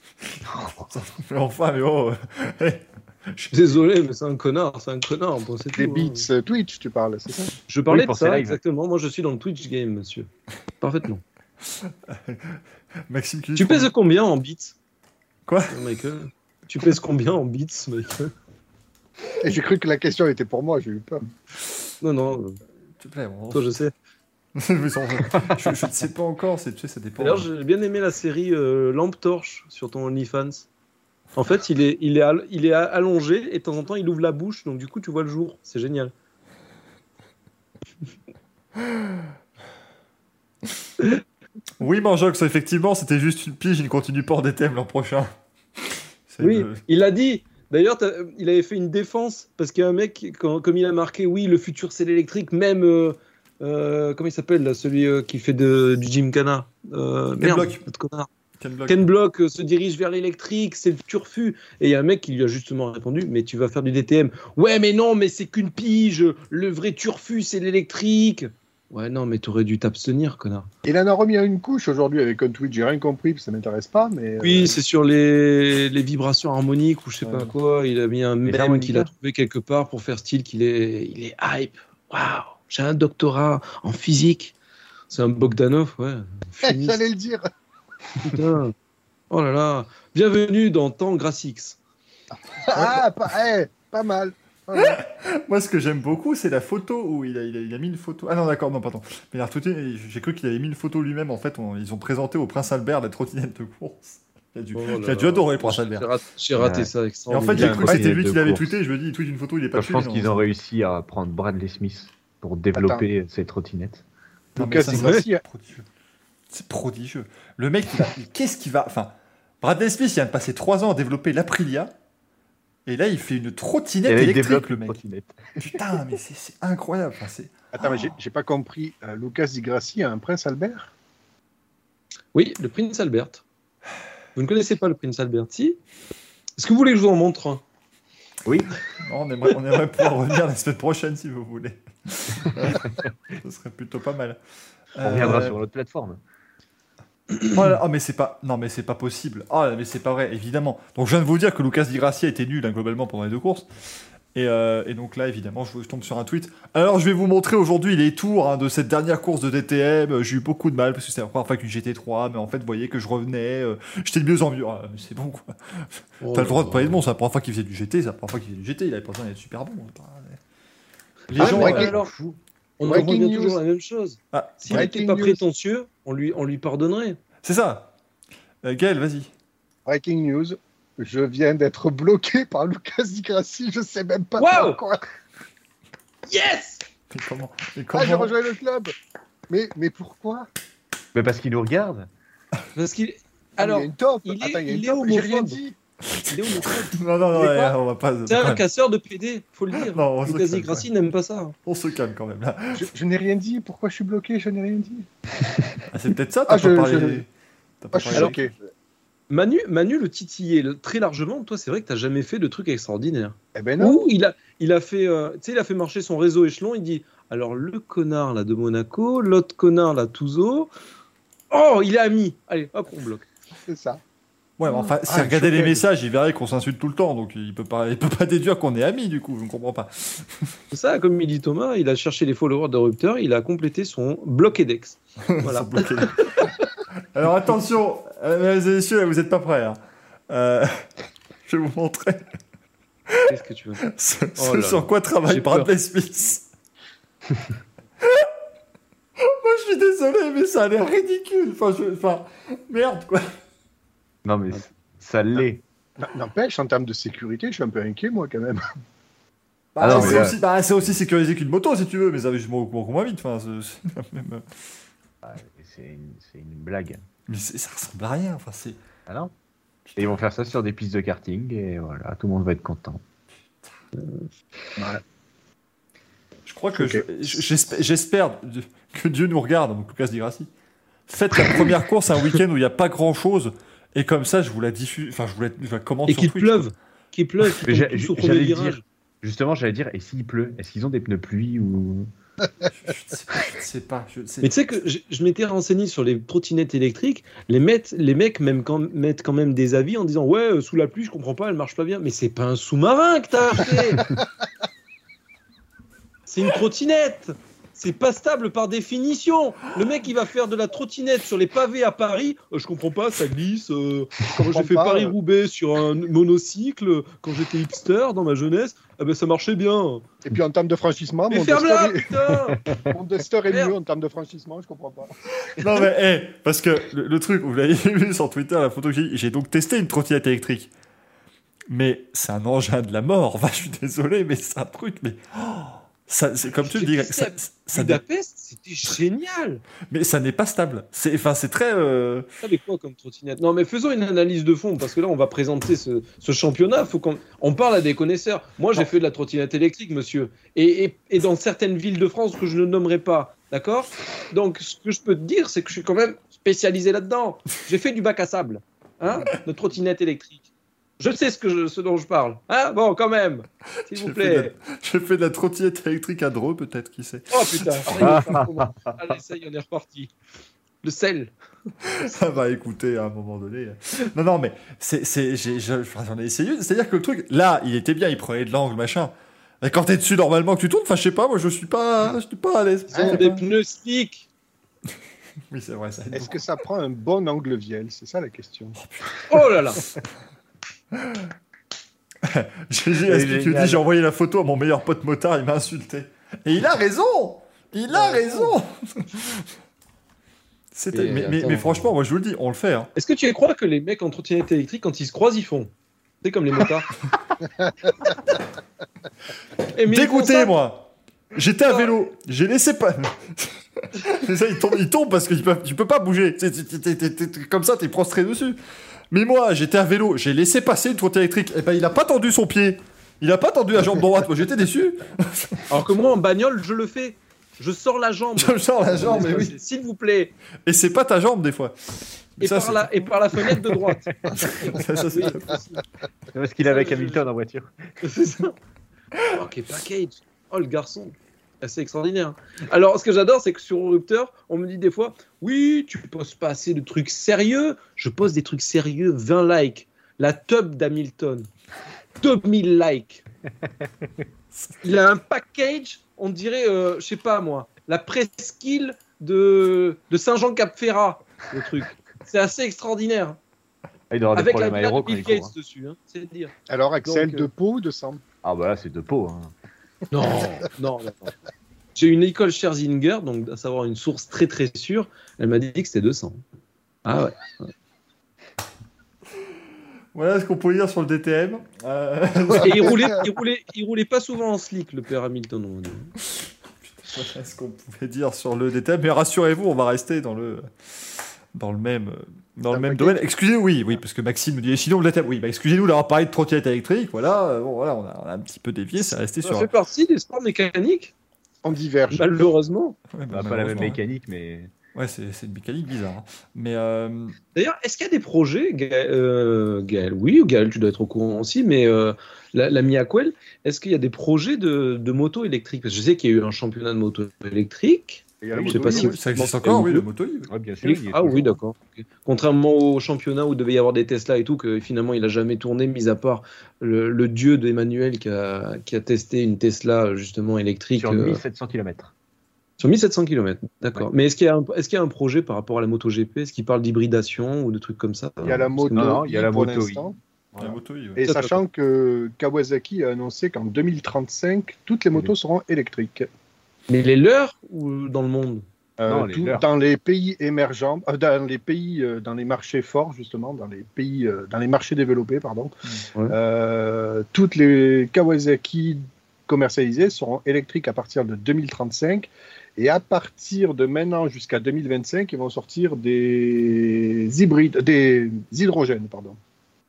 Enfin, mais oh. Je suis désolé, mais c'est un connard, c'est un connard. Bon, c'est tout, beats hein. euh, Twitch, tu parles, c'est ça? Je parlais Oui, pour de ça, exactement. Moi, je suis dans le Twitch game, monsieur. Parfaitement. Maxime Tu pèses combien en bits? Quoi? Euh, Michael Tu pèses combien en bits, Michael? Et j'ai cru que la question était pour moi, j'ai eu peur. Non, non, euh, te plaît, on- toi, je sais. Je, je ne sais pas encore, c'est, tu sais, ça dépend. D'ailleurs, j'ai bien aimé la série euh, Lampe Torche sur ton OnlyFans. En fait, il est, il, est all- il est allongé et de temps en temps, il ouvre la bouche, donc du coup, tu vois le jour. C'est génial. Oui, Manjox, effectivement, c'était juste une pige, il ne continue pas en DTM l'an prochain. C'est Oui, le- il l'a dit. D'ailleurs, il avait fait une défense parce qu'il y a un mec, quand- comme il a marqué, oui, le futur c'est l'électrique, même. euh, euh, comment il s'appelle là, celui euh, qui fait de, du Gymkhana Merde, Block. notre connard. Ken Block. Ken Block se dirige vers l'électrique, c'est le turfu. Et il y a un mec qui lui a justement répondu Mais tu vas faire du DTM. Ouais, mais non, mais c'est qu'une pige. Le vrai turfu, c'est l'électrique. Ouais, non, mais t'aurais dû t'abstenir, connard. Il en a remis une couche aujourd'hui avec un tweet, j'ai rien compris, ça m'intéresse pas, mais. euh, Oui, c'est sur les, les vibrations harmoniques ou je sais Ouais. pas quoi. Il a mis un mème qu'il a trouvé quelque part pour faire style qu'il est, il est hype. Waouh, j'ai un doctorat en physique. C'est un Bogdanov, ouais. J'allais le dire. putain. Oh là là. Bienvenue dans Temps Grassix. Ah, pas, eh, pas mal. Moi, ce que j'aime beaucoup, c'est la photo où il a, il a, il a mis une photo. Ah non, d'accord, non, pardon. Mais j'ai cru qu'il avait mis une photo lui-même. En fait, on- ils ont présenté au Prince Albert la trottinette de course. Il a dû, Oh là dû adorer le Prince Albert. J'ai raté, raté ça Et en fait, j'ai cru que c'était trottinette lui qui l'avait course. tweeté. Je me dis, il tweet une photo, il est pas je pense qu'ils ont réussi à prendre Bradley Smith pour développer ces trottinettes. Di c'est prodigieux. C'est prodigieux. Le mec, qu'est-ce qu'il va. Enfin, Bradley Smith, il vient de passer 3 ans à développer l'Aprilia. Et là, il fait une trottinette Et là, il électrique, développe le mec. trottinette. Putain, mais c'est incroyable. Enfin, Attends, mais j'ai- j'ai pas compris. Euh, Lucas Di Grassi a un prince Albert? Oui, le Prince Albert. Vous ne connaissez pas le Prince Albert, si? Est-ce que vous voulez que je vous en montre un? Oui, Non, on, aimerait, on aimerait pouvoir revenir la semaine prochaine si vous voulez. Ce serait plutôt pas mal. on reviendra Euh, sur notre plateforme. Oh, là- oh, mais c'est pas, non mais c'est pas possible. Oh là, mais c'est pas vrai, évidemment. Donc je viens de vous dire que Lucas Di Grassi a été nul hein, globalement pendant les deux courses. Et, euh, et donc là, évidemment, je, je tombe sur un tweet. Alors je vais vous montrer aujourd'hui les tours hein, de cette dernière course de DTM. Euh, J'ai eu beaucoup de mal parce que c'était la première fois qu'une GT3, mais en fait, vous voyez que je revenais. euh, J'étais de mieux en mieux. Ah, mais c'est bon quoi. Oh T'as le droit de là. être bon. C'est la première fois qu'il faisait du GT. C'est la première fois qu'il faisait du GT. Il avait pas besoin d'être super bon. Attends, Les Ah, gens. mais euh, alors, on Breaking revient news. toujours à la même chose. ah, S'il n'était pas news. prétentieux, on lui, on lui pardonnerait. c'est ça. Euh, Gaël, vas-y. Breaking news. Je viens d'être bloqué par Lucas Di Grassi, je sais même pas Wow pourquoi. Yes Mais comment, mais Ah, j'ai comment- rejoint le club. Mais, mais pourquoi? Mais parce qu'il nous regarde. Parce qu'il. Ah, Alors, il y a une top. il est- Attends, il y a une il est top. J'ai rien homophobe. Non, non, non, ouais, on va pas. C'est un casseur de PD, faut le dire. Non, on se Lucas calme, Di Grassi n'aime pas ça. On se calme quand même là. Je, je n'ai rien dit. Pourquoi je suis bloqué? Je n'ai rien dit. Ah, c'est peut-être ça, t'as Ah, pas je- parlé. je- t'as pas Ah, je suis parlé- choqué. Manu, Manu le titillait très largement. Toi, c'est vrai que t'as jamais fait de truc extraordinaire. Eh ben non. Ou il a, il a fait, euh, tu sais, il a fait marcher son réseau échelon. Il dit, alors le connard là de Monaco, l'autre connard là Touzo. Oh, il est ami. Allez, hop, on bloque. C'est ça. Ouais, mais enfin, si Ah, regardait les messages, il verrait qu'on s'insulte tout le temps, donc il peut pas, il peut pas déduire qu'on est amis, du coup, je ne comprends pas. C'est ça, comme il dit Thomas, il a cherché les followers de Rupteur, il a complété son. Voilà. Ils sont bloqués. Alors attention, euh, mesdames et messieurs, vous n'êtes pas prêts. hein. Euh, je vais vous montrer Qu'est-ce que tu veux ce, Oh ce sur là. quoi travaille. Bradley Smith. Moi, je suis désolé, mais ça a l'air ridicule. Enfin, je- enfin, merde, quoi. Non, mais ça l'est. N'empêche, en termes de sécurité, je suis un peu inquiet, moi, quand même. Bah, Ah c'est aussi, bah, c'est aussi sécurisé qu'une moto, si tu veux, mais ça va juste beaucoup moins vite. Enfin, c'est- même- Ah, C'est une, blague. Mais ça ressemble à rien. Enfin, c'est. Ah non Et ils vont faire ça sur des pistes de karting et voilà, tout le monde va être content. Je crois que Ok. je- je- j'espère, que Dieu nous regarde, donc Lucas dit. Faites la première course un week-end où il n'y a pas grand-chose, et comme ça, je vous la diffuse, enfin, je vous la, je la commande Et sur qu'il Twitch. pleuve, qu'il pleuve, qu'il j'allais dire-. Justement, j'allais dire, et s'il pleut Est-ce qu'ils ont des pneus pluie ou? Je ne sais pas, je ne sais pas. je ne sais Mais tu sais que je, je m'étais renseigné sur les trottinettes électriques. Les, mecs- les mecs même quand, mettent quand même des avis en disant Ouais, euh, sous la pluie, je comprends pas, elle marche pas bien. Mais c'est pas un sous-marin que t'as acheté C'est une trottinette C'est pas stable par définition Le mec, il va faire de la trottinette sur les pavés à Paris. euh, je comprends pas, ça glisse. euh, quand j'ai fait Paris-Roubaix sur un monocycle, quand j'étais hipster dans ma jeunesse, eh ben, ça marchait bien. Et puis, en termes de franchissement, Mais mon putain est... mon Duster est mieux en termes de franchissement, je comprends pas. Non, mais, hé, parce que le, le truc, vous l'avez vu sur Twitter, la photo que j'ai, j'ai donc testé une trottinette électrique. Mais c'est un engin de la mort. Enfin, je suis désolé, mais c'est un truc, mais. oh, ça, comme tu le dis, ça, ça, Budapest, c'était génial. mais ça n'est pas stable. C'est, enfin, c'est très. euh, Ça quoi comme trottinette? Non, mais faisons une analyse de fond parce que là, on va présenter ce, ce championnat. Faut qu'on on parle à des connaisseurs. Moi, j'ai fait de la trottinette électrique, monsieur, et, et, et dans certaines villes de France que je ne nommerai pas, d'accord? Donc, ce que je peux te dire, c'est que je suis quand même spécialisé là-dedans. J'ai fait du bac à sable, hein, de trottinette électrique. Je sais ce que je- ce dont je parle. Hein bon, quand même, s'il vous plaît. j'ai fait de la trottinette électrique à Dreux, peut-être, qui sait. Oh putain, ça y est, ça commence. Allez, ça y est, on est reparti. Le sel. Ça va écouter à un moment donné. Non, non, mais c'est, c'est, j'ai, je- enfin, j'en ai essayé. une. C'est-à-dire que le truc, là, il était bien, il prenait de l'angle, machin. Mais quand t'es dessus normalement que tu tournes, enfin, je sais pas, moi, je suis pas, je suis pas à l'aise. Je des pneus slick. Oui, c'est vrai, Est-ce que ça prend un bon angle viel C'est ça la question. Oh là là. C'est expliqué, il génial. dit, j'ai envoyé la photo à mon meilleur pote motard, il m'a insulté. Et il a raison Il a raison mais, mais- attends. mais franchement, moi je vous le dis, on le fait. Hein. Est-ce que tu crois que les mecs en trottinette électrique, quand ils se croisent, ils font? C'est comme les motards. Et ils Dégoûté, moi J'étais à vélo, j'ai laissé pas. C'est ça, il tombe, il tombe parce que tu peux, tu peux pas bouger. T'es- t'es- comme ça, t'es prostré dessus. Mais moi, j'étais à vélo, j'ai laissé passer une trottinette électrique. Et ben, il a pas tendu son pied. Il a pas tendu la jambe droite. Moi, j'étais déçu. Alors que moi, en bagnole, je le fais. Je sors la jambe. Je sors la jambe, mais oui. S'il vous plaît. Et c'est pas ta jambe, des fois. Et, Ça, par la, et par la fenêtre de droite. Ça, ça, c'est- Oui, Parce qu'il est avec je- Hamilton en voiture. c'est ça. Oh, quel package. Oh, le garçon. Assez extraordinaire. Alors, ce que j'adore, c'est que sur Rupteur, on me dit des fois, oui, tu poses pas assez de trucs sérieux. Je pose des trucs sérieux, 20 likes. La tub d'Hamilton, 2000 likes. Il a un package, on dirait, euh, je sais pas moi, la presqu'île de, de Saint-Jean-Cap-Ferrat, le truc. C'est assez extraordinaire. Ah, il doit y avoir des Avec la problèmes villa aéro quand il court. hein. dessus, hein, c'est dire. Alors, Axel, Donc, euh, de peau ou de sang Ah bah là, c'est de peau. hein. Non, non, non. J'ai une école Scherzinger, donc à savoir une source très très sûre. Elle m'a dit que c'était 200. Ah ouais. Voilà ce qu'on peut dire sur le DTM. Euh, Et il roulait, il roulait, il roulait pas souvent en slick, le père Hamilton. on voilà ce qu'on pouvait dire sur le DTM. Mais rassurez-vous, on va rester dans le, dans le même, dans le même domaine. Excusez, oui, oui, parce que Maxime nous dit, et sinon le DTM, oui, bah, excusez-nous d'avoir parlé de trottinette électrique. Voilà, euh, bon, voilà, on a, on a un petit peu dévié, c'est resté Ça sur. fait partie des sports mécaniques, On diverge. malheureusement. Ouais, bah, Bah, pas la même malheureusement, mécanique, mais. Ouais, c'est c'est une mécanique bizarre. hein. Mais euh, D'ailleurs, est-ce qu'il y a des projets, Gaël, euh, Gaël? Oui, Gaël, tu dois être au courant aussi, mais euh, la- l'ami Aquel, est-ce qu'il y a des projets de, de moto électrique? Parce que je sais qu'il y a eu un championnat de moto électrique, il y a la Je moto sais pas I, si- oui. Ça existe encore, oui, le moto I. Ouais, bien sûr. il y est Ah oui, d'accord. Contrairement au championnat où devait y avoir des Tesla et tout, que finalement il a jamais tourné, mis à part le, le dieu d'Emmanuel qui a, qui a testé une Tesla justement électrique Sur euh, 1700 km. sur 1700 km. D'accord. Mais est-ce qu'il y, a un- est-ce qu'il y a un projet par rapport à la MotoGP Est-ce qu'il parle d'hybridation ou de trucs comme ça? Il y a la moto, non, il y a I la pour moto moto ouais. Et sachant que Kawasaki a annoncé qu'en 2035, toutes les motos seront électriques. Mais les leurs ou dans le monde? Euh, Non, les tout- leurs. dans les pays émergents, euh, dans les pays, euh, dans les marchés forts justement, dans les pays, euh, dans les marchés développés, pardon, Ouais. euh, toutes les Kawasaki commercialisées seront électriques à partir de 2035 et à partir de maintenant jusqu'à 2025, ils vont sortir des hybrides, des hydrogènes, pardon.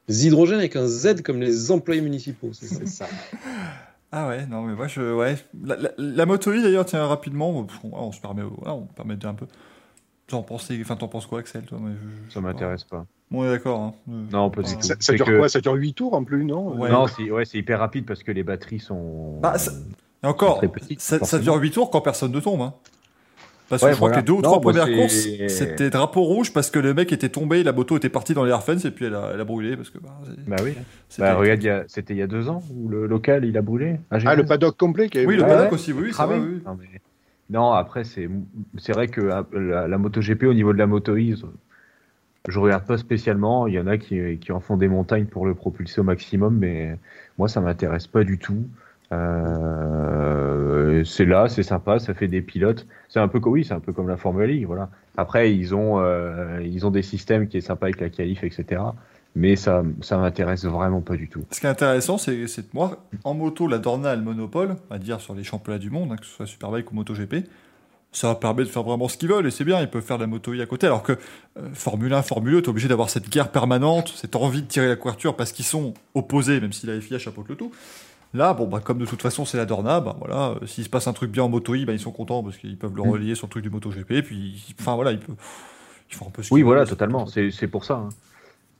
Des hydrogènes avec un Z comme les employés municipaux. C'est ça. Ah ouais, non, mais moi, je. Ouais. La, la, la moto I, d'ailleurs, tiens, rapidement, on, on se permet, voilà, on permet de dire un peu. T'en penses, enfin, t'en penses quoi, Axel toi, je- je Ça sais pas. m'intéresse pas. Bon, on est d'accord. Hein. Euh, Non, pas du Ça- tout. Ça, ça C'est dure que- quoi? Ça dure 8 tours en plus, non? Ouais. Non, c'est ouais, c'est hyper rapide parce que les batteries sont. Bah, ça- Et encore, ça, dure 8 tours quand personne ne tombe. Hein. Parce que Ouais, je crois voilà. que les deux ou trois premières courses, c'était drapeau rouge parce que le mec était tombé, la moto était partie dans les airfence et puis elle a, elle a brûlé parce que bah, c'est- Bah oui. c'était- Bah, regarde, il y a- c'était il y a deux ans où le local il a brûlé. Ah, Genève. le paddock complet qui avait Oui, le Ouais, paddock ouais. aussi, oui, oui, c'est Cramé. vrai, oui. Non, mais- non, après, c'est c'est vrai que ah, la, la MotoGP, au niveau de la Moto E, je regarde pas spécialement. Il y en a qui, qui en font des montagnes pour le propulser au maximum, mais moi, ça m'intéresse pas du tout. Euh, c'est là, c'est sympa, ça fait des pilotes. C'est un peu oui, c'est un peu comme la Formule League, voilà. Après, ils ont euh, ils ont des systèmes qui est sympa avec la qualif, etc. Mais ça ça m'intéresse vraiment pas du tout. Ce qui est intéressant, c'est que moi, en moto, la Dorna a le monopole, à dire sur les championnats du monde, hein, que ce soit Superbike ou MotoGP. Ça permet de faire vraiment ce qu'ils veulent et c'est bien, ils peuvent faire de la moto I à côté. Alors que euh, Formule 1, Formule 2, t'es obligé d'avoir cette guerre permanente, cette envie de tirer la couverture parce qu'ils sont opposés, même si la FIA chapeaute le tout. Là, bon, bah, comme de toute façon c'est la Dorna, bah, voilà, euh, s'il se passe un truc bien en moto I, bah, ils sont contents parce qu'ils peuvent le relier sur le truc du MotoGP. Puis, ils- enfin voilà, ils, peuvent, ils font un peu ce Oui, voilà, totalement. C'est c'est pour ça. hein.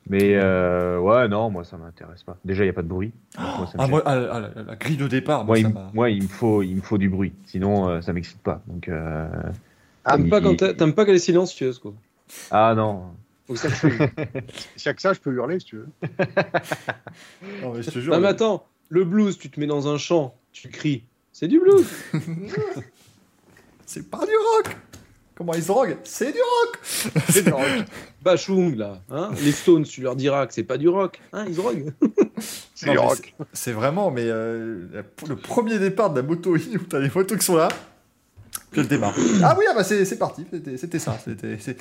Mais euh, ouais, non, moi ça m'intéresse pas. Déjà, il y a pas de bruit. donc moi, ça me Ah, moi, ah, ah, la, la grille de départ, Moi, moi, il, ça m- m'a. moi, il me faut, il me faut du bruit. Sinon, euh, ça m'excite pas. Donc, euh, il- pas, quand t'aimes pas qu'elle est silencieuse, quoi. ah non. Faut que ça je peux hurler si tu veux. Non, mais je te jure, non, mais attends, le blues, tu te mets dans un champ, tu cries. C'est du blues. C'est pas du rock Comment ils se droguent? C'est du rock C'est du rock. Bachung, là. Hein? Les Stones, tu leur diras que c'est pas du rock. Hein, ils droguent. C'est du rock. c'est- vraiment, mais euh, le premier départ de la moto I, où t'as les motos qui sont là, puis elle démarre. Ah oui, ah bah c'est parti, c'était ça. C'était c'est-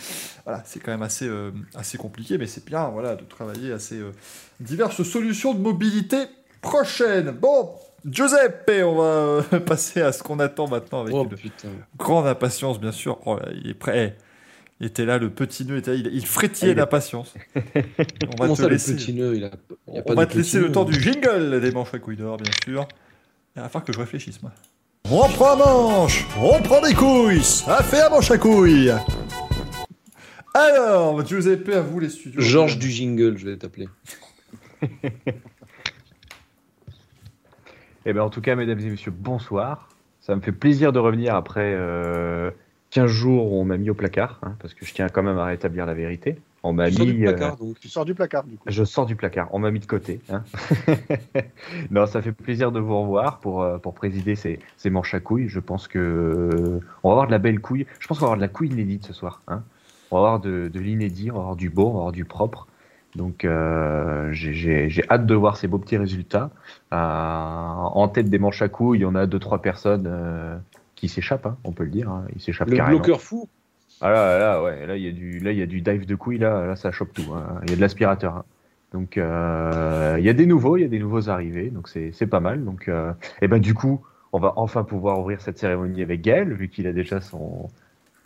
voilà, c'est quand même assez, euh, assez compliqué, mais c'est bien voilà, de travailler à ces euh, diverses solutions de mobilité prochaines. Bon, Giuseppe, on va euh, passer à ce qu'on attend maintenant avec Oh une putain. grande impatience, bien sûr. Oh là, il est prêt. Il était là, le petit nœud était là, il, il frétillait Ah, d'impatience. On va Comment te ça, laisser. le petit nœud il a... il y a On pas va te laisser le temps du jingle des manches à couilles d'or, bien sûr. Il va falloir que je réfléchisse, moi. On prend un manche, on prend des couilles, ça fait un manche à couilles. Alors, Giuseppe, à vous les studios. Georges du jingle, je vais t'appeler. Eh ben, en tout cas, mesdames et messieurs, bonsoir. Ça me fait plaisir de revenir après euh, 15 jours où on m'a mis au placard, hein, parce que je tiens quand même à rétablir la vérité. On m'a Tu sors mis. du euh, placard, donc. Tu sors du placard, du coup. Je sors du placard, on m'a mis de côté. Hein. non, ça fait plaisir de vous revoir pour, euh, pour présider ces, ces manches à couilles. Je pense que euh, on va avoir de la belle couille. Je pense qu'on va avoir de la couille inédite ce soir. Hein. On va avoir de, de l'inédit, on va avoir du beau, on va avoir du propre. Donc euh, j'ai- j'ai j'ai hâte de voir ces beaux petits résultats. Euh, en tête des manches à couilles, il y en a deux trois personnes euh, qui s'échappent, hein, on peut le dire. Hein. Ils s'échappent Le carrément. bloqueur fou. Ah là, là, ouais, là il y a du, là il y a du dive de couilles, là, là ça chope tout. hein. Il y a de l'aspirateur. hein. Donc euh, il y a des nouveaux, il y a des nouveaux arrivés, donc c'est c'est pas mal. Donc euh, et ben du coup, on va enfin pouvoir ouvrir cette cérémonie avec Gaël, vu qu'il a déjà son,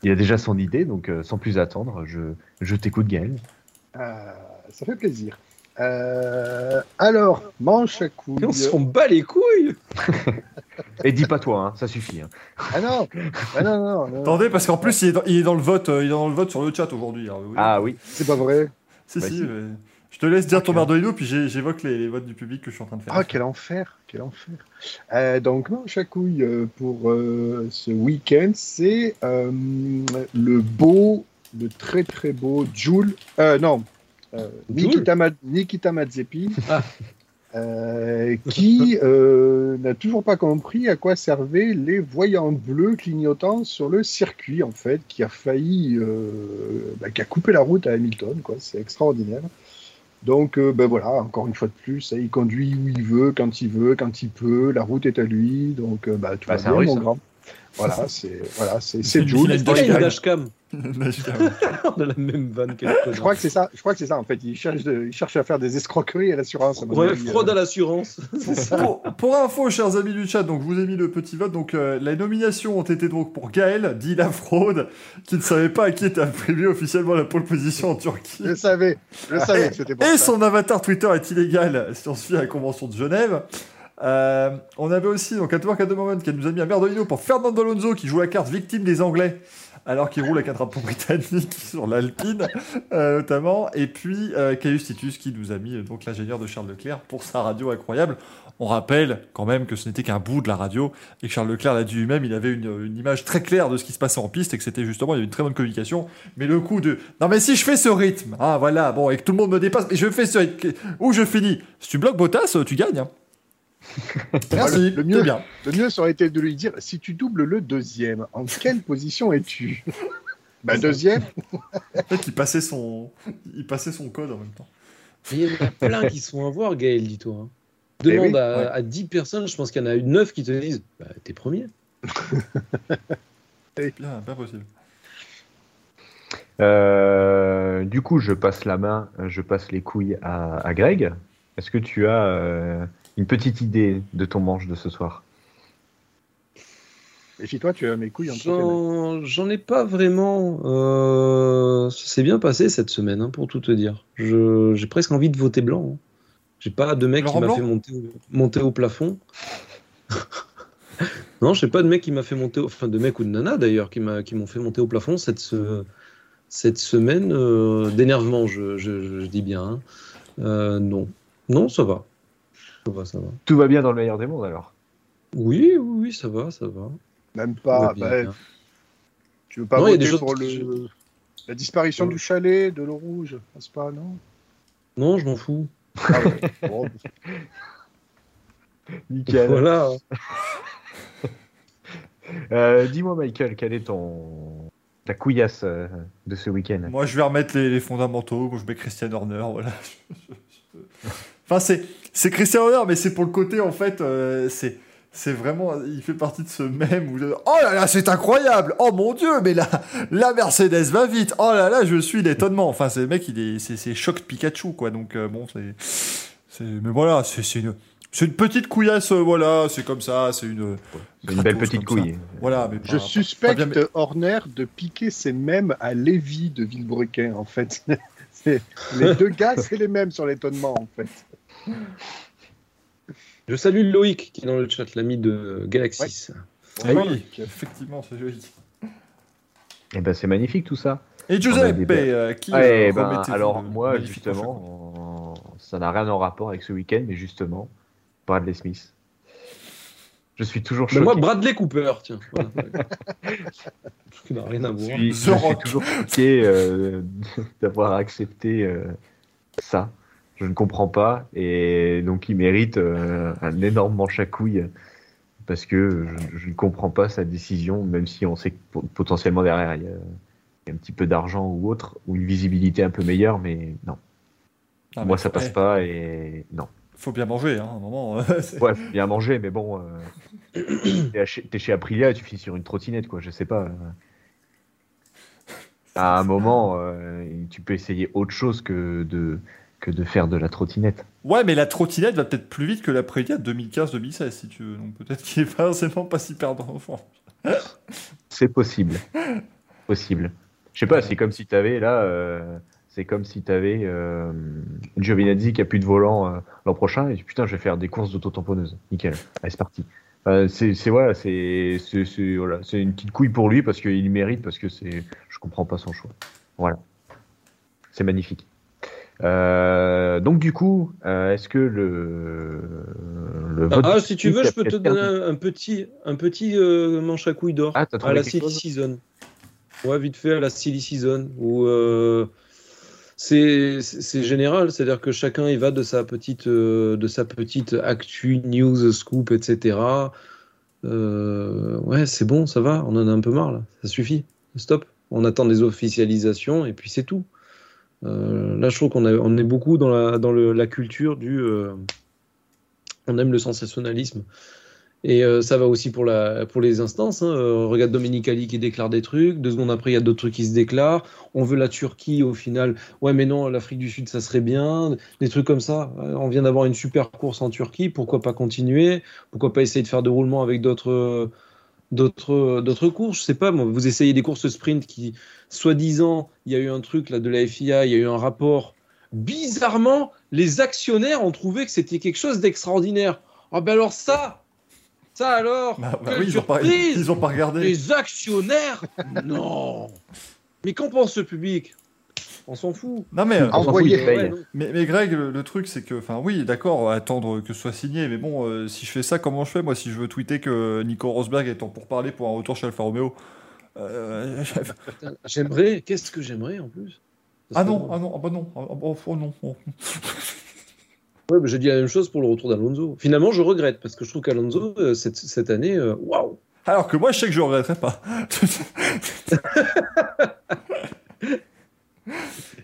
il a déjà son idée. Donc euh, sans plus attendre, je, je t'écoute Gaël. Euh, ça fait plaisir. Euh, alors, manche à couilles. On s'en bat les couilles. Et dis pas toi, hein, ça suffit. hein. Ah non, ah non, non, non, Attendez, parce qu'en plus, il est, dans, il est dans le vote, euh, il est dans le vote sur le chat aujourd'hui. hein, oui. Ah oui. c'est pas vrai. si, bah si, si. Je te laisse dire ton Ok. Merdolino, puis j'évoque les, les votes du public que je suis en train de faire. Ah, quel enfer, quel enfer. Euh, donc, non, Chacouille, euh, pour euh, ce week-end, c'est euh, le beau, le très très beau Jules, euh, non, Nikita, Ma- Nikita Mazepin, Ah. euh, qui euh, n'a toujours pas compris à quoi servaient les voyants bleus clignotants sur le circuit, en fait, qui a failli, euh, bah, qui a coupé la route à Hamilton, quoi. C'est extraordinaire. Donc, euh, ben voilà, encore une fois de plus, il conduit où il veut, quand il veut, quand il peut. La route est à lui, donc euh, bah, tout Bah, bien, Russe, mon hein. grand. Voilà, c'est voilà, c'est Jules. a une dashcam. a la même vanne qu'elle Je crois que c'est ça. Je crois que c'est ça. En fait, il cherche, de- il cherche à faire des escroqueries à l'assurance. à Ouais, avis. fraude à l'assurance. pour, pour info, chers amis du chat, donc je vous ai mis le petit vote. Donc euh, les nominations ont été donc pour Gaël, dit la fraude, qui ne savait pas à qui était attribué officiellement la pole position en Turquie. Je le savais. Je le savais que pour Et ça. son avatar Twitter est illégal si on se fie à la convention de Genève. Euh, on avait aussi donc At Work at the Moment qui nous a mis un Merdolino pour Fernando Alonso qui joue la carte victime des Anglais alors qu'il roule avec un drapeau britannique sur l'Alpine euh, notamment. Et puis euh, Caius Titus qui nous a mis euh, donc l'ingénieur de Charles Leclerc pour sa radio incroyable. On rappelle quand même que ce n'était qu'un bout de la radio et que Charles Leclerc l'a dit lui-même, il avait une, une image très claire de ce qui se passait en piste et que c'était justement, il y avait une très bonne communication. Mais le coup de non, mais si je fais ce rythme, ah voilà, bon, et que tout le monde me dépasse, mais je fais ce rythme, où je finis? Si tu bloques Bottas, tu gagnes. hein. Merci, le mieux- bien. Le mieux, ça aurait été de lui dire si tu doubles le deuxième, en quelle position es-tu? Bah, deuxième. En fait, il passait son, il passait son code en même temps. Il y en a plein qui sont à voir, Gaël, dis-toi. hein. Eh Demande oui, à, ouais. à 10 personnes, je pense qu'il y en a 9 qui te disent bah, T'es premier. Bien, pas possible. Euh, du coup, je passe la main, je passe les couilles à, à Greg. Est-ce que tu as euh, une petite idée de ton manche de ce soir Méfie-toi, tu as mes couilles mains. J'en ai pas vraiment. euh, Ça s'est bien passé cette semaine, hein, pour tout te dire. Je- J'ai presque envie de voter blanc. hein. J'ai pas de mec Laurent qui m'a fait monter, au- monter au plafond. non, je sais pas de mec qui m'a fait monter, au- enfin de mec ou de nana d'ailleurs, qui m'ont fait monter au plafond cette, se- cette semaine euh, d'énervement, je, je- je dis bien. hein. Euh, non, non, ça va. Ça va, ça va. Tout va bien dans le meilleur des mondes alors Oui, oui, oui, ça va, ça va. Même pas. bien. bah, tu veux pas Non, il y a voter des choses pour le... la disparition Ouais. du chalet, de l'eau rouge N'est-ce pas, non? Non, je m'en fous. Ah ouais. Bon, Nickel. Voilà. Euh, Dis-moi, Michael, quelle est ton ta couillasse euh, de ce week-end? Moi, je vais remettre les, les fondamentaux. Moi, je mets Christian Horner. Voilà. enfin, c'est c'est Christian Horner, mais c'est pour le côté en fait. euh, c'est c'est vraiment. Il fait partie de ce même où. Oh là là, c'est incroyable. Oh mon dieu, mais la la Mercedes va vite. Oh là là, je suis l'étonnement. Enfin, c'est le mec, il est c'est choc Pikachu quoi. Donc euh, bon, c'est c'est mais voilà, c'est une c'est une petite couillasse. euh, voilà, c'est comme ça. C'est une C'est une belle petite ça. couille. Voilà, mais Je pas- suspecte pas bien- Horner de piquer ses mêmes à Lévy de Villebrequin, en fait. C'est- les deux gars, c'est les mêmes sur l'étonnement, en fait. Je salue Loïc qui est dans le chat, l'ami de Galaxis. Ah oui, effectivement, c'est joli. Eh ben, c'est magnifique tout ça. Et Giuseppe, des euh, qui Eh euh, ben, alors de moi justement, euh, ça n'a rien en rapport avec ce week-end, mais justement, Bradley Smith. Je suis toujours Mais choqué. moi, Bradley Cooper, tiens. Voilà. Qui n'a rien à je voir. suis, je suis toujours choqué euh, d'avoir accepté euh, ça. Je ne comprends pas et donc il mérite euh, un énorme manche à couilles parce que je, je ne comprends pas sa décision, même si on sait que po- potentiellement derrière il y, a, il y a un petit peu d'argent ou autre ou une visibilité un peu meilleure, mais non, Ah, mais moi ça faut- passe pas et non. Faut bien manger, hein, à un moment. euh, Ouais, faut bien manger, mais bon, euh, t'es chez, Aprilia et tu finis sur une trottinette, quoi, je sais pas. euh. À un moment, euh, tu peux essayer autre chose que de, que de faire de la trottinette. Ouais, mais la trottinette va peut-être plus vite que la Prélia de 2015-2016, si tu veux. Donc peut-être qu'il est pas forcément pas si perdant. Enfin, C'est possible. possible. Je sais pas, c'est comme si t'avais là, euh, c'est comme si t'avais euh, Giovinazzi qui a plus de volant euh, l'an prochain et putain, je vais faire des courses d'auto-tamponneuse. Nickel. Allez, c'est parti. Euh, c'est voilà, c'est c'est c'est- voilà, c'est une petite couille pour lui parce qu'il mérite parce que c'est je comprends pas son choix. Voilà. C'est magnifique. Euh, donc du coup, euh, est-ce que le, le vote Ah, du si tu veux, je peux te donner un, un petit, un petit euh, manche à couilles d'or Ah, à la silly season. Ouais, vite fait à la silly season où euh, c'est général, c'est-à-dire que chacun il va de sa petite de sa petite actu, news, scoop, etc. Ouais, c'est bon, ça va, on en a un peu marre là, ça suffit, stop. On attend des officialisations et puis c'est tout. Euh, là, je trouve qu'on on est beaucoup dans la, culture du. euh, on aime le sensationnalisme. Et euh, ça va aussi pour, les instances. hein. Regarde Dominique Ali qui déclare des trucs. Deux secondes après, il y a d'autres trucs qui se déclarent. On veut la Turquie au final. Ouais, mais non, l'Afrique du Sud, ça serait bien. Des trucs comme ça. On vient d'avoir une super course en Turquie. Pourquoi pas continuer? Pourquoi pas essayer de faire de roulement avec d'autres. D'autres, d'autres courses, je sais pas, moi, vous essayez des courses sprint qui, soi-disant, il y a eu un truc là de la FIA, il y a eu un rapport. Bizarrement, les actionnaires ont trouvé que c'était quelque chose d'extraordinaire. Ah ben alors ça, ça alors, Bah, bah oui, ils ont, pas, surprise ils ont pas regardé. Les actionnaires Non Mais qu'en pense le public? On s'en fout. Non mais, euh, fout. Ouais, mais, mais Greg, le, le truc c'est que, enfin oui, d'accord, attendre que ce soit signé, mais bon, euh, si je fais ça, comment je fais moi si je veux tweeter que Nico Rosberg est en pour parler pour un retour chez Alfa Romeo Euh, J'aimerais, qu'est-ce que j'aimerais en plus? Ah non, ah non, ah bah non, ah, bah, oh, non. oh. Ouais, mais j'ai dit la même chose pour le retour d'Alonso. Finalement, je regrette parce que je trouve qu'Alonso, euh, cette, cette année, waouh Alors que moi, je sais que je regretterais pas.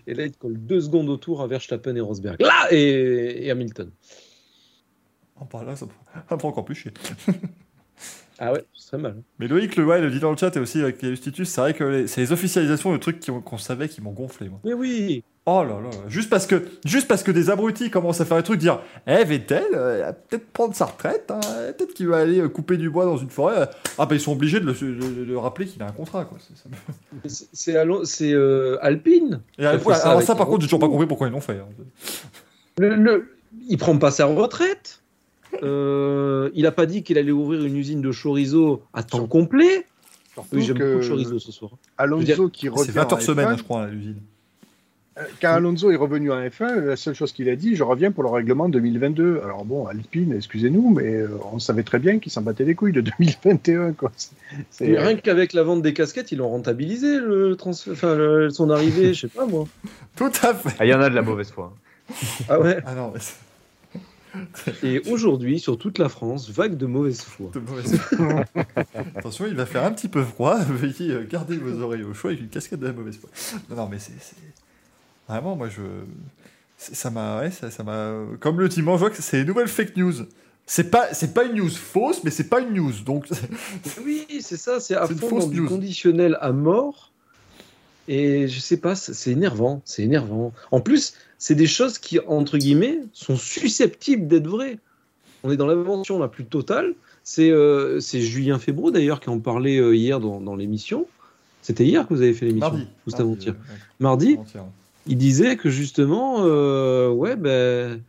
Et là, il colle deux secondes autour à Verstappen et Rosberg. Là et, et Hamilton. Oh, bah là, ça me fait encore plus chier. Ah ouais, ce serait mal. Mais Loïc le, ouais, le dit dans le chat et aussi avec Justitus, c'est vrai que les- c'est les officialisations de trucs qui qu'on savait qui m'ont gonflé. Moi. Mais oui Oh là là, juste parce que juste parce que des abrutis commencent à faire des trucs, dire Eh Vettel, euh, il va peut-être prendre sa retraite, hein, peut-être qu'il va aller euh, couper du bois dans une forêt. euh. Ah bah ils sont obligés de le, de- de le rappeler qu'il a un contrat quoi. C'est- ça me- C'est- C'est Alon- c'est, euh, Alpine. Et alors, ça alors avec ça par contre j'ai toujours pas compris pourquoi ils l'ont fait. hein. Le, le- il prend pas sa retraite. Euh, il a pas dit qu'il allait ouvrir une usine de chorizo à temps complet. Surtout Oui, j'aime beaucoup le chorizo ce soir. Alonso qui revient C'est 20 heures semaine F1, je crois à l'usine. Euh, Quand Alonso est revenu en F1, la seule chose qu'il a dit, je reviens pour le règlement 2022. Alors bon, Alpine, excusez-nous, mais euh, on savait très bien qu'il s'en battait les couilles de 2021. Quoi. C'est- c'est- Mais rien qu'avec la vente des casquettes, ils l'ont rentabilisé le transfert, enfin le- son arrivée, je sais pas moi. Tout à fait. Ah, il y en a de la mauvaise foi. Ah ouais. Ah non, mais Et aujourd'hui, sur toute la France, vague de mauvaise foi. de mauvaise foi. Attention, il va faire un petit peu froid. Veuillez garder vos oreilles au chaud avec une casquette de la mauvaise foi. Non, non mais c'est c'est- vraiment moi je ça m'a ouais, ça ça comme le dimanche, je vois que c'est une nouvelle fake news. C'est pas c'est pas une news fausse, mais c'est pas une news. Donc Oui, c'est ça, c'est à fond dans du conditionnel à mort. Et je sais pas, c'est énervant, c'est énervant. En plus, c'est des choses qui, entre guillemets, sont susceptibles d'être vraies. On est dans l'invention la plus totale. C'est euh, Julien Febro d'ailleurs qui en parlait euh, hier dans, dans l'émission. C'était hier que vous avez fait l'émission mardi. Ou c'était avant-hier euh, Mardi, avant-hier. Il disait que justement, euh, ouais, ben,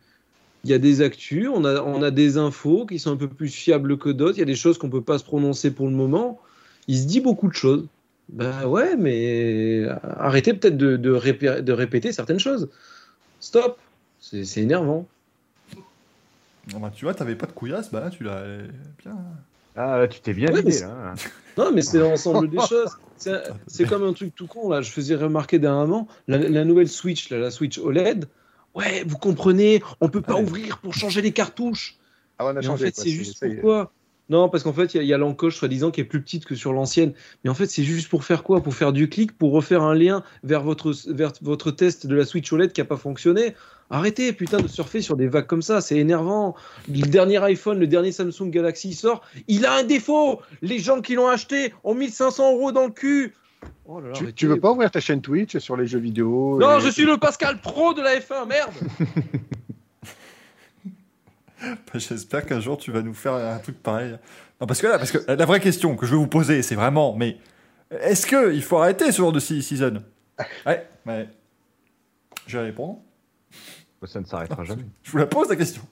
il y a des actus, on a, on a des infos qui sont un peu plus fiables que d'autres, il y a des choses qu'on peut pas se prononcer pour le moment. Il se dit beaucoup de choses. Ben ouais, mais arrêtez peut-être de, de, répé- de répéter certaines choses. Stop. C'est énervant. Non, bah, tu vois, t'avais pas de couillasse, bah là tu l'as bien. Ah, là, tu t'es bien Ouais, vidé, là. Non, mais c'est l'ensemble des choses. C'est comme un truc tout con, là. Je faisais remarquer dernièrement la, la nouvelle Switch, là, la Switch OLED. Ouais, vous comprenez, on peut pas Ouais. ouvrir pour changer les cartouches. Ah, on a Mais en changé. fait, quoi, c'est juste pourquoi Non, parce qu'en fait, il y a- il y a, l'encoche soi-disant qui est plus petite que sur l'ancienne. Mais en fait, c'est juste pour faire quoi? Pour faire du clic, pour refaire un lien vers votre, vers votre test de la Switch OLED qui n'a pas fonctionné. Arrêtez, putain, de surfer sur des vagues comme ça, c'est énervant. Le dernier iPhone, le dernier Samsung Galaxy sort, il a un défaut. Les gens qui l'ont acheté ont 1500 euros dans le cul. Oh là là, Tu, veux pas ouvrir ta chaîne Twitch sur les jeux vidéo Non, et- je suis le Pascal Pro de la F1, merde Bah, J'espère qu'un jour tu vas nous faire un truc pareil. Non, parce que là, parce que la vraie question que je vais vous poser, c'est vraiment, mais est-ce que il faut arrêter ce genre de season? Ouais, ouais. Je vais répondre. Ça ne s'arrêtera jamais. Je vous la pose la question.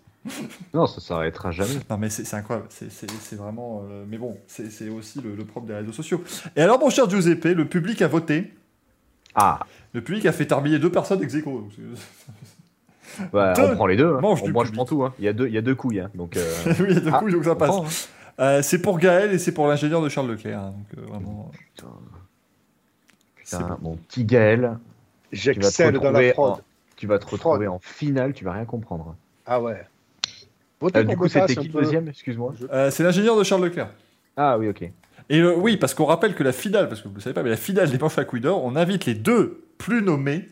Non, ça s'arrêtera jamais. Non, mais c'est incroyable. C'est- vraiment. euh, mais bon, c'est aussi le, le propre des réseaux sociaux. Et alors, mon cher Giuseppe, le public a voté. Ah, Le public a fait tarbiller deux personnes ex aequo, bah, on prend les deux. Hein. Mange On- du moi, je prends tout. Hein. Il, y a deux, il y a deux couilles. Hein. Donc, euh, oui, il y a deux Ah, couilles, donc ça passe. prend, hein. Euh, c'est pour Gaël et c'est pour l'ingénieur de Charles Leclerc. hein, donc euh, vraiment. Putain. C'est Putain, bon. mon petit Gaël, J'excelle dans la en, tu vas te retrouver en finale, tu vas rien comprendre. Ah ouais. Euh, du coup, c'était qui le deuxième Excuse-moi. Euh, c'est l'ingénieur de Charles Leclerc. Ah oui, ok. Et euh, oui, parce qu'on rappelle que la finale, parce que vous ne savez pas, mais la finale des manches à d'or, on invite les deux plus nommés.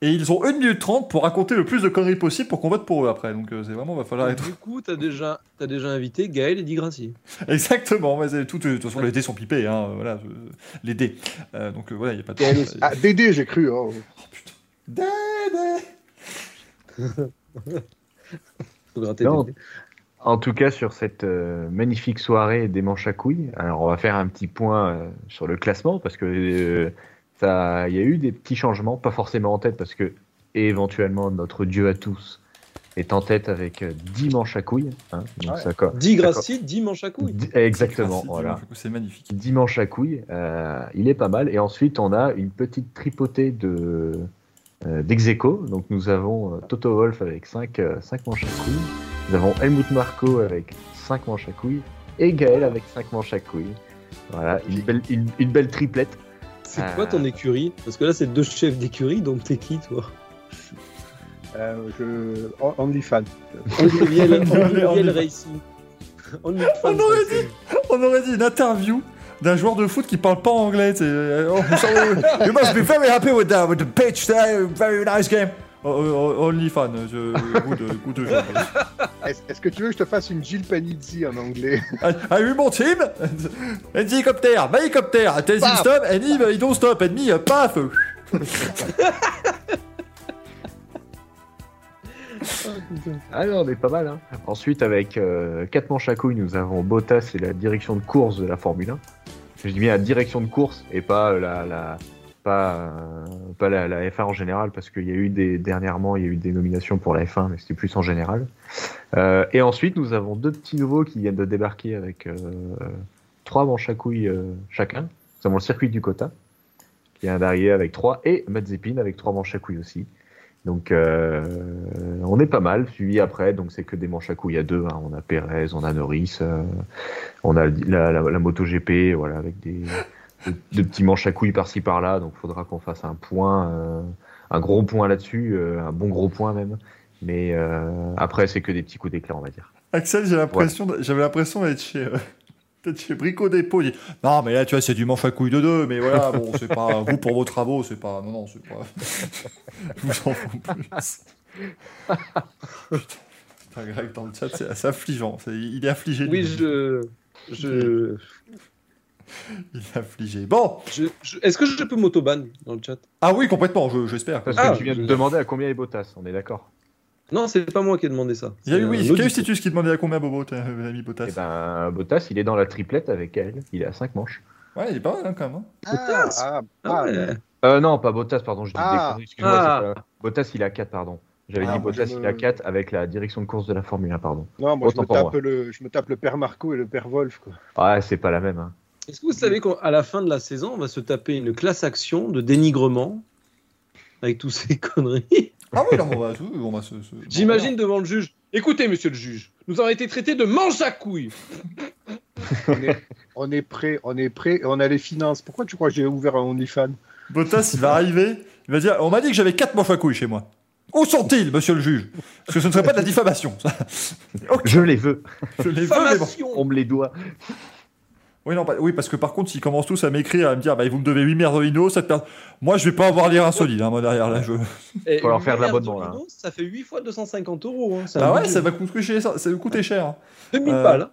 Et ils ont 1 minute 30 pour raconter le plus de conneries possible pour qu'on vote pour eux après. Donc euh, c'est vraiment, va falloir être. Du coup, t'as déjà, as déjà invité Gaël et Di Grassi. Exactement, mais tout, de toute façon les dés sont pipés, hein, euh, voilà, euh, les dés. Euh, donc euh, voilà, il n'y a pas de. Ah, Dédé, j'ai cru. oh. Non. En tout cas, sur cette euh, magnifique soirée des manches à couilles, alors on va faire un petit point euh, sur le classement parce que euh, ça, il y a eu des petits changements, pas forcément en tête parce que éventuellement notre dieu à tous est en tête avec euh, 10 manches à couilles. hein. donc Ouais. ça co- Di Grassi, dimanche à couilles. Exactement, voilà. Dimanche, C'est magnifique. Dimanche à couilles, euh, il est pas mal. Et ensuite, on a une petite tripotée de euh, d'ex-aequo. Donc, nous avons euh, Toto Wolf avec 5 manches à couilles. Nous avons Helmut Marco avec 5 manches à couilles. Et Gaël avec 5 manches à couilles. Voilà, une belle, une, une belle triplette. C'est Euh. quoi ton écurie? Parce que là, c'est deux chefs d'écurie, donc t'es qui, toi? Euh, je... oh, OnlyFan. Onlyviel Only- Onlyviel Racing. On aurait Racing. On aurait dit une interview d'un joueur de foot qui parle pas anglais. Euh, oh, you must be very happy with the, with the pitch. today. Very nice game. Oh, oh, only fan. Good, good jeu. Est-ce que tu veux que je te fasse une Gilles Panizzi en anglais? I will mon team. And the helicopter, my helicopter. Tells him stop, and he, he don't stop. And me, uh, paf. Ah non, on pas mal. Hein. Ensuite, avec 4 manches à couilles, nous avons Bottas et la direction de course de la Formule 1. Je dis bien la direction de course et pas la, la, pas, euh, la, la F1 en général, parce qu'il y a eu des, dernièrement, il y a eu des nominations pour la F1, mais c'était plus en général. Euh, et ensuite, nous avons deux petits nouveaux qui viennent de débarquer avec euh, trois manches à couilles euh, chacun. Nous avons le circuit du Kota, qui vient d'arriver avec trois, et Mazepin avec trois manches à couilles aussi. Donc, euh, on est pas mal. Suivi après, donc c'est que des manches à couilles. Il y a deux. hein. On a Perez, on a Norris, euh, on a la, la, la MotoGP, voilà, avec des, de, de petits manches à couilles par-ci par-là. Donc, il faudra qu'on fasse un point, euh, un gros point là-dessus, euh, un bon gros point même. Mais euh, après, c'est que des petits coups d'éclat, on va dire. Axel, j'ai l'impression, j'avais l'impression d'être chez, d'être chez Brico Dépôt. Il dit, non, mais là, tu vois, c'est du manche à couilles de deux, mais voilà, bon, c'est pas vous pour vos travaux, c'est pas, non, non, c'est pas. Je vous en fous plus. Putain, Greg, dans le chat, c'est assez affligeant. C'est- il est affligé. Oui, lui. je. je, Il est affligé. Bon, je, je- Est-ce que je peux m'autoban dans le chat? Ah oui, complètement, je- j'espère. Parce Ah, que tu viens de demander à combien est Bottas, on est d'accord? Non, c'est pas moi qui ai demandé ça. Il y a eu, oui, qui demandait à combien Bobo, l'ami Bottas. Eh ben, Bottas, il est dans la triplette avec elle. Il est à 5 manches. Ouais, il est pas mal hein, quand même. hein. Ah, ah, Ah ah, ouais. Euh, non, pas Bottas, pardon, je dis Ah. des conneries, excuse-moi. Ah. pas- Bottas, il a 4, pardon. J'avais Ah, dit Bottas, me- il a 4 avec la direction de course de la Formule 1, pardon. Non, moi je me, tape moi. le, je me tape le père Marco et le père Wolf. Quoi. Ouais, c'est pas la même. Hein. Est-ce que vous savez qu'à la fin de la saison, on va se taper une classe action de dénigrement avec tous ces conneries? Ah oui, non, on va, on va se. se- J'imagine devant le juge. Écoutez, monsieur le juge, nous avons été traités de manche à couilles. On est prêt, on est prêt et on a les finances. Pourquoi tu crois que j'ai ouvert un OnlyFans? Bottas, il va arriver, il va dire On m'a dit que j'avais 4 manches à couilles chez moi. Où sont-ils, monsieur le juge? Parce que ce ne serait pas de la diffamation. ça. Je les veux. je les veux, mais bon. Diffamation. On me les doit. Oui, non, oui, parce que par contre, s'ils commencent tous à m'écrire, à me dire bah, Vous me devez 8 merdolino, cette per- moi, je vais pas avoir l'air insolide, hein, moi, derrière. Là, je... Et Faut leur faire de l'abonnement, là. Ça fait 8 fois 250 euros. Hein. C'est Bah ouais, ça va coûter cher. Ça, ça va coûter cher. hein. 2000 Euh, balles. hein.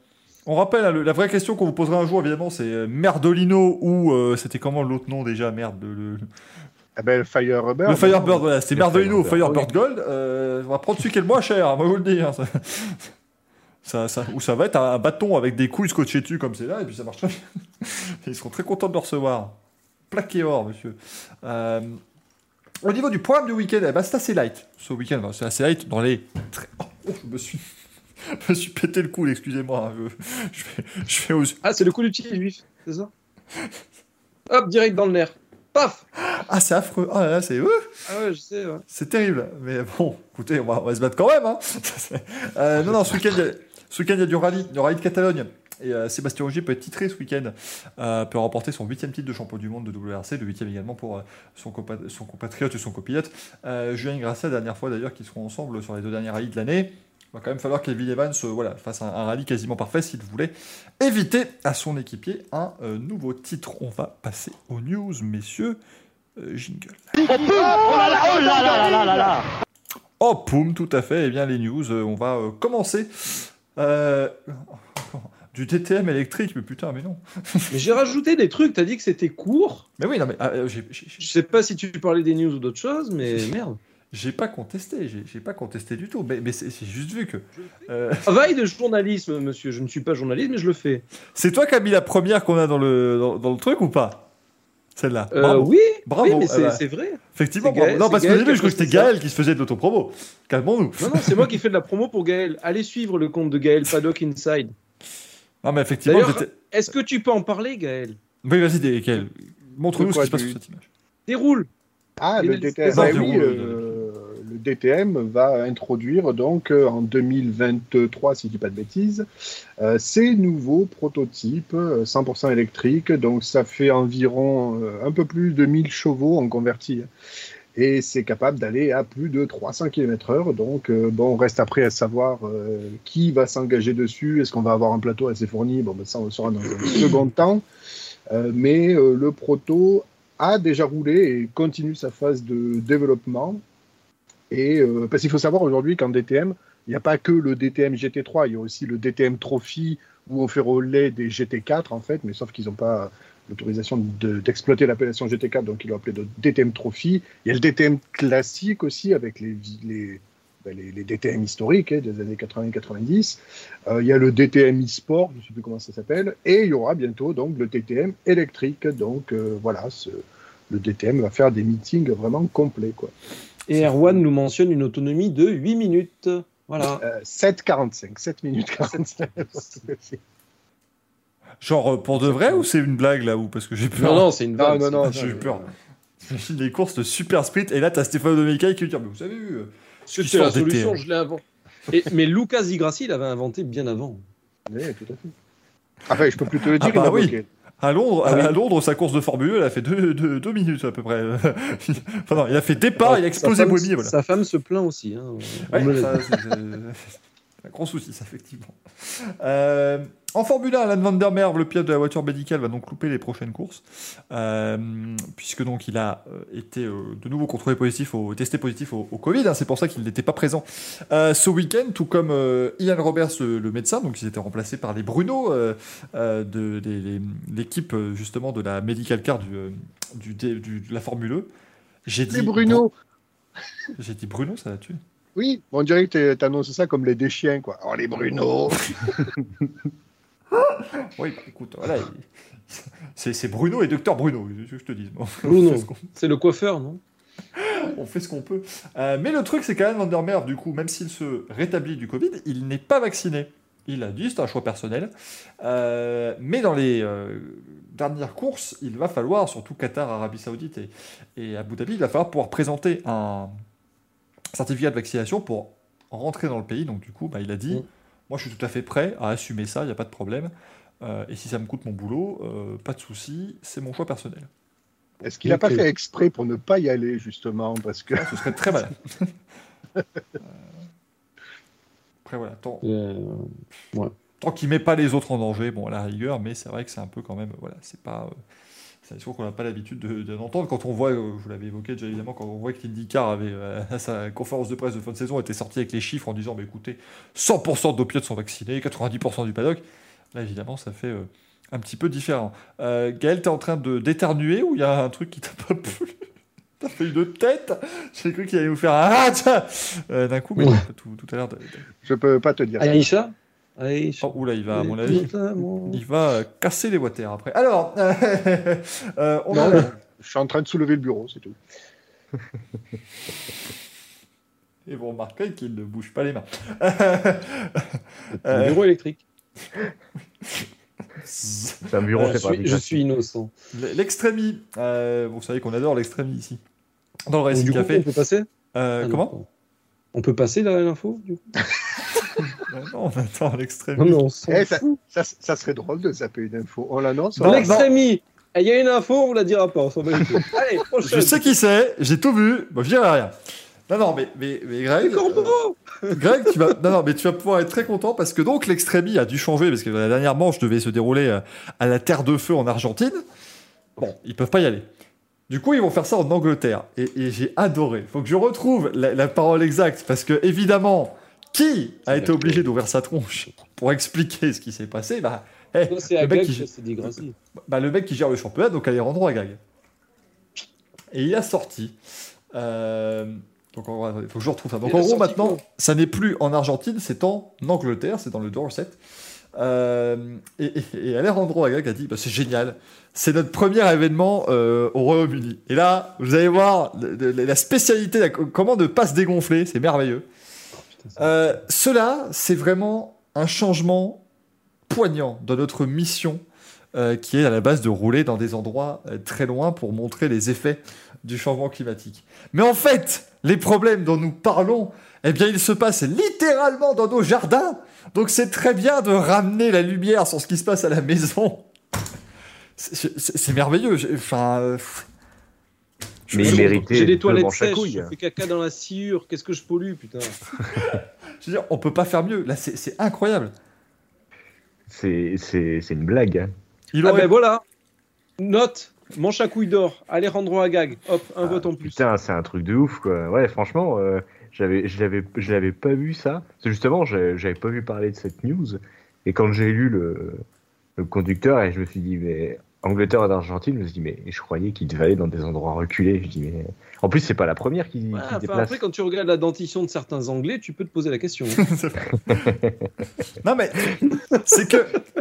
On rappelle, hein, le- la vraie question qu'on vous posera un jour, évidemment, c'est euh, Merdolino ou euh, c'était comment l'autre nom déjà Merde, le, le- Eh ben, le Firebird. le Firebird, voilà, c'était Le Merdolino ou Firebird, Gold. euh, on va prendre celui qui est le moins cher, moi je vous le dis. Ça, ça, ou ça va être un bâton avec des couilles scotchées dessus comme c'est là, et puis ça marche très bien. Ils seront très contents de le recevoir. Plaqué or, monsieur. Euh, au niveau du programme du week-end, eh ben, c'est assez light. Ce week-end, ben, c'est assez light dans les. très- Oh, je me suis. Je me suis pété le cou, excusez-moi. hein, Je, fais, je fais aux- Ah, c'est le coup du petit juif, c'est ça Hop, direct dans le nerf. Paf Ah, c'est affreux. Ah là, là, c'est ouf. Ah ouais, je sais. ouais. C'est terrible. Mais bon, écoutez, on va, on va se battre quand même. Hein. Euh, non, non, ce week-end, ce week-end, il y a du rallye, rallye de Catalogne. Et euh, Sébastien Ogier peut être titré ce week-end, euh, peut remporter son huitième titre de champion du monde de WRC, le huitième également pour euh, son, compa- son compatriote et son copilote. Julien Grasset, dernière fois d'ailleurs qu'ils seront ensemble sur les deux derniers rallyes de l'année. Il va quand même falloir qu'Evil Evans voilà, fasse un, un rallye quasiment parfait s'il voulait éviter à son équipier un nouveau titre. On va passer aux news, messieurs. Jingle. Oh, poum, tout à fait. Eh bien, les news, on va commencer. Euh, du DTM électrique, mais putain, mais non. Mais j'ai rajouté des trucs, t'as dit que c'était court. Mais oui, non, mais ah, euh, Je sais pas si tu parlais des news ou d'autres choses, mais merde. j'ai pas contesté, j'ai pas contesté du tout. Mais, mais c'est c'est juste vu que. euh, Travail de journalisme, monsieur. Je ne suis pas journaliste, mais je le fais. c'est toi qui as mis la première qu'on a dans le, dans, dans le truc ou pas? Celle-là. Euh, Bravo. oui, Bravo. oui, mais c'est bah, c'est vrai. Effectivement, c'est Gaël-. Non, parce Gaël début, qui je crois que c'était. Gaël qui se faisait de l'autopromo. Calmons-nous. Non, non, c'est moi qui fais de la promo pour Gaël. Allez suivre le compte de Gaël Paddock Inside. Non, mais effectivement, j'étais- Est-ce que tu peux en parler, Gaël? Oui, vas-y, Gaël. Montre-nous ce qui se passe sur cette image. Déroule. Ah, bah oui, le- euh, le DTM va introduire donc euh, en 2023, si je dis pas de bêtises, euh, ces nouveaux prototypes euh, 100% électriques. Donc ça fait environ euh, un peu plus de 1000 chevaux en converti. Et c'est capable d'aller à plus de 300 km/h. Donc euh, bon, on reste après à savoir euh, qui va s'engager dessus. Est-ce qu'on va avoir un plateau assez fourni? Bon, ben, ça on le saura dans un second temps. Euh, mais euh, le proto a déjà roulé et continue sa phase de développement. Euh, parce qu'il faut savoir aujourd'hui qu'en DTM, il n'y a pas que le DTM GT3, il y a aussi le DTM Trophy où on fait relais des GT4 en fait, mais sauf qu'ils n'ont pas l'autorisation de- d'exploiter l'appellation GT4, donc ils l'ont appelé DTM Trophy. Il y a le DTM classique aussi avec les, ben, DTM historiques hein, des années 80-90. Euh, il y a le DTM e-sport, je ne sais plus comment ça s'appelle, et il y aura bientôt donc le DTM électrique. Donc euh, voilà, le DTM va faire des meetings vraiment complets. Quoi. Et Erwan nous mentionne une autonomie de 8 minutes. Voilà. Euh, 7,45, 7 minutes 45. Genre euh, pour de vrai ou c'est une blague là ou parce que j'ai peur? Non, non, c'est une Non, vanne. non, non. J'ai eu peur. J'imagine les courses de super sprint et là t'as Stéphane Domenica qui lui dit mais vous avez vu euh, C'était la solution, je l'ai inventé. Et- mais Lucas Di Grassi l'avait inventé bien avant. Oui, tout à fait. Enfin, je peux plus te le dire, Ah bah oui. À Londres, Ah oui. à Londres, sa course de Formule 1, elle a fait deux, deux- deux minutes à peu près. enfin non, il a fait départ, il a explosé Boemi, voilà. Sa femme se plaint aussi. hein. Ouais, ça, un gros souci, ça, effectivement. Euh, en Formule 1, Alan van der Merwe, le pilote de la voiture médicale, va donc louper les prochaines courses, euh, puisque donc il a euh, été euh, de nouveau contrôlé positif, au, testé positif au, au Covid. hein, c'est pour ça qu'il n'était pas présent ce week-end, tout comme Ian Roberts, le, le médecin. Donc ils étaient remplacés par les Bruno de l'équipe justement de la medical car du, du, du- de la Formule E. J'ai dit Les Bruno. J'ai dit Bruno, ça l'a tué. Oui, on dirait que tu annonces ça comme les déchiens, quoi. Oh, les Bruno Oui, bah, écoute, voilà. il- C'est c'est Bruno et Docteur Bruno, je je te dis. Bon, Bruno. on fait ce qu'on- C'est le coiffeur, non? On fait ce qu'on peut. Euh, mais le truc, c'est qu'Alan Van der Merwe, du coup, même s'il se rétablit du Covid, il n'est pas vacciné. Il a dit, c'est un choix personnel. Euh, mais dans les euh, dernières courses, il va falloir, surtout Qatar, Arabie Saoudite et, et Abu Dhabi, il va falloir pouvoir présenter un certificat de vaccination pour rentrer dans le pays. Donc, du coup, bah, il a dit. Moi, je suis tout à fait prêt à assumer ça, il n'y a pas de problème. Euh, et si ça me coûte mon boulot, euh, pas de souci, c'est mon choix personnel. Est-ce qu'il n'a pas Ok. fait exprès pour ne pas y aller, justement Parce que Ce serait très malin. Euh, Après, voilà, tant, Euh, tant qu'il met pas les autres en danger, bon, à la rigueur, mais c'est vrai que c'est un peu quand même, voilà, c'est pas. Euh, c'est un discours qu'on n'a pas l'habitude de- de- d'entendre. Quand on voit, euh, je vous l'avais évoqué déjà évidemment, quand on voit que l'IndyCar avait, euh, à sa conférence de presse de fin de saison, était sorti avec les chiffres en disant, bah, écoutez, 100% de nos pilotes sont vaccinés, 90% du paddock. Là, évidemment, ça fait euh, un petit peu différent. Euh, Gaël, t'es en train de d'éternuer ou il y a un truc qui t'a pas plu? T'as fait une tête? J'ai cru qu'il allait nous faire un ah, Euh, D'un coup, mais Ouais. tout, tout à l'heure. de- de- je peux pas te dire. Oh, oula, il va, à mon avis, il va euh, casser les water après. Alors, euh, on Non, a- non, je suis en train de soulever le bureau, c'est tout. Et vous remarquerez qu'il ne bouge pas les mains. Un bureau électrique. C'est un bureau je, par suis, je suis innocent. L'extrémie. Euh, vous savez qu'on adore l'extrémie ici. Dans le Racing du coup, Café. on peut passer Euh, Ah, comment. On peut passer l'info du coup? Non, on attend l'extrémie. Non, mais on s'en Eh, ça, fout. ça, ça serait drôle de zapper une info. On l'annonce. Non, on- L'extrémie Eh, Il y a une info, on vous la dira pas. On s'en Je sais qui c'est, j'ai tout vu. Bon, je dirai rien. Non, non, mais, mais, mais Greg. Euh, Greg, tu vas, non, non, mais tu vas pouvoir être très content parce que donc l'extrémie a dû changer parce que la dernière manche devait se dérouler euh, à la Terre de Feu en Argentine. Bon, ils peuvent pas y aller. Du coup, ils vont faire ça en Angleterre. Et, et j'ai adoré. Faut que je retrouve la, la parole exacte parce que, évidemment, qui a été obligé d'ouvrir sa tronche pour expliquer ce qui s'est passé bah, eh, le, à mec qui, c'est des grassiers. bah, le mec qui gère le championnat, donc Alejandro Agag. Et il a sorti. euh, donc, en gros, il faut que je retrouve ça. Donc, en gros, maintenant, ça n'est plus en Argentine, c'est en Angleterre, c'est dans le Dorset. Euh, et, et, et a dit bah, c'est génial, c'est notre premier événement euh, au Royaume-Uni. Et là, vous allez voir le- le- la spécialité, la- comment ne pas se dégonfler, c'est merveilleux. Euh, cela, c'est vraiment un changement poignant dans notre mission euh, qui est à la base de rouler dans des endroits euh, très loin pour montrer les effets du changement climatique. Mais en fait, les problèmes dont nous parlons, eh bien, ils se passent littéralement dans nos jardins. Donc c'est très bien de ramener la lumière sur ce qui se passe à la maison. C'est merveilleux. Enfin, je- Mais il méritait J'ai des toilettes à sèches, je fais caca dans la sciure, qu'est-ce que je pollue, putain. je veux dire, on peut pas faire mieux. Là, c'est incroyable. C'est une blague. hein. Il Ah aurait ben voilà Note, manche à couilles d'or, Alejandro Agag, hop, un vote en plus. Putain, c'est un truc de ouf, quoi. Ouais, franchement, euh, j'avais, je l'avais, je l'avais pas vu ça. Justement, j'avais j'avais pas vu parler de cette news. Et quand j'ai lu le, le conducteur, et je me suis dit, mais Angleterre et Argentine, je me suis dit, mais je croyais qu'il devait aller dans des endroits reculés. Je dis, mais en plus, c'est pas la première qui, Ouais, qui enfin, déplace. après, quand tu regardes la dentition de certains Anglais, tu peux te poser la question. Non, mais c'est que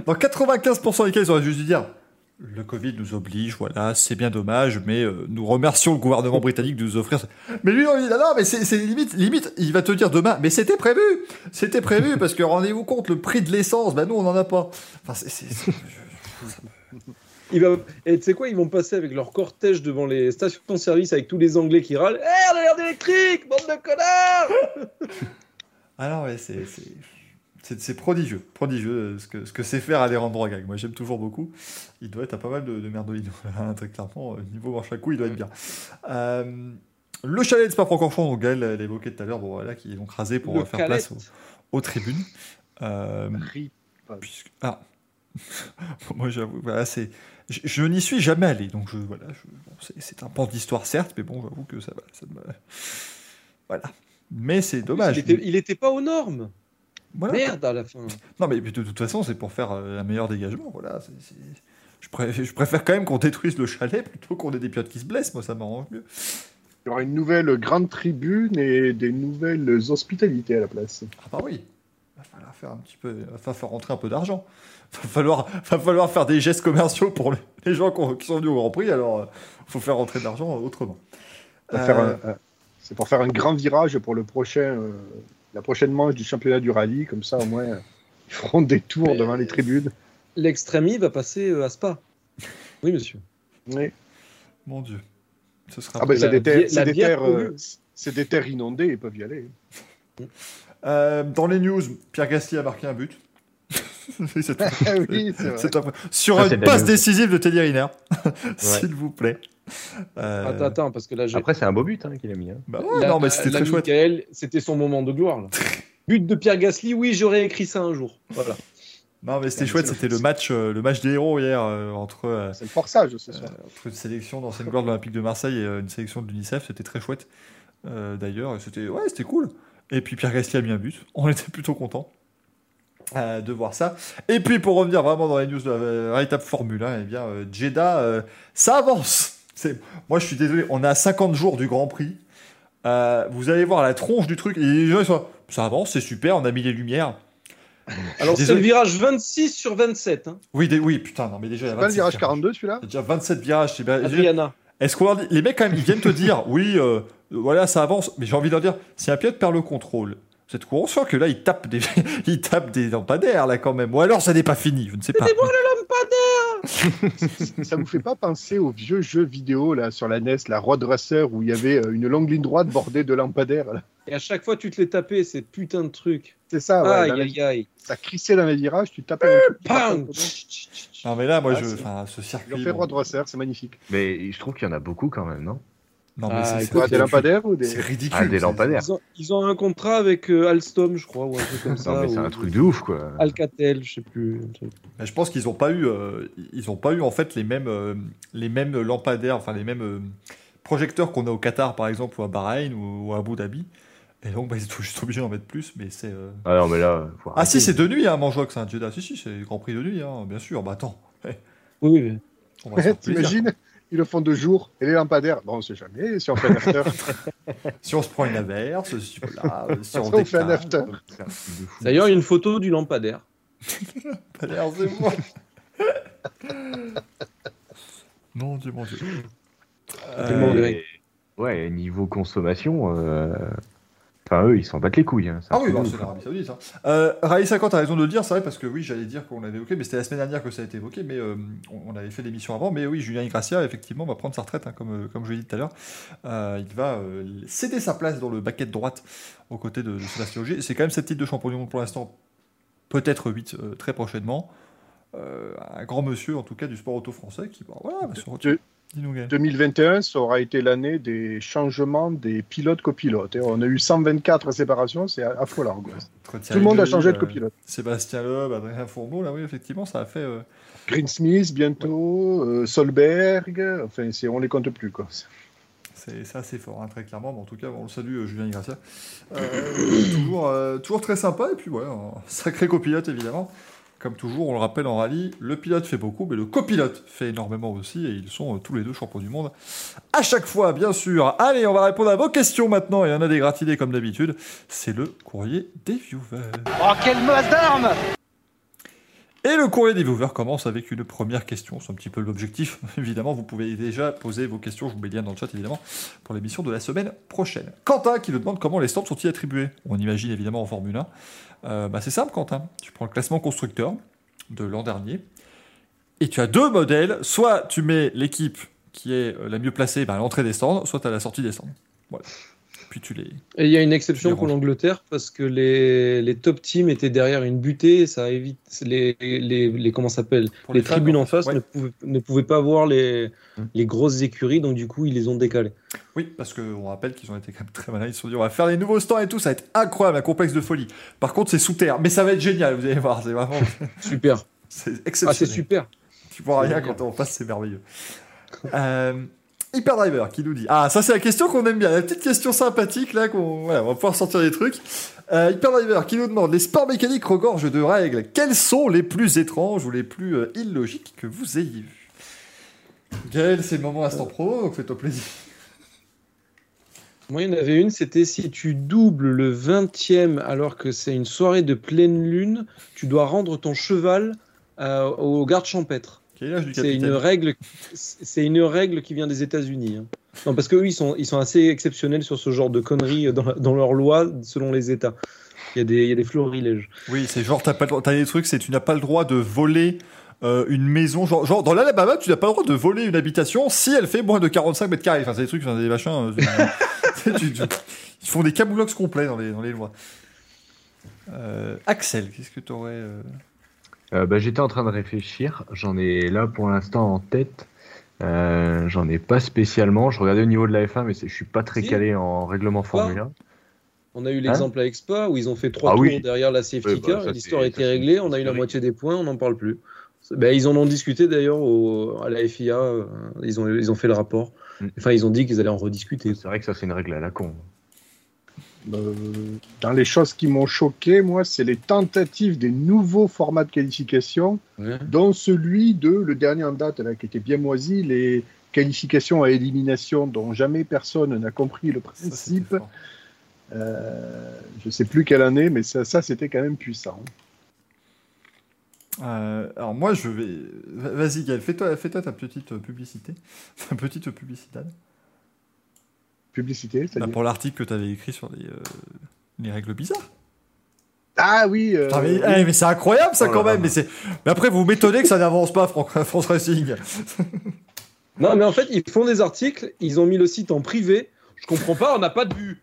dans 95% des cas, ils auraient juste dû dire le Covid nous oblige, voilà, c'est bien dommage, mais euh, nous remercions le gouvernement britannique de nous offrir. Mais lui, on dit non, non, mais c'est limite, limite, il va te dire demain, mais c'était prévu, c'était prévu, parce que rendez-vous compte, le prix de l'essence, bah nous, on n'en a pas. Enfin, c'est- Il va... Et tu sais quoi, ils vont passer avec leur cortège devant les stations-service avec tous les Anglais qui râlent. Eh, on a l'air d'électrique, bande de connards Ah non, ouais, c'est. c'est- C'est c'est prodigieux, prodigieux euh, ce que, ce que c'est faire Alejandro Agag. Moi j'aime toujours beaucoup. Il doit être à pas mal de, de. Hein, Très clairement, euh, niveau manche à coups, il doit être bien. Euh, le chalet de Spa-Francorchamps, dont Gaël l'a évoqué tout à l'heure, bon, voilà, qui est donc rasé pour Le faire calette. place aux, aux tribunes. Euh, Rip. puisque, ah, moi j'avoue, voilà, c'est. Je, je n'y suis jamais allé, donc je, voilà, je- bon, c'est- c'est un pan d'histoire certes, mais bon, j'avoue que ça, va- ça me- Voilà. Mais c'est dommage. il, était, il était pas aux normes. Voilà. Merde à la fin. Non, mais de toute façon, c'est pour faire euh, un meilleur dégagement. Voilà. c'est- c'est- Je, pré- je préfère quand même qu'on détruise le chalet plutôt qu'on ait des pilotes qui se blessent. Moi, ça m'arrange mieux. Il y aura une nouvelle grande tribune et des nouvelles hospitalités à la place. Ah bah oui. Va falloir faire un petit peu. Va falloir rentrer un peu d'argent. Va falloir, va falloir faire des gestes commerciaux pour le- les gens qui, ont- qui sont venus au Grand Prix. Alors, euh, faut faire rentrer de l'argent autrement. Euh, un- un- C'est pour faire un grand virage pour le prochain, euh, la prochaine manche du championnat du rallye. Comme ça, au moins, euh, ils feront des tours Mais- devant les tribunes. L'extrémie va passer euh, à Spa. Oui, monsieur. Oui. Mon Dieu. Ce sera. Ah ben, c'est des terres, c'est des euh, des inondées, ils peuvent y aller. Euh, dans les news, Pierre Gasly a marqué un but. Oui, c'est tout. Ah oui, c'est vrai. C'est un- Sur c'est une passe décisive de Teddy Riner. S'il vous plaît. Euh, Attends, attends, parce que là, j'ai. Après, c'est un beau but hein, qu'il a mis. hein. bah ouais, La- non, mais c'était la très chouette. Michael, c'était son moment de gloire. Là. But de Pierre Gasly, oui, j'aurais écrit ça un jour. Voilà. Non, mais c'était chouette. C'était le match, euh, le match des héros hier euh, entre, euh, C'est le forçage ce soir. entre une sélection d'ancienne gloire de l'Olympique de Marseille et une sélection de l'UNICEF. C'était très chouette. D'ailleurs, c'était ouais, c'était cool. Et puis Pierre Gasly a mis un but. On était plutôt contents euh, de voir ça. Et puis pour revenir vraiment dans les news de la véritable Formule 1, eh bien euh, Jeddah, euh, ça avance. C'est- Moi, je suis désolé. On est à 50 jours du Grand Prix. Euh, vous allez voir la tronche du truc. Et les gens ils sont, ça avance, c'est super. On a mis les lumières. Alors, c'est le virage 26 sur 27. Hein. Oui, des- oui, putain, non, mais déjà, il y a C'est pas le 27 virage virages. 42 celui-là Il y a déjà 27 virages. c'est bien- Adriana. Est-ce qu'on leur dit- les mecs quand même, ils viennent te dire, oui, euh, voilà, ça avance, mais j'ai envie de leur dire, si un pilote perd le contrôle, Vous êtes conscient que là, il tape des, il tape des lampadaires, là, quand même. Ou alors, ça n'est pas fini, je ne sais pas. Ça vous fait pas penser aux vieux jeux vidéo là sur la NES, la Road Racer, où il y avait euh, une longue ligne droite bordée de lampadaires là? Et à chaque fois, tu te les tapais, ces putains de trucs. C'est ça, ouais, aïe, aïe, aïe. ça crissait dans les virages, tu tapais. coup. Non, mais là, moi, Ah, je, c'est- enfin, ce Ils circuit. ont fait bon. Road Racer, c'est magnifique. Mais je trouve qu'il y en a beaucoup quand même, non? Non, mais Ah, c'est- Quoi, des lampadaires ou des. C'est ridicule. Ah, des lampadaires. Ils ont, ils ont un contrat avec euh, Alstom, je crois, ou un truc comme ça. Non, mais c'est ou- un truc de ouf, quoi. Alcatel, je sais plus. Mais je pense qu'ils n'ont pas eu, euh, ils ont pas eu en fait les mêmes, euh, les mêmes lampadaires, enfin les mêmes euh, projecteurs qu'on a au Qatar par exemple ou à Bahreïn ou, ou à Abu Dhabi. Et donc bah, ils sont juste obligés d'en mettre plus, mais c'est. euh, Ah non, mais là. faut Ah si c'est de nuit, hein, Manjox, hein, Jeddah. Si si, c'est le Grand Prix de nuit, hein, bien sûr. Bah attends, Oui, oui. on va. T'imagines Ils le font de jour et les lampadaires. Bon, on sait jamais si on fait un after. Si on se prend une averse, si, voilà, si on, on fait un after. D'ailleurs, il y a une photo du lampadaire. lampadaire, c'est moi. Mon Dieu, mon Dieu. Euh. Ouais, niveau consommation, euh, enfin eux, ils s'en battent les couilles. hein. Ah oui, bah, c'est l'Arabie Saoudite. Hein. Euh, quand tu as raison de le dire, c'est vrai, parce que oui, j'allais dire qu'on l'avait évoqué, mais c'était la semaine dernière que ça a été évoqué, mais euh, on, avait fait l'émission avant. Mais oui, Julien Igracia, effectivement, va prendre sa retraite, hein, comme, euh, comme je l'ai dit tout à l'heure. Euh, il va euh, céder sa place dans le baquet de droite aux côtés de, de Sébastien Ogier. C'est quand même cette titre de champion du monde pour l'instant, peut-être 8 euh, très prochainement. Euh, un grand monsieur, en tout cas, du sport auto français, qui bah, voilà, va se retirer. Dis-nous, Gaël. 2021, ça aura été l'année des changements des pilotes copilotes. Et on a eu 124 séparations, c'est affolant. quoi. Tout le monde a changé de euh, copilote. Sébastien Loeb, Adrien Fourneau, là, oui, effectivement, ça a fait. euh, Green Smith bientôt, euh, Solberg, enfin, on les compte plus. Quoi. C'est ça, c'est fort, hein, très clairement. Mais en tout cas, on le salue, Julien. Euh, toujours, euh, toujours très sympa. Et puis, ouais, un sacré copilote, évidemment. Comme toujours, on le rappelle en rallye, le pilote fait beaucoup, mais le copilote fait énormément aussi. Et ils sont euh, tous les deux champions du monde. À chaque fois, bien sûr. Allez, on va répondre à vos questions maintenant. Il y en a des gratinés comme d'habitude. C'est le courrier des viewers. Oh, quelle masse d'armes Et le courrier des viewers commence avec une première question. C'est un petit peu l'objectif. Évidemment, vous pouvez déjà poser vos questions. Je vous mets le lien dans le chat, évidemment, pour l'émission de la semaine prochaine. Quentin qui nous demande comment les stands sont-ils attribués. On imagine évidemment en Formule 1. Euh, bah, c'est simple, Quentin. Tu prends le classement constructeur de l'an dernier et tu as deux modèles. Soit tu mets l'équipe qui est euh, la mieux placée bah, à l'entrée des stands, soit à la sortie des stands. Puis tu les. Et il y a une exception Les pour l'Angleterre parce que les, les top teams étaient derrière une butée et ça évite les, les, les comment ça s'appelle les, fans, tribunes en face ouais. ne, pouvaient, ne pouvaient pas voir les, Mm. les grosses écuries donc du coup ils les ont décalés. Oui, parce qu'on rappelle qu'ils ont été quand même très malins. Ils se sont dit, on va faire des nouveaux stands et tout, ça va être incroyable, un complexe de folie. Par contre, c'est sous terre, mais ça va être génial, vous allez voir, c'est vraiment. Super. C'est Ah exceptionnel. c'est super. Tu vois rien quand on passe, c'est merveilleux. Euh, Hyperdriver qui nous dit Ah, ça c'est la question qu'on aime bien, la petite question sympathique là, qu'on, voilà, on va pouvoir sortir des trucs. Euh, Hyperdriver qui nous demande Les sports mécaniques regorgent de règles. Quelles sont les plus étranges ou les plus euh, illogiques que vous ayez vues Gaël, c'est le moment instant pro, donc fais-toi plaisir. Moi il y en avait une c'était si tu doubles le 20e alors que c'est une soirée de pleine lune tu dois rendre ton cheval euh, au garde champêtre. C'est une règle, c'est une règle qui vient des États-Unis. hein. Non, parce qu'eux, ils sont, ils sont assez exceptionnels sur ce genre de conneries dans, dans leurs lois selon les États. Il y a des, il y a des florilèges. Oui, c'est genre, t'as pas des trucs, c'est tu n'as pas le droit de voler euh, une maison. Genre, genre dans l'Alabama, tu n'as pas le droit de voler une habitation si elle fait moins de 45 mètres carrés. Enfin, c'est des trucs, enfin, des machins. euh, tu- tu- tu- ils font des camoulox complets dans les, dans les lois. Euh, Axel, qu'est-ce que tu aurais. Euh, bah, J'étais en train de réfléchir. J'en ai là pour l'instant en tête. Euh, J'en ai pas spécialement. Je regardais au niveau de la F1, mais je suis pas très Si. calé en règlement Formule 1. On a eu l'exemple à Expa où ils ont fait trois Ah tours oui. derrière la safety Oui, bah, car l'histoire c'est réglée. On a eu la moitié des points, on n'en parle plus. Ben, ils en ont discuté d'ailleurs à la FIA. euh, Ils ont, ils ont fait le rapport. Mm. Enfin, ils ont dit qu'ils allaient en rediscuter. C'est vrai que ça, c'est une règle à la con. Euh, dans les choses qui m'ont choqué, moi, c'est les tentatives des nouveaux formats de qualification, Ouais. dont celui de, le dernier en date, là, qui était bien moisi, les qualifications à élimination dont jamais personne n'a compris le principe. Euh, je sais plus quelle année, mais ça, ça c'était quand même puissant. Euh, alors, moi, je vais. Vas-y, Gaël, fais-toi fais-toi ta petite publicité. Ta petite publicité. Bah, pour l'article que tu avais écrit sur les, euh, les règles bizarres. Ah oui. euh, Putain, mais, oui. eh, mais c'est incroyable ça Oh quand là. même. Mais, après, vous m'étonnez que ça n'avance pas, Fran- France Racing. Non, mais en fait, ils font des articles, ils ont mis le site en privé. Je comprends pas, on n'a pas de vue.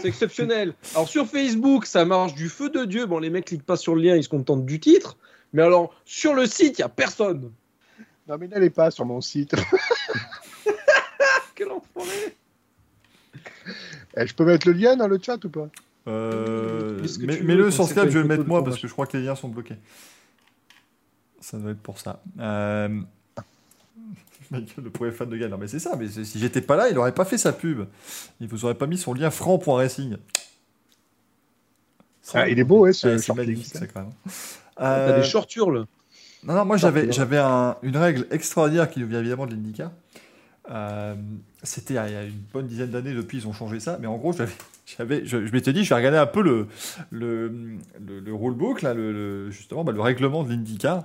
C'est exceptionnel. Alors sur Facebook, ça marche du feu de Dieu. Bon, les mecs cliquent pas sur le lien, ils se contentent du titre. Mais alors, sur le site, il y a personne. Non, mais n'allez pas sur mon site. Quel enfoiré. Eh, je peux mettre le lien dans le chat ou pas Euh, Mets-le sur Skype, je vais le mettre moi parce match que je crois que les liens sont bloqués. Ça doit être pour ça. Euh... Michael, le premier fan de Gaël. Non, mais c'est ça, mais si j'étais pas là, il aurait pas fait sa pub. Il vous aurait pas mis son lien franc.racing. Ah, Il est beau, ouais, ce Ouais, c'est magnifique, ça, quand même. T'as Euh, des shortures Non, non, moi j'avais, Pardon. j'avais un- une règle extraordinaire qui nous vient évidemment de l'IndyCar. Euh, c'était il y a- une bonne dizaine d'années depuis, ils ont changé ça. Mais en gros, j'avais, je, je m'étais dit, je vais regarder un peu le, le, le, le rulebook, là, le, justement, bah, le règlement de l'IndyCar.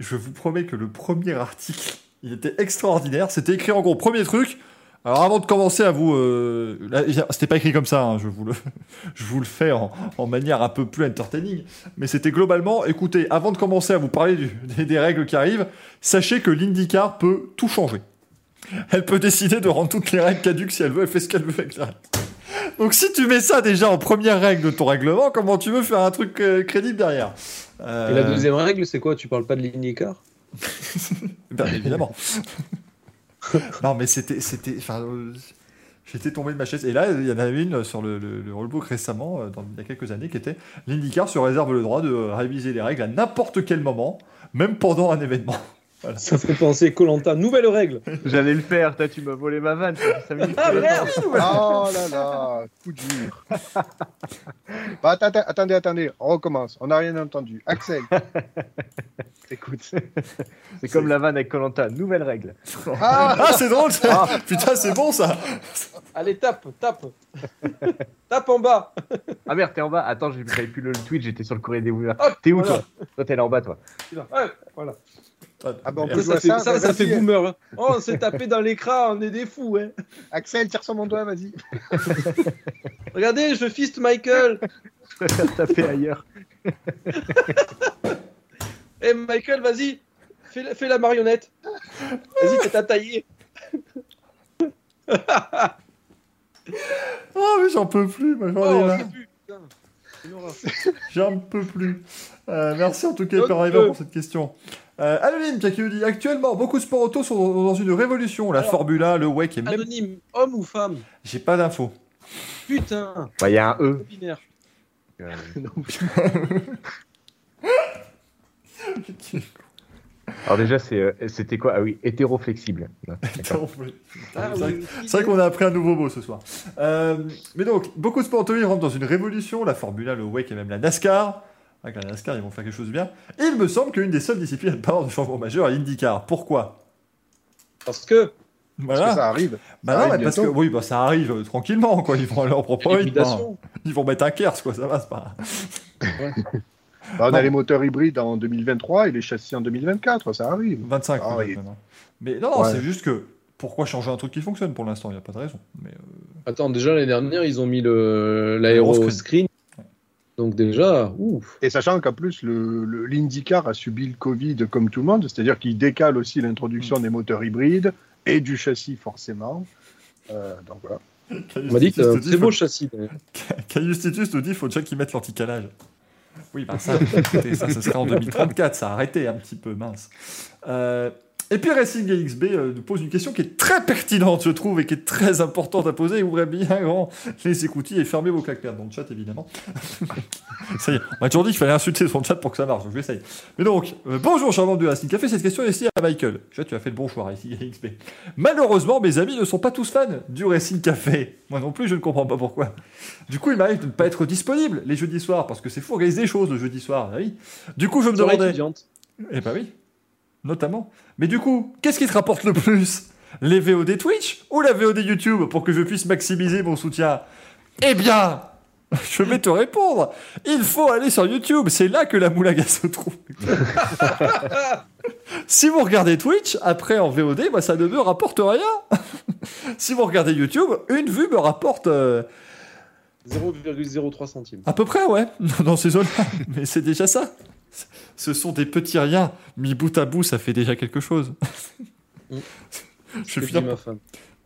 Je vous promets que le premier article, il était extraordinaire. C'était écrit en gros, premier truc. Alors avant de commencer à vous... euh, c'était pas écrit comme ça, hein, je, vous le, je vous le fais en, manière un peu plus entertaining. Mais c'était globalement, écoutez, avant de commencer à vous parler des, des règles qui arrivent, sachez que l'IndyCar peut tout changer. Elle peut décider de rendre toutes les règles caduques si elle veut, elle fait ce qu'elle veut avec règles. Donc si tu mets ça déjà en première règle de ton règlement, comment tu veux faire un truc euh, crédible derrière? Euh, Et la deuxième règle, c'est quoi? Tu parles pas de l'IndyCar Bien évidemment. non, mais c'était. c'était enfin, euh, J'étais tombé de ma chaise. Et là, il y en avait une sur le, le, le rulebook récemment, euh, dans, il y a quelques années, qui était l'IndyCar se réserve le droit de euh, réviser les règles à n'importe quel moment, même pendant un événement. Ça fait penser Colanta, nouvelle règle. J'allais le faire, toi tu m'as volé ma vanne. ça Ah merde Oh là là, coup dur. Bah, attendez, attendez, on recommence. On n'a rien entendu. Axel, écoute. C'est comme la vanne avec Colanta, nouvelle règle. Ah, Ah, c'est drôle ça Putain, c'est bon ça Allez, tape, tape. tape en bas. Ah merde, t'es en bas. Attends, j'ai- j'avais plus le tweet, j'étais sur le courrier des T'es où voilà. toi Toi t'es là en bas toi. Ouais, voilà. Ah bah, on Ça, peut ça, ça, ça, ça fait boomer. hein. Oh, on s'est tapé dans l'écran, on est des fous. Hein. Axel, tire sur mon doigt, vas-y. Regardez, je fiste Michael. Je préfère taper ailleurs. Eh Michael, vas-y, fais, la- fais la marionnette. Vas-y, fais ta taillée. Oh, mais j'en peux plus, ma Oh, journée horreur. J'en peux plus. Euh, merci en tout cas, euh, pour cette question. Euh, Anonyme, qui nous dit actuellement, beaucoup de sports auto sont dans une révolution. La Alors, Formule 1, le WEC et même. Anonyme, homme ou femme J'ai pas d'infos. Putain, Bah, il y a un E. binaire. Euh, Alors déjà, euh, c'était quoi? Ah oui, hétéroflexible. Ah, C'est vrai- oui, qu'on a appris un nouveau mot ce soir. Euh, mais donc, beaucoup de sports automobiles rentrent dans une révolution, la Formule 1, le WEC et même la NASCAR. Avec la NASCAR, ils vont faire quelque chose de bien. Et il me semble qu'une des seules disciplines à ne pas avoir de changement majeur est l'IndyCar. Pourquoi? Parce que Parce Voilà. que ça arrive. Bah ça non, arrive mais parce que oui, bah ça arrive euh, tranquillement, quoi. Ils vont à leur propre rythme. hein. Ils vont mettre un Kers, quoi. Ça va, c'est pas. Bah, on Non. a les moteurs hybrides en 2023 et les châssis en 2024, ça arrive. 25 Ah, oui. Mais non, Ouais. c'est juste que pourquoi changer un truc qui fonctionne pour l'instant? Il n'y a pas de raison. Mais, euh, Attends, déjà l'année dernière, ils ont mis le l'aéro L'aéroscreen. screen. Donc déjà, ouf. Et sachant qu'en plus, le, le- l'IndyCar a subi le Covid comme tout le monde, c'est-à-dire qu'il décale aussi l'introduction des moteurs hybrides et du châssis forcément. Euh, donc voilà. On m'a dit que Caius c'est beau faut- châssis. Caius Titus nous dit qu'il faut déjà qu'ils mettent l'anticalage. Oui, bah ça, écoutez, ça, ce sera en 2034, ça a arrêté un petit peu, mince. Euh, et puis Racing XB euh, nous pose une question qui est très pertinente, je trouve, et qui est très importante à poser. Ouvrez bien grand les écoutilles et fermez vos claquettes dans le chat, évidemment. ça y est, on m'a toujours dit qu'il fallait insulter son chat pour que ça marche, donc j'essaye. Mais donc, euh, bonjour charmante de Racing Café, cette question est ici à Michael? Tu vois, tu as fait le bon choix, Racing XB. Malheureusement, mes amis ne sont pas tous fans du Racing Café. Moi non plus, je ne comprends pas pourquoi. Du coup, il m'arrive de ne pas être disponible les jeudis soirs, parce que c'est fou organiser des choses le jeudi soir, ah oui. Du coup, je me demandais... étudiante. Eh ben oui, notamment. Mais du coup, qu'est-ce qui te rapporte le plus? Les VOD Twitch ou la VOD YouTube pour que je puisse maximiser mon soutien? Eh bien, je vais te répondre. Il faut aller sur YouTube, c'est là que la moulaga se trouve. si vous regardez Twitch, après en VOD, bah, ça ne me rapporte rien. si vous regardez YouTube, une vue me rapporte... euh, 0,03 centimes. À peu près, ouais, dans ces zones-là. Mais c'est déjà ça. Ce sont des petits riens. Mis bout à bout, ça fait déjà quelque chose. Je vais, finir ma par... femme.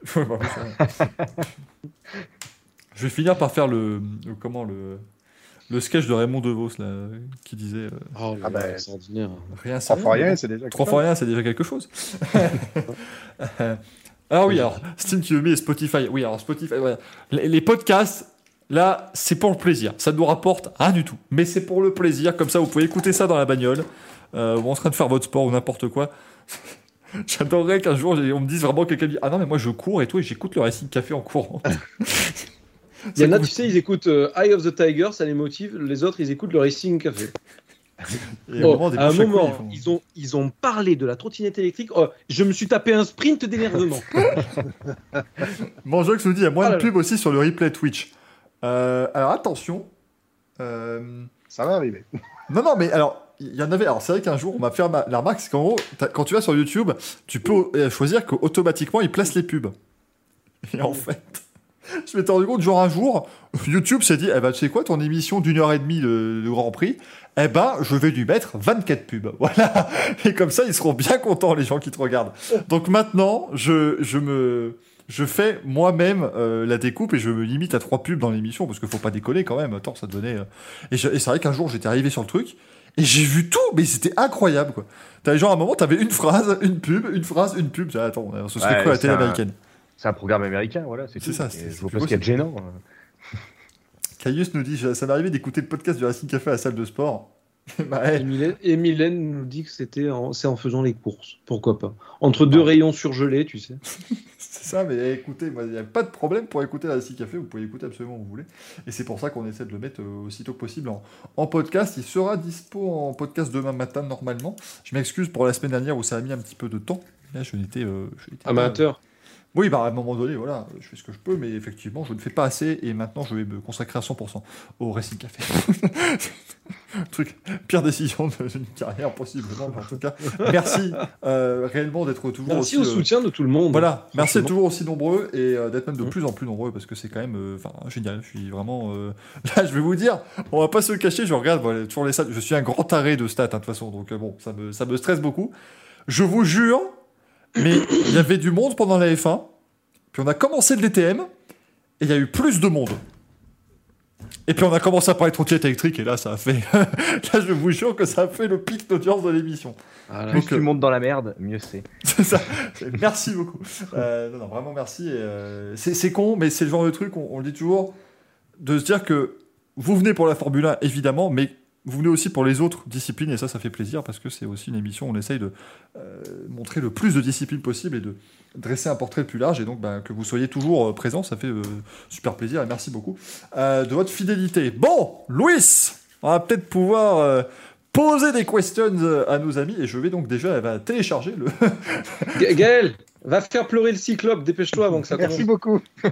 Ouais, oui, ça va. Je vais finir par faire le, le- comment le le sketch de Raymond Devos là qui disait euh, Oh Ah bah, extraordinaire. rien Trois fois rien, c'est déjà. Trois fois rien, c'est déjà quelque chose. ah oui, alors, Steam qui met Spotify. Oui, alors Spotify, ouais. les, les podcasts, là, c'est pour le plaisir. Ça ne nous rapporte rien du tout. Mais c'est pour le plaisir. Comme ça, vous pouvez écouter ça dans la bagnole, euh, ou en train de faire votre sport ou n'importe quoi. J'adorerais qu'un jour, on me dise vraiment quelqu'un dit Ah non, mais moi je cours et tout, et j'écoute le Racing Café en courant. Il y en a, tu sais, ils écoutent euh, Eye of the Tiger, ça les motive. Les autres, ils écoutent le Racing Café. Oh, à un moment, ils font- ils ont, ils ont parlé de la trottinette électrique. Oh, je me suis tapé un sprint d'énervement. Manjox nous dit il y a moins Ah de là là. pubs aussi sur le replay Twitch. Euh, alors attention. Euh, Ça va arriver. Non, non, mais alors, il y en avait. Alors, c'est vrai qu'un jour, on m'a fait la remarque, c'est qu'en gros, quand tu vas sur YouTube, tu peux euh, choisir qu'automatiquement, il place les pubs. Et en fait, je m'étais rendu compte, genre un jour, YouTube s'est dit, eh ben, tu sais quoi, ton émission d'une heure et demie de, de Grand Prix, eh ben, je vais lui mettre 24 pubs. Voilà. Et comme ça, ils seront bien contents, les gens qui te regardent. Donc maintenant, je, je me. Je fais moi-même euh, la découpe et je me limite à trois pubs dans l'émission parce qu'il faut pas décoller quand même. Attends, ça devenait. euh, Et, je- et c'est vrai qu'un jour, j'étais arrivé sur le truc et j'ai vu tout, mais c'était incroyable quoi. T'avais genre à un moment, t'avais une phrase, une pub, une phrase, une pub. Ah, Attends, ce serait Ouais, quoi la télé un- américaine C'est un programme américain, voilà, c'est ça, Je vois pas ce qu'il y a de gênant. euh. Caius nous dit Ça m'est arrivé d'écouter le podcast du Racing Café à la salle de sport. bah, Et. Mylène, et Mylène nous dit que c'était en, c'est en faisant les courses. Pourquoi pas Entre deux rayons surgelés, tu sais. C'est ça, mais écoutez, il n'y a pas de problème pour écouter la Racing Café, vous pouvez écouter absolument où vous voulez. Et c'est pour ça qu'on essaie de le mettre euh, aussitôt que possible en, en podcast. Il sera dispo en podcast demain matin normalement. Je m'excuse pour la semaine dernière où ça a mis un petit peu de temps. Là, je n'étais. euh, je n'étais pas- Amateur. Oui, bah, à un moment donné, voilà, je fais ce que je peux, mais effectivement, je ne fais pas assez, et maintenant, je vais me consacrer à 100% au Racing Café. Truc, pire décision d'une carrière, possiblement, en tout cas, merci euh, réellement d'être toujours Merci aussi... au euh, soutien de tout le monde. voilà, merci d'être toujours aussi nombreux et euh, d'être même de Mm. plus en plus nombreux parce que c'est quand même génial. Je suis vraiment. Là, je vais vous dire, on va pas se le cacher, je regarde voilà, toujours les stats. Je suis un grand taré de stats, hein, de toute façon, donc bon, ça me, ça me stresse beaucoup. Je vous jure, mais il y avait du monde pendant la F1, puis on a commencé le DTM et il y a eu plus de monde. Et puis on a commencé à parler de trottinette électrique et là, ça a fait. là, je vous jure que ça a fait le pic d'audience de l'émission. Voilà. Plus Donc, tu euh, montes dans la merde, mieux c'est. C'est ça. Merci beaucoup. Euh, non, non, vraiment merci. euh, c'est c'est con, mais c'est le genre de truc, on, on le dit toujours, de se dire que vous venez pour la Formule 1, évidemment, mais vous venez aussi pour les autres disciplines, et ça, ça fait plaisir, parce que c'est aussi une émission où on essaye de euh, montrer le plus de disciplines possible et de dresser un portrait le plus large, et donc bah, que vous soyez toujours euh, présent, ça fait euh, super plaisir, et merci beaucoup euh, de votre fidélité. Bon, Louis, on va peut-être pouvoir... euh, Poser des questions à nos amis et je vais donc déjà elle va télécharger le, Ga- Gaël, va faire pleurer le cyclope, dépêche-toi avant que ça Merci commence. beaucoup.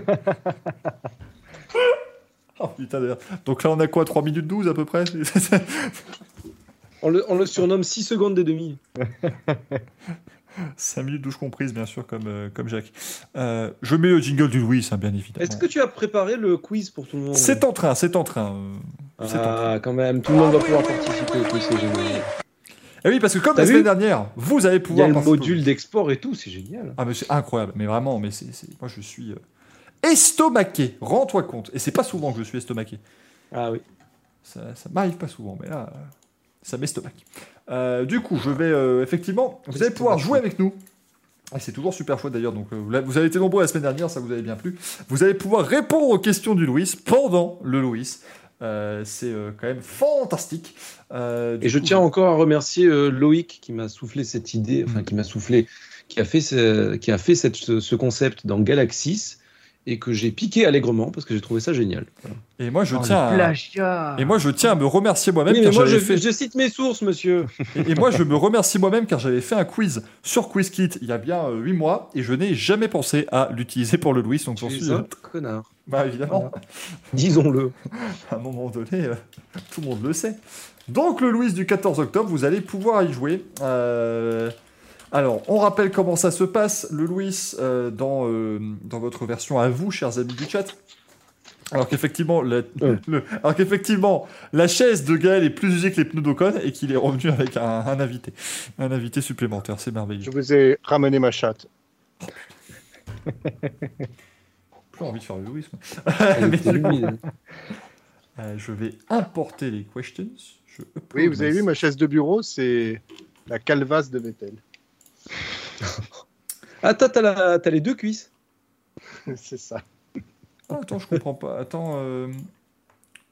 Oh putain. Donc là on a quoi 3 minutes 12 à peu près? On le, on le surnomme 6 secondes des demi. 5 minutes 12 comprises bien sûr comme, euh, comme Jacques. Euh, je mets le jingle du Louis hein, bien évidemment. Est-ce que tu as préparé le quiz pour tout le monde? C'est en train, c'est en train. euh, c'est en train. Ah, quand même, tout le monde va pouvoir participer au quiz, c'est génial. Et oui parce que comme la semaine dernière, vous allez Il y a pouvoir le module d'export et tout, c'est génial. Ah mais c'est incroyable, mais vraiment, mais c'est, c'est- moi je suis euh, estomaqué, rends-toi compte. Et c'est pas souvent que je suis estomaqué. Ah oui. Ça, ça m'arrive pas souvent, mais là, ça m'estomaque. Euh, du coup, je vais euh, effectivement, vous allez pouvoir jouer avec nous. Et c'est toujours super chouette d'ailleurs. Donc, euh, vous avez été nombreux la semaine dernière, ça vous avait bien plu. Vous allez pouvoir répondre aux questions du Louis pendant le Louis. Euh, c'est euh, quand même fantastique. Euh, Et je coup, tiens encore à remercier Loïc qui m'a soufflé cette idée, enfin qui m'a soufflé, qui a fait ce, qui a fait cette, ce, ce concept dans Galaxis et que j'ai piqué allègrement parce que j'ai trouvé ça génial. Voilà. Et moi, je Oh, tiens. À... plagiat Et moi, je tiens à me remercier moi-même Oui, mais car moi je, j'avais fait. je cite mes sources, monsieur. Et, et moi, je me remercie moi-même car j'avais fait un quiz sur QuizKit il y a bien 8 mois et je n'ai jamais pensé à l'utiliser pour le Louis. Donc, j'en Tu suis. es euh, un connard. Bah, évidemment. Disons-le. à un moment donné, euh, tout le monde le sait. Donc le Louis du 14 octobre, vous allez pouvoir y jouer. Euh, alors, on rappelle comment ça se passe. Le Louis, euh, dans, euh, dans votre version à vous, chers amis du chat, Alors qu'effectivement, la, Ouais. le- alors qu'effectivement, la chaise de Gaël est plus usée que les pneus d'Ocon et qu'il est revenu avec un, un invité, un invité supplémentaire. C'est merveilleux. Je vous ai ramené ma chatte. Plus envie de faire le Louis. euh, je vais importer les questions. Je Oui, vous avez vu ma chaise de bureau, c'est la calvasse de Vettel. Ah, t'as t'as la- t'as les deux cuisses. c'est ça. Ah, attends, je comprends pas. Attends. euh,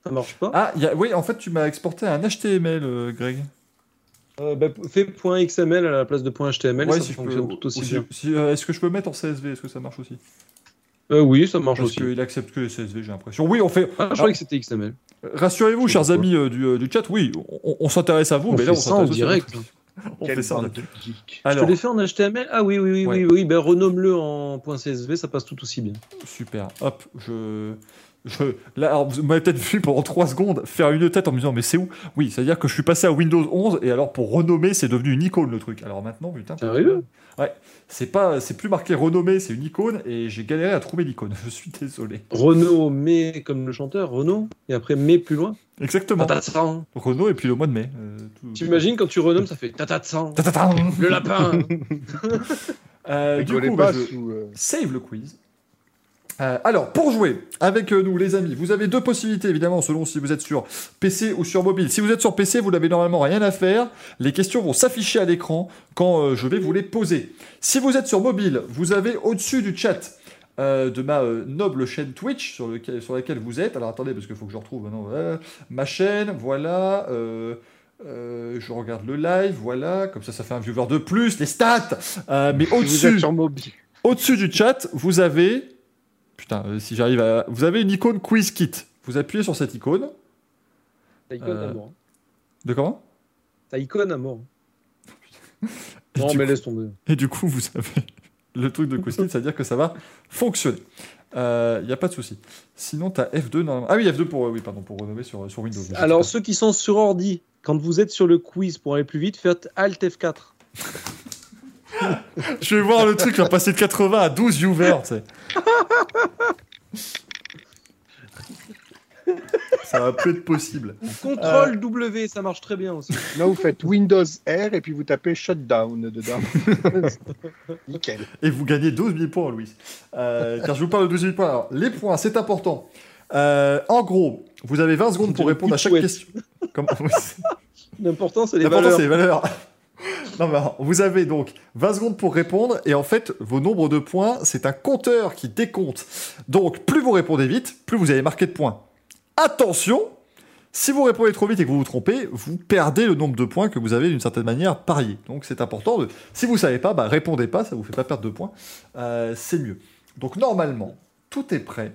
Ça marche pas. Ah, il y a... oui, en fait, tu m'as exporté un HTML, euh, Greg. Euh, bah, fais point .xml à la place de point .html, Ouais, ça si je peux- fonctionne tout aussi bien. si, euh, Est-ce que je peux mettre en CSV Est-ce que ça marche aussi? Euh, oui, ça marche Parce aussi. qu'il accepte que les CSV, j'ai l'impression. Oui, on fait. Ah, je croyais que c'était XML. Rassurez-vous, chers amis euh, du, euh, du chat, oui, on, on s'intéresse à vous, On mais là, on en s'intéresse aussi à direct. vous. On fait ça en. Je Alors, te l'ai fait en HTML Ah oui, oui, oui, Ouais. oui, oui. Ben, renomme-le en point .csv, ça passe tout aussi bien. super. Hop, je. Je, là, alors, vous m'avez peut-être vu pendant 3 secondes faire une tête en me disant, mais c'est où? Oui, c'est-à-dire que je suis passé à Windows 11 et alors pour renommer, c'est devenu une icône le truc. Alors maintenant, putain. Sérieux? Ouais, c'est pas, c'est plus marqué renommé, c'est une icône et j'ai galéré à trouver l'icône. Je suis désolé. Renault, mais comme le chanteur, Renault, et après mais plus loin? Exactement. Tatatsan. Renault et puis le mois de mai. euh, tout- T'imagines quand tu renommes, ça fait tatatsan. Ta-ta-ta Le lapin. Euh, du coup, pas bah, je- euh, save le quiz. Euh, alors, pour jouer avec euh, nous, les amis, vous avez deux possibilités, évidemment, selon si vous êtes sur PC ou sur mobile. Si vous êtes sur PC, vous n'avez normalement rien à faire. Les questions vont s'afficher à l'écran quand euh, je vais vous les poser. Si vous êtes sur mobile, vous avez au-dessus du chat euh, de ma euh, noble chaîne Twitch sur, lequel- sur laquelle vous êtes. Alors, attendez, parce qu'il faut que je retrouve maintenant. voilà. ma chaîne, voilà. euh, euh, je regarde le live, voilà, comme ça, ça fait un viewer de plus, les stats. Euh, mais au-dessus, au-dessus du chat, vous avez. Putain, euh, si j'arrive à. Vous avez une icône Quiz Kit. Vous appuyez sur cette icône. Ta icône Euh, à mort. De comment? Ta icône à mort. Et Non, du mais coup- laisse tomber. Et du coup, vous avez le truc de Quiz Kit, c'est-à-dire que ça va fonctionner. Il n'y a pas de souci. Sinon, tu as F2. normalement- Ah oui, F2 pour, euh, oui, pardon, pour renommer sur, sur Windows. Alors, ceux qui sont sur ordi, quand vous êtes sur le quiz pour aller plus vite, faites Alt F4. Je vais voir le truc qui va passer de 80 à 12 viewers. tu sais. ça va plus être possible. Contrôle W, ça marche très bien aussi. Là, vous faites Windows R et puis vous tapez Shutdown dedans. Nickel. Et vous gagnez 12 000 points, Louis. Euh, car je vous parle de 12 000 points. Alors, les points, c'est important. Euh, en gros, vous avez 20 secondes pour répondre à chaque question. Comment L'important, c'est les L'important, valeurs. c'est les valeurs. Non, mais vous avez donc 20 secondes pour répondre, et en fait, vos nombres de points, c'est un compteur qui décompte. Donc, plus vous répondez vite, plus vous allez marquer de points. Attention, si vous répondez trop vite et que vous vous trompez, vous perdez le nombre de points que vous avez d'une certaine manière parié. Donc, c'est important. De... Si vous savez pas, bah, répondez pas, ça vous fait pas perdre de points. Euh, c'est mieux. Donc, normalement, tout est prêt.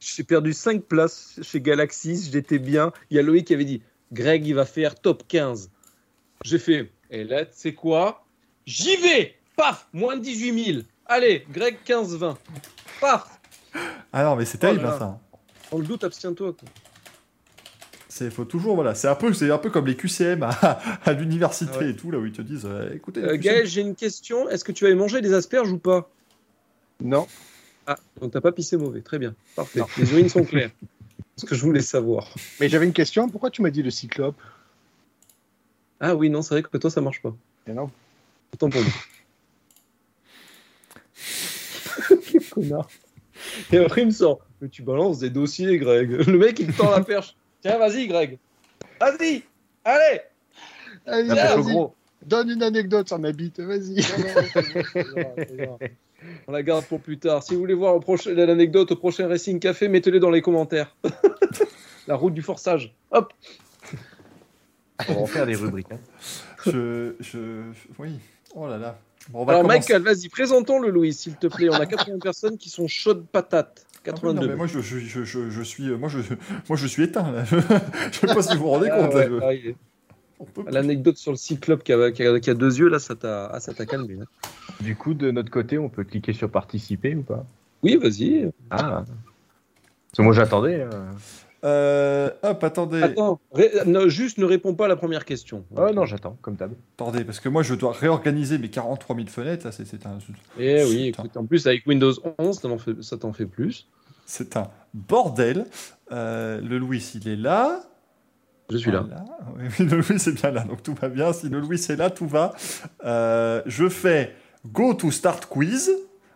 J'ai perdu 5 places chez Galaxy, j'étais bien. Il y a Loïc qui avait dit Greg, il va faire top 15. J'ai fait Et là, tu sais quoi? J'y vais Paf Moins de 18 000. Allez, Greg 15-20. Paf Ah non, mais c'est Oh terrible, hein, ça. Dans le doute, abstiens-toi. C'est faut toujours voilà, c'est un peu c'est un peu comme les QCM à, à l'université Ah ouais. et tout là où ils te disent euh, écoutez Euh, Gaël, j'ai une question. Est-ce que tu avais mangé des asperges ou pas? Non. Ah, donc t'as pas pissé mauvais. Très bien. Parfait. Les urines sont claires. Ce que je voulais savoir. Mais j'avais une question. Pourquoi tu m'as dit le cyclope? Ah oui, non, c'est vrai que toi, ça marche pas. Et non. Autant pour moi. Quel connard. Et après, il me sort. Mais tu balances des dossiers, Greg. Le mec, il te tend la perche. Tiens, vas-y, Greg. Vas-y. Allez. Allez, gros. donne une anecdote sur ma bite, vas-y. On la garde pour plus tard. Si vous voulez voir l'anecdote au prochain Racing Café, mettez-les dans les commentaires. la route du forçage. Hop. On va en faire des rubriques. hein. je, je oui oh là là bon, on va Alors, commencer. Michael, vas-y, présentons-le, Louis, s'il te plaît. On a 80 personnes qui sont chaudes patates. Ah oui, non, 82. mais moi je, je, je, je, je suis moi je moi je suis éteint là je, je sais pas si vous vous rendez Ah, compte là, ouais, je- ah. L'anecdote sur le cyclope qui a, qui a- qui a deux yeux, là, ça t'a ah, ça t'a calmé. hein. Du coup, de notre côté, on peut cliquer sur participer ou pas? Oui, vas-y. Ah. Parce que moi, j'attendais. hein. Euh, hop attendez Attends, ré- non, juste ne réponds pas à la première question. Oh non, j'attends, comme d'hab. attendez parce que moi je dois réorganiser mes 43 000 fenêtres là c'est c'est un Eh oui, écoute, en plus, avec Windows 11, ça t'en fait, ça t'en fait plus. C'est un bordel. Euh, le Louis, il est là. Je suis là. Voilà. Oui, oui, le Louis est bien là, donc tout va bien. Si le Louis est là, tout va. Euh, je fais Go to Start Quiz.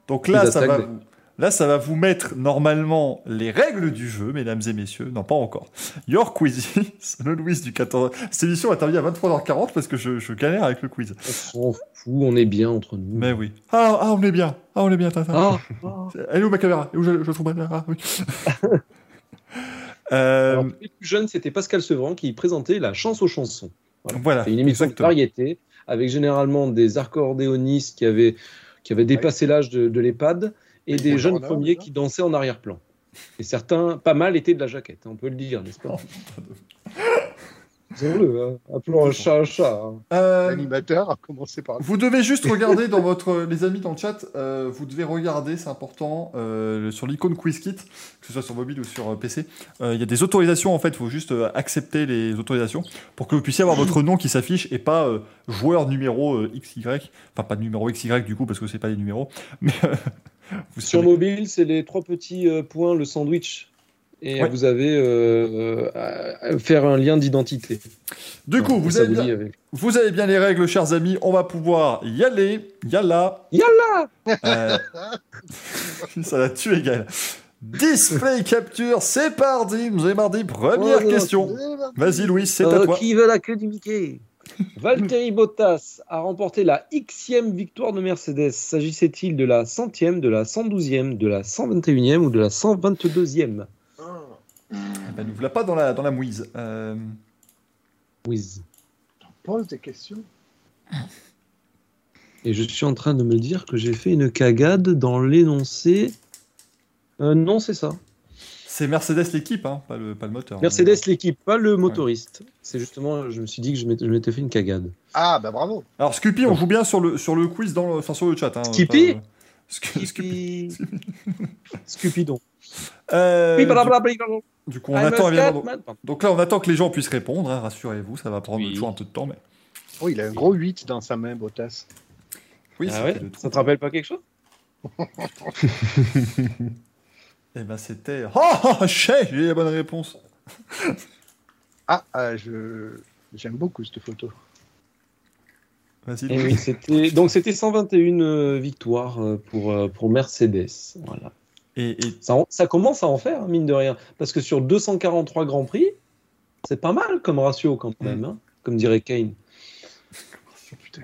Donc là, ça va, vous- là, ça va vous mettre normalement les règles du jeu, mesdames et messieurs. Non, pas encore. Your Quiz, le Louis du 14. Cette émission va terminer à 23h40 parce que je, je galère avec le quiz. On s'en fout, on est bien entre nous. Mais oui. Ah, ah, on est bien. Ah, on est bien, Tintin. Ah, ah. Elle est où ma caméra? Elle est Où? Je, je trouve ma caméra Oui. Euh, Alors, les plus jeunes, c'était Pascal Sevran qui présentait la chance aux chansons. voilà. C'est une émission de variété avec généralement des accordéonistes qui avaient, qui avaient dépassé l'âge de, de l'EHPAD et des jeunes premiers qui dansaient en arrière-plan. Et certains, pas mal, étaient de la jaquette, hein, on peut le dire, n'est-ce pas Disons-le, hein, appelons un chat un chat. hein. Euh, L'animateur a commencé par Vous devez juste regarder dans votre, les amis dans le chat, euh, vous devez regarder, c'est important, euh, sur l'icône QuizKit, que ce soit sur mobile ou sur euh, PC. euh, Il y a des autorisations en fait, il faut juste euh, accepter les autorisations pour que vous puissiez avoir votre nom qui s'affiche et pas euh, joueur numéro euh, XY, enfin pas numéro XY du coup parce que c'est pas les numéros, mais euh, vous Sur savez- mobile, c'est les trois petits euh, points, le sandwich. Et Ouais. vous avez euh, euh, à faire un lien d'identité. Du coup, Donc, vous avez, bien, dit avec- vous avez bien les règles, chers amis, on va pouvoir y aller, yalla Yalla Euh, Ça l'a tué, Gaël. Display capture, c'est parti, nous mardi, première Oh, question. Vas-y Louis, c'est à toi. Qui veut la queue du Mickey? Valtteri Bottas a remporté la Xème victoire de Mercedes. S'agissait-il de la centième, de la 112e, de la 121e ou de la 122e Eh ben, nous voilà pas dans la, dans la mouise. Euh, Whiz. Pose des questions. Et je suis en train de me dire que j'ai fait une cagade dans l'énoncé. Euh, non, c'est ça. C'est Mercedes l'équipe, hein, pas, le, pas le moteur. Mercedes l'équipe, pas le motoriste. C'est justement, je me suis dit que je m'étais je m'étais fait une cagade. Ah, bah bravo. Alors Scoopy, on joue bien sur le, sur le quiz, dans le, enfin sur le chat. Hein, Skippy pas- Sc- Scoopy. Scupidon. Euh, du, coup, on I'm attend évidemment. Pardon. Donc là, on attend que les gens puissent répondre. hein, Rassurez-vous, ça va prendre Oui. toujours un peu de temps, mais Oh, il a un gros 8 dans sa main, Bottas. oui, Ah ouais. Ça te rappelle pas quelque chose? Eh ben c'était. Oh, chais, j'ai la bonne réponse. Ah, ah, je... j'aime beaucoup cette photo. Vas-y. Eh Louis. oui, c'était donc c'était 121 euh, victoires euh, pour euh, pour Mercedes. Voilà. Et, et Ça, en- ça commence à en faire hein, mine de rien, parce que sur 243 grands prix, c'est pas mal comme ratio quand même, hein, comme dirait Kane. Oh, putain.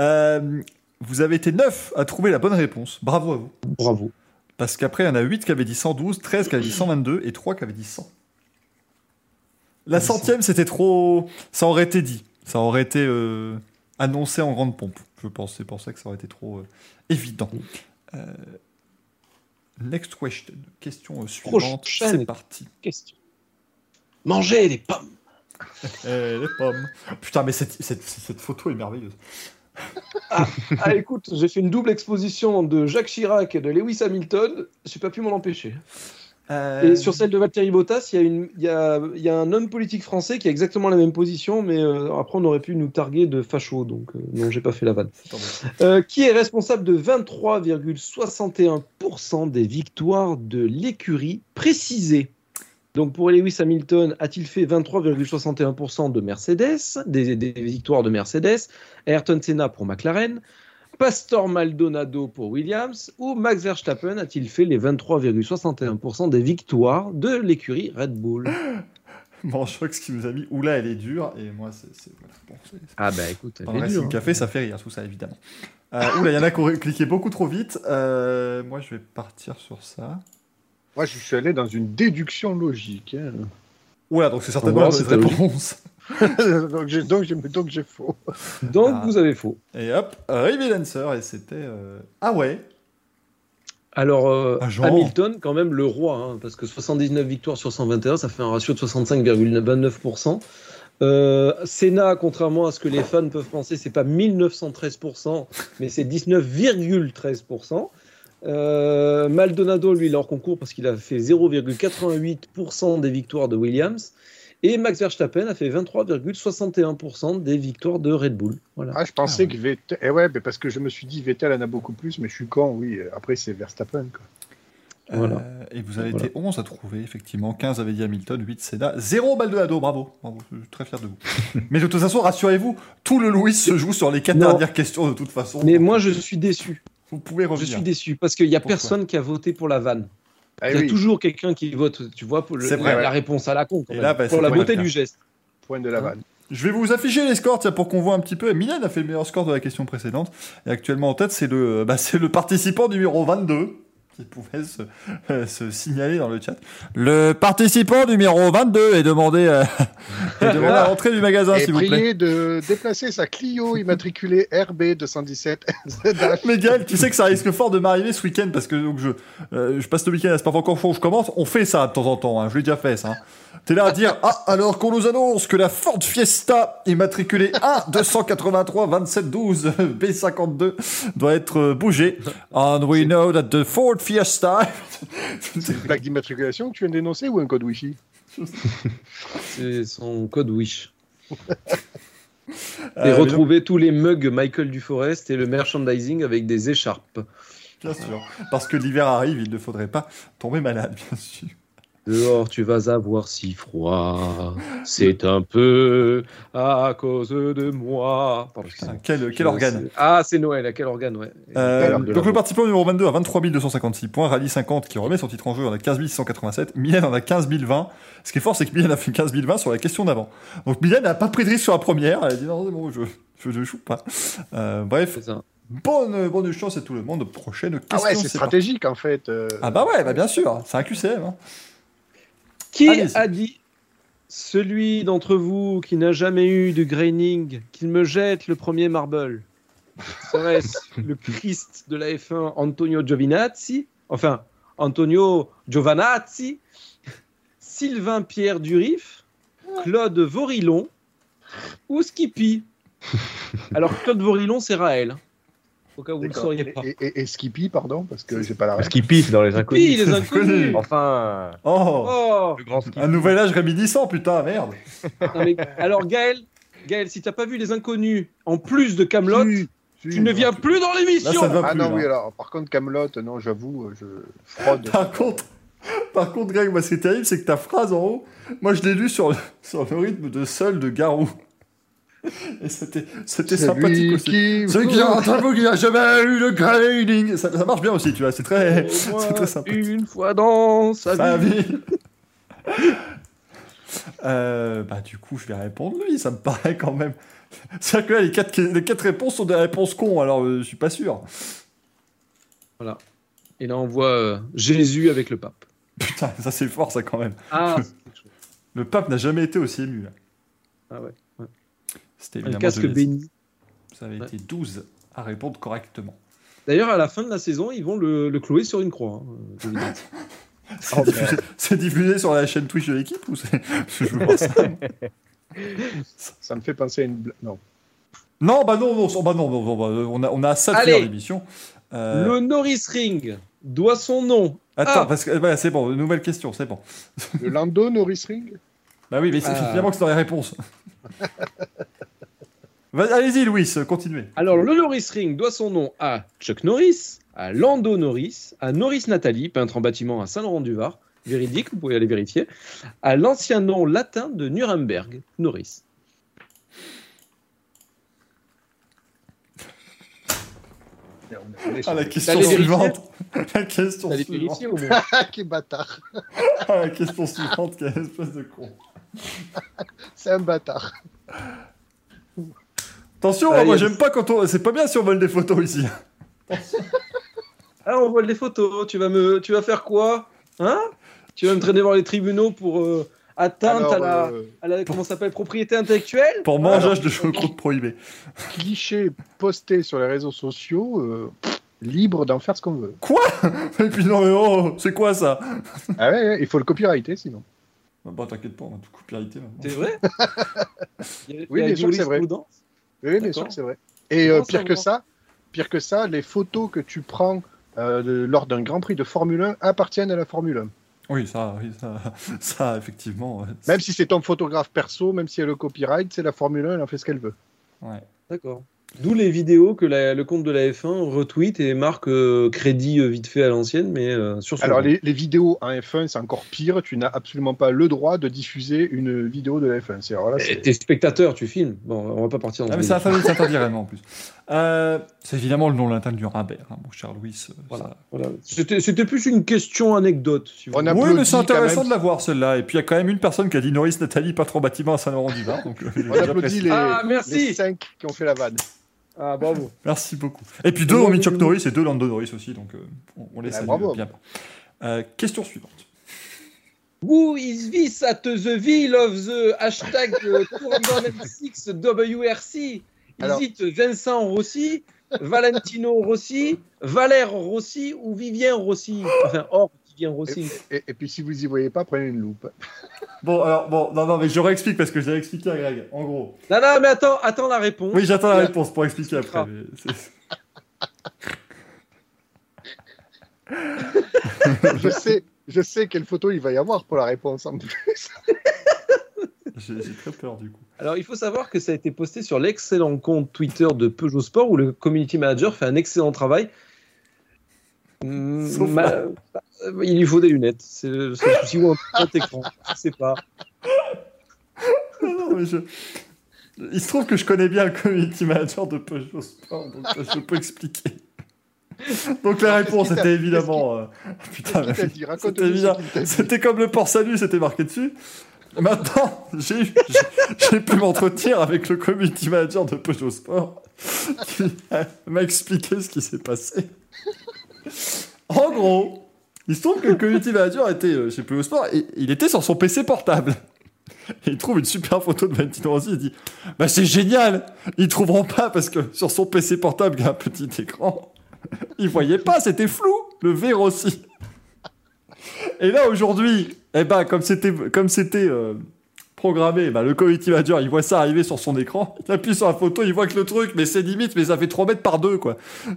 Euh, vous avez été 9 à trouver la bonne réponse. Bravo à vous. Bravo. Parce qu'après, il y en a 8 qui avaient dit 112, 13 qui avaient dit 122 et 3 qui avaient dit 100. La centième, c'était trop. Ça aurait été dit. Ça aurait été euh, annoncé en grande pompe. Je pense. C'est pour ça que ça aurait été trop euh, évident. Euh, next question. Question suivante. C'est parti. Question. Manger des pommes. Les pommes. Putain, mais cette, cette- cette photo est merveilleuse. Ah écoute, j'ai fait une double exposition de Jacques Chirac et de Lewis Hamilton, j'ai pas pu m'en empêcher. Euh, Et sur celle de Valtteri Bottas, il y, a une- il y, a, il y a un homme politique français qui a exactement la même position, mais euh, après on aurait pu nous targuer de facho, donc euh, non, j'ai pas fait la vanne. Euh, qui est responsable de 23,61% des victoires de l'écurie précisée? Donc pour Lewis Hamilton, a-t-il fait 23,61% de Mercedes, des, des victoires de Mercedes Ayrton Senna pour McLaren Pastor Maldonado pour Williams ou Max Verstappen a-t-il fait les 23,61% des victoires de l'écurie Red Bull? Bon, je crois que ce qui nous a mis, oula, elle est dure, et moi, c'est. voilà, bon, Ah bah écoute, Dans le Racing hein. Café, ça fait rire, tout ça, évidemment. Euh, oula, il y en a qui ont cliqué beaucoup trop vite. Euh, moi, je vais partir sur ça. Moi, je suis allé dans une déduction logique. hein. Oula, donc c'est certainement la bonne réponse. donc j'ai donc j'ai donc j'ai faux. Donc Ah. vous avez faux. Et hop, reveal answer, et c'était. euh, Ah ouais Alors, euh, Ah. Hamilton, quand même, le roi, hein, parce que 79 victoires sur 121, ça fait un ratio de 65,29%. Euh, Senna, contrairement à ce que les fans peuvent penser, c'est pas 1913%, mais c'est 19,13%. Euh, Maldonado, lui, il est hors concours parce qu'il a fait 0,88% des victoires de Williams. Et Max Verstappen a fait 23,61% des victoires de Red Bull. Voilà. Ah, je pensais Ah ouais. que Vettel. Eh ouais, parce que je me suis dit Vettel en a beaucoup plus, mais je suis con, oui. Après, c'est Verstappen. Quoi. Voilà. Euh, et vous avez Voilà. été 11 à trouver, effectivement. 15 avait dit Hamilton, 8 Senna, 0 Maldonado, bravo. bravo. Je suis très fier de vous. Mais de toute façon, rassurez-vous, tout le Louis se joue sur les 4 Non. dernières questions de toute façon. Mais moi, je suis déçu. Vous pouvez Je suis déçu parce qu'il n'y a Pourquoi personne qui a voté pour la vanne. Ah Il y a oui, toujours quelqu'un qui vote, tu vois, pour le- vrai, la, ouais. réponse à la con. quand Et même. là, bah, pour la beauté du geste. point de la vanne. Je vais vous afficher les scores pour qu'on voit un petit peu. Mylène a fait le meilleur score de la question précédente. Et actuellement en tête, c'est le, bah, c'est le participant numéro 22 qui pouvait se, euh, se signaler dans le chat. Le participant numéro 22 est demandé, euh, est demandé à l'entrée du magasin, s'il vous plaît. de déplacer sa Clio immatriculée RB 217 ZH. Mais Gaël, tu sais que ça risque fort de m'arriver ce week-end parce que donc je, euh, je passe le week-end à Spa-Francorchamps, je commence. On fait ça de temps en temps, hein, je l'ai déjà fait ça. hein. T'es là à dire Ah, alors qu'on nous annonce que la Ford Fiesta immatriculée 1 283 27 12 B52 doit être euh, bougée. And we know that the Ford Fiesta. C'est une plaque d'immatriculation que tu viens de dénoncer ou un code Wi-Fi? C'est son code Wish. Et Euh, retrouver tous les mugs Michael Duforest et le merchandising avec des écharpes. Bien sûr. Parce que l'hiver arrive, il ne faudrait pas tomber malade, bien sûr. Dehors, tu vas avoir si froid. C'est un peu à cause de moi. Pardon, excusez-moi. Putain, quel, quel organe. Ah, c'est Noël. À quel organe, ouais. Euh, donc le participant numéro 22 a 23 256 points, Rallye 50 qui remet son titre en jeu en a 15 687, Mylène en a 15 020. Ce qui est fort, c'est que Mylène a fait 15 020 sur la question d'avant. Donc Mylène n'a pas pris de risque sur la première, elle a dit non, c'est bon, je, je, je joue pas. Euh, bref, ça. bonne, bonne chance à tout le monde. Prochaine question. Ah ouais, c'est parti. stratégique en fait. euh. Ah bah ouais, bah bien sûr, c'est un QCM. hein. Qui a dit celui d'entre vous qui n'a jamais eu de graining, qu'il me jette le premier marble? Serait-ce le Christ de la F1 Antonio Giovinazzi? Enfin, Antonio Giovanazzi? Sylvain Pierre Durif? Claude Vorillon ou Skippy? Alors, Claude Vorillon, c'est Raël. Au cas où vous ne le D'accord. sauriez pas. Et, et- et Skippy, pardon, parce que j'ai pas la qu'il pisse dans les Skippy, inconnus. les inconnus Enfin, Oh, Oh le grand ski. un nouvel âge réminiscent, putain, merde. Non, mais- Alors, Gaël, Gaël, si t'as pas vu les inconnus, en plus de Camelot, tu ne viens plus dans Là, l'émission. ça ne va Ah plus. non, là. oui, alors, par contre, Camelot, non, j'avoue, je fraude. Par contre, par contre, Greg, moi, ce qui est terrible, c'est que ta phrase en haut, moi, je l'ai lu sur le, sur le rythme de Seul de Garou. Et c'était, c'était sympathique Celui aussi. qui... Celui qui a un travaux qui n'a jamais eu de grading. Ça, ça marche bien aussi, tu vois, c'est très, c'est très sympa. Une fois dans sa Sa vie. vie. Euh, bah, du coup, je vais répondre lui, ça me paraît quand même. C'est-à-dire que là, les quatre, les quatre réponses sont des réponses cons, alors euh, je suis pas sûr. Et là, on voit euh, Jésus avec le pape. Putain, ça c'est fort, ça quand même. Ah. Le pape n'a jamais été aussi ému. Là. Ah ouais. C'était Un évidemment casque Genèse. béni. Ça avait Ouais. été 12 à répondre correctement. D'ailleurs, à la fin de la saison, ils vont le, le clouer sur une croix. hein. C'est diffusé, c'est diffusé sur la chaîne Twitch de l'équipe ou c'est... Je veux voir ça. Ça me fait penser à une... bla- Non. Non, bah non, non, bah non, non, non, bah, on a, on a ça de l'émission. Euh, Le Norris Ring doit son nom. Attends, Ah. parce que c'est bon, nouvelle question, c'est bon. Le Lando Norris Ring Bah oui, mais c'est Ah. que c'est dans les réponses. Allez-y, Louis, continuez. Alors, le Norris Ring doit son nom à Chuck Norris, à Lando Norris, à Norris Nathalie, peintre en bâtiment à Saint-Laurent-du-Var, véridique, vous pouvez aller vérifier, à l'ancien nom latin de Nuremberg, Norris. Ah, la question suivante. La question suivante. Ah, quel bâtard Ah, la question suivante, quelle espèce de con. C'est un bâtard. Attention, moi j'aime pas quand on. C'est pas bien si on vole des photos ici. Ah, on voit les photos, tu vas, me... tu vas faire quoi? Hein? Tu vas me traîner voir les tribunaux pour euh, atteinte Alors, à la, euh, à la comment ça s'appelle, propriété intellectuelle? Pour mangeage de choucroute prohibé. cliché posté sur les réseaux sociaux, euh, libre d'en faire ce qu'on veut. Et puis non, mais oh, c'est quoi ça? Ah ouais, ouais, il faut le copyrighter sinon. Bah t'inquiète pas, on a tout copyrighté maintenant. C'est vrai? Il y a- Oui, bien sûr c'est vrai. Oui, bien sûr que c'est vrai. Et euh, pire ça, que ça, pire que ça, les photos que tu prends euh, de- lors d'un Grand Prix de Formule 1 appartiennent à la Formule 1. Oui, ça, oui, ça, ça effectivement. Même si c'est ton photographe perso, même si elle a le copyright, c'est la Formule 1, elle en fait ce qu'elle veut. Ouais. D'accord. D'où les vidéos que la- le compte de la F1 retweet et marque euh, crédit euh, vite fait à l'ancienne, mais euh, sur Alors, les, les vidéos en F1, c'est encore pire. Tu n'as absolument pas le droit de diffuser une vidéo de la F1. C'est- Alors là, Et c'est- T'es spectateur, tu filmes. Bon, on va pas partir dans Ah, mais qui s'interdit réellement en plus. Euh, c'est évidemment le nom lointain du Rimbert, hein, mon cher Louis. euh, Voilà. ça- Voilà. C'était plus une question anecdote. Si vous On voulez. a- Oui, mais c'est intéressant même. de la voir celle-là. Et puis il y a quand même une personne qui a dit Norris Nathalie, pas trop bâtiment à Saint-Laurent-du-Var. Donc, euh, on applaudit les, Ah, merci. les cinq qui ont fait la vanne. Ah, bravo. Merci beaucoup. Et puis deux ont mis Chuck. Norris et deux Lando Norris aussi. Donc euh, on, on les Ah, salue bravo. bien. Euh, question suivante. Who is this at the wheel of the hashtag uh, 206 WRC? Alors- it Vincent Rossi, Valentino Rossi, Valère Rossi ou Vivien Rossi? Enfin, or Vivien Rossi. Et, et puis, si vous y voyez pas, prenez une loupe. Bon, alors, bon, non, non, mais je réexplique parce que je l'avais expliqué à Greg. En gros. Non, non, mais attends, attends la réponse. Oui, j'attends la réponse pour expliquer après. Mais je, sais, je sais quelle photo il va y avoir pour la réponse en plus. J'ai très peur du coup. Alors, il faut savoir que ça a été posté sur l'excellent compte Twitter de Peugeot Sport où le community manager fait un excellent travail. Sauf ma- euh, Il lui faut des lunettes. C'est le souci ou un petit écran. Je sais pas. Non, mais je... Il se trouve que je connais bien le community manager de Peugeot Sport, donc euh, je peux expliquer. Donc la qu'est-ce réponse était évidemment. euh, Putain. C'était comme le port salut, c'était marqué dessus. Maintenant, j'ai pu m'entretenir avec le community manager de Peugeot Sport qui m'a expliqué ce qui s'est passé. En gros, il se trouve que le community manager était euh, chez Peugeot Sport et il était sur son PC portable. Il trouve une super photo de Valentino Rossi. Il dit Bah, c'est génial Ils trouveront pas parce que sur son PC portable, il y a un petit écran. Ils voyaient pas, c'était flou, le V Rossi. Et là, aujourd'hui, eh ben, comme c'était, comme c'était euh, programmé, bah, le community manager, il voit ça arriver sur son écran. Il appuie sur la photo, il voit que le truc, mais c'est limite, mais ça fait 3 mètres par 2, quoi.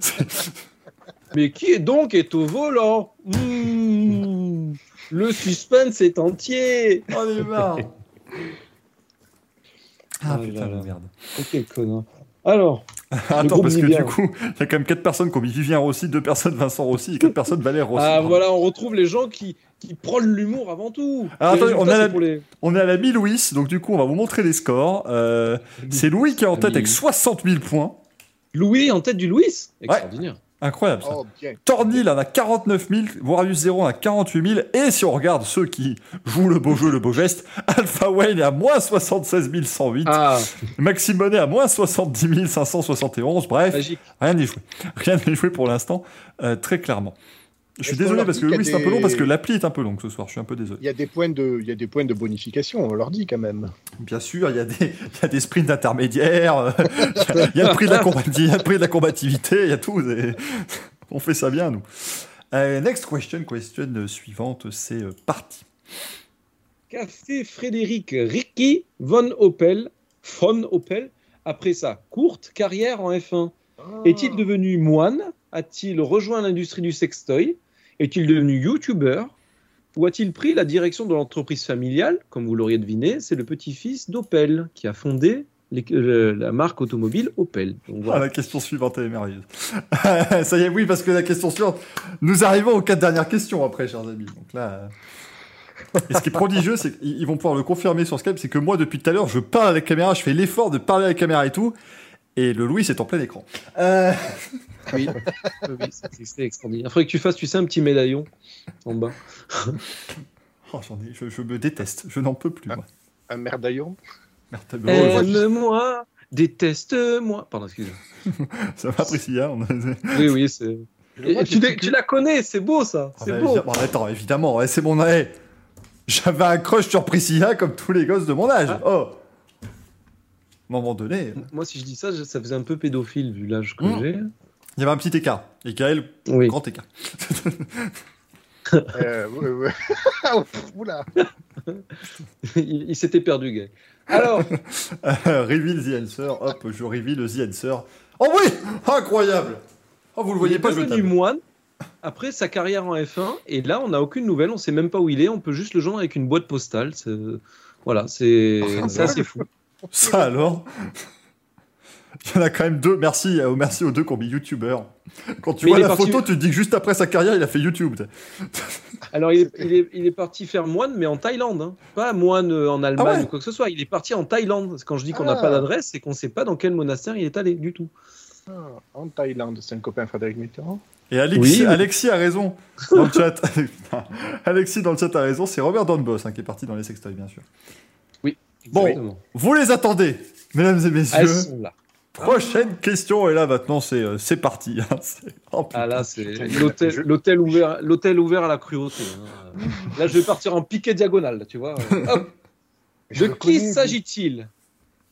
Mais qui est donc est au volant? Hmm, Le suspense est entier. Oh, les marre Ah, Oh putain, là là. de merde. Oh, quel connard. Alors, Attends, parce que du coup, il y a quand même 4 personnes qui ont mis Vivien Rossi, 2 personnes Vincent Rossi et 4 personnes Valère Rossi. ah, voilà, on retrouve les gens qui, qui prônent l'humour avant tout. Alors, Les attendez, on résultats, a la- c'est pour les- On est à la mi-Louis, donc du coup, on va vous montrer les scores. Euh, c'est Louis qui est en tête avec 60 000 points. Louis en tête du Louis? Extraordinaire. Incroyable ça. Oh. Tornil en a 49 000, Warrius 0 en a 48 000, et si on regarde ceux qui jouent le beau jeu, le beau geste, Alpha Wayne est à moins 76 108, Ah, Maxime à moins 70 571, bref, magique. rien n'est joué. Rien n'est joué pour l'instant, euh, très clairement. Je suis désolé parce que oui, c'est un peu long parce que l'appli est un peu longue ce soir, je suis un peu désolé. Il y, a des points de, il y a des points de bonification, on leur dit quand même. Bien sûr, il y a des, il y a des sprints intermédiaires, il y a le prix de la, combati- il y a le prix de la combativité, il y a tout. et on fait ça bien, nous. Euh, next question, question suivante, c'est euh, parti. Qu'a fait Frédéric Ricky von Opel, von Opel après sa courte carrière en F1 Est-il devenu moine? A-t-il rejoint l'industrie du sextoy? Est-il devenu youtubeur? Ou a-t-il pris la direction de l'entreprise familiale? Comme vous l'auriez deviné, c'est le petit-fils d'Opel qui a fondé euh, la marque automobile Opel. Ah, la question suivante est merveilleuse. ça y est, oui, parce que la question suivante, nous arrivons aux quatre dernières questions après, chers amis. Donc là. Et ce qui est prodigieux, c'est qu'ils ils vont pouvoir le confirmer sur Skype, c'est que moi, depuis tout à l'heure, je parle à la caméra, je fais l'effort de parler à la caméra et tout, et le Louis est en plein écran. Euh, Oui, oui, c'est extraordinaire. Il faudrait que tu fasses, tu sais, un petit médaillon en bas. oh, j'en ai, je, je me déteste, je n'en peux plus. Moi. Un merdaillon. Aime-moi, déteste-moi. Pardon, excusez-moi. ça va, Priscilla on a- Oui, oui, c'est. Tu, la connais, c'est beau ça. Ah C'est bah, beau. évidemment, attends, évidemment, c'est mon âge. J'avais un crush sur Priscilla comme tous les gosses de mon âge. Ah. Oh un moment donné, Moi, si je dis ça, ça faisait un peu pédophile vu l'âge que Mmh. j'ai. il y avait un petit écart. Et Gaël, Oui. grand écart. Euh, ouais, ouais. Oula. il il s'était perdu, gars. Alors, Euh, reveal the answer. Hop, je reveal the answer. Oh oui Incroyable Oh, vous le voyez pas, je le devenu tape. moine après sa carrière en F1, et là, on n'a aucune nouvelle, on sait même pas où il est, on peut juste le joindre avec une boîte postale. Voilà, c'est Ah, c'est assez fou. Ça alors Il y en a quand même deux. Merci, euh, merci aux deux qui ont mis youtubeur. Quand tu Mais vois la parti- photo, tu te dis que juste après sa carrière, il a fait YouTube. Alors, il est, il, est, il est parti faire moine, mais en Thaïlande. hein. Pas moine euh, en Allemagne Ah ouais ou quoi que ce soit. Il est parti en Thaïlande. Quand je dis qu'on n'a Ah. pas d'adresse, c'est qu'on ne sait pas dans quel monastère il est allé du tout. Ah, en Thaïlande, c'est un copain Frédéric Mitterrand. Et Alexis, Oui, mais- Alexis a raison dans le chat. Alexis dans le chat a raison. C'est Robert Donboss hein, qui est parti dans les sextoys, bien sûr. Bon. Exactement. Vous les attendez, mesdames et messieurs. Elles sont là. Prochaine question. Et là, maintenant, c'est euh, c'est parti. hein. Oh. Ah là, c'est l'hôtel, ouvert, l'hôtel ouvert à la cruauté. hein. Là, je vais partir en piqué diagonal, là, tu vois. Hop. De qui connais, s'agit-il?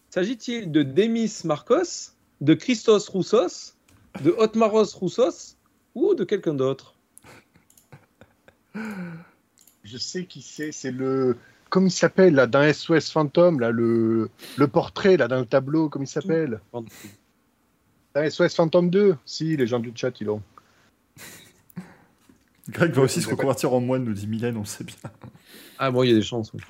S'agit-il de Demis Marcos, de Christos Roussos, de Otmaros Roussos ou de quelqu'un d'autre? Je sais qui c'est. C'est le. Comment il s'appelle là dans SOS Phantom là le le portrait là dans le tableau comment il s'appelle dans SOS Phantom 2 Si les gens du chat ils l'ont. Greg va aussi se reconvertir en moine, nous dit Mylène, on sait bien. Ah bon, il y a des chances. oui.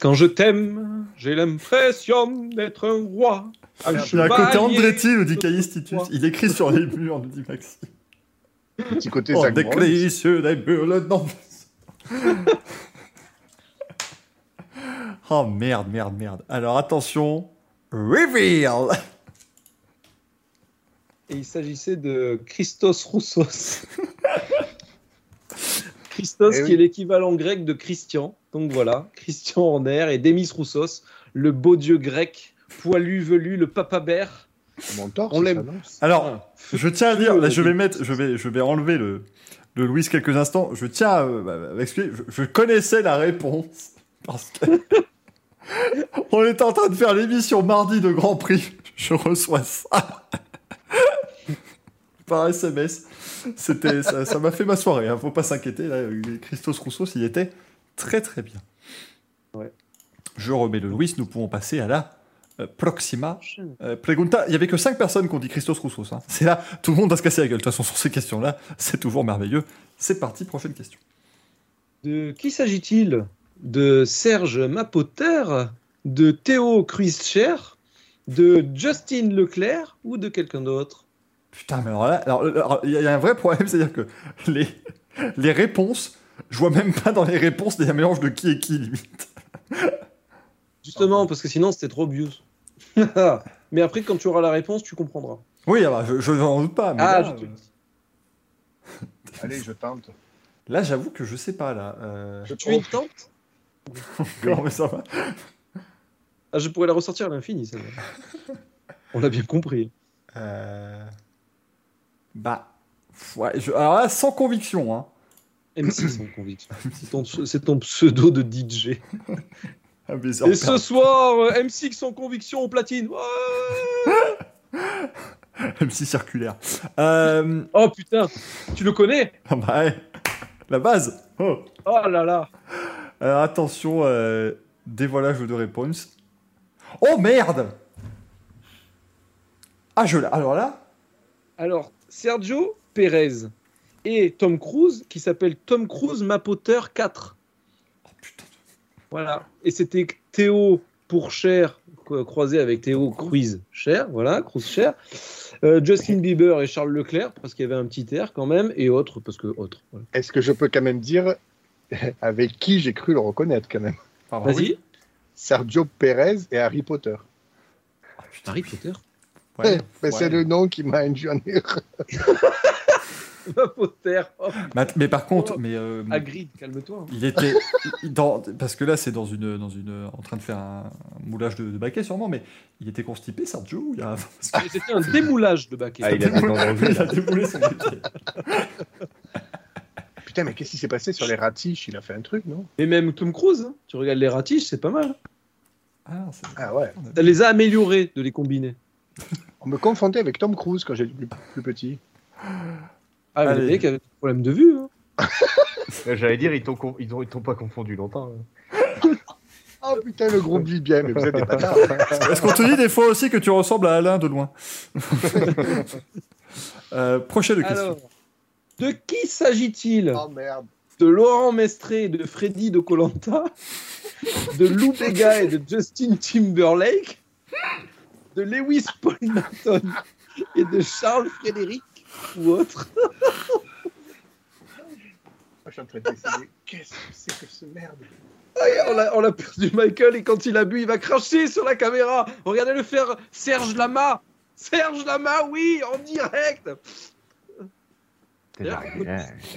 Quand je t'aime, j'ai l'impression d'être un roi. Un Il y a un côté. Andretti, nous dit Caïs Titus. Il écrit sur les murs, nous dit Maxime. Petit côté des Brown. clés des murs, le nom. Oh merde, merde, merde. Alors attention, reveal Et il s'agissait de Christos Roussos. Christos, Eh qui oui. est l'équivalent grec de Christian. Donc voilà, Christian en air et Demis Roussos, le beau dieu grec, poilu, velu, le papabère. Mon torse, On l'aime. Alors, je tiens à dire, là, je vais mettre, je vais, je vais enlever le, le Louis quelques instants. Je tiens à euh, bah, bah, m'excuser. Je, je connaissais la réponse parce que on était en train de faire l'émission mardi de Grand Prix. Je reçois ça par SMS. C'était, ça, ça m'a fait ma soirée. Hein, faut pas s'inquiéter. Là, Christos Rousseau, il était très très bien. Ouais. Je remets le Louis. Nous pouvons passer à la euh, Proxima euh, Pregunta, il y avait que 5 personnes qui ont dit Christos Roussos. hein. C'est là, tout le monde va se casser la gueule. De toute façon, sur ces questions-là, c'est toujours merveilleux. C'est parti, prochaine question. De qui s'agit-il? De Serge Mapoter, de Théo Cruischer, de Justin Leclerc ou de quelqu'un d'autre Putain, mais alors là, alors, alors, il y a un vrai problème, c'est-à-dire que les, les réponses, je vois même pas dans les réponses des mélanges de qui et qui, limite. Justement, parce que sinon c'était trop obvious. Mais après, quand tu auras la réponse, tu comprendras. Oui, alors, je, je n'en doute pas. Mais Ah, là, je te euh, Allez, je tente. là, j'avoue que je sais pas, là. Euh... Je Tu es une tente comment mais ça va ah, Je pourrais la ressortir à l'infini, celle-là. On l'a bien compris. Euh, Bah, ouais, je- alors là, sans conviction, hein. M6 sans conviction. C'est ton, pseudo de DJ. Ah, mais Et ce soir, euh, M6 sans conviction au platine. Ouais MC circulaire. Euh... oh putain, tu le connais? Ah bah, ouais. La base. Oh. Oh là là Alors attention, euh, dévoilage de réponse. Oh merde Ah, je l'ai. Alors là? Alors, Sergio Perez et Tom Cruise, qui s'appelle Tom Cruise Mapoter 4. Oh putain. Voilà. Et c'était Théo pour Cher, co- croisé avec Théo Cruise Cher, voilà, Cruise Cher. Euh, Justin Bieber et Charles Leclerc, parce qu'il y avait un petit air quand même, et autres, parce que autres. voilà. Est-ce que je peux quand même dire avec qui j'ai cru le reconnaître quand même Vas-y. Sergio Perez et Harry Potter. Harry Potter. Ouais, Mais C'est ouais. le nom qui m'a induit en erreur. Oh, Mais, mais par contre, mais euh, Hagrid, calme-toi. hein. il était dans parce que là c'est dans une dans une en train de faire un, un moulage de, de baquet sûrement, mais il était constipé Sergio. Il a, Mais C'était un démoulage de baquet. Ah, il a dents dans le il a déboulé son baquet. Putain, mais qu'est-ce qui s'est passé sur les ratiches? Il a fait un truc, non? Et même Tom Cruise, hein. tu regardes les ratiches, c'est pas mal. Ah, Ah ouais. Ça les a améliorés de les combiner. On me confondait avec Tom Cruise quand j'étais plus, plus petit. Ah, Allez. les mecs avaient des problèmes de vue. hein. J'allais dire, ils t'ont con- pas confondu longtemps. hein. Oh putain, le groupe vit bien, mais vous êtes des bâtards. Est-ce qu'on te dit des fois aussi que tu ressembles à Alain de loin euh, Prochaine question. De qui s'agit-il? Oh merde. De Laurent Mestré et de Freddy de Colanta? De Lou Bega et de Justin Timberlake? De Lewis Paul Norton et de Charles Frédéric ou autre? Je suis en train de décider. Qu'est-ce que c'est que ce merde? Ah, on l'a- on l'a perdu Michael et quand il a bu, il va cracher sur la caméra. Regardez le faire Serge Lama. Serge Lama, oui, en direct. Ouais.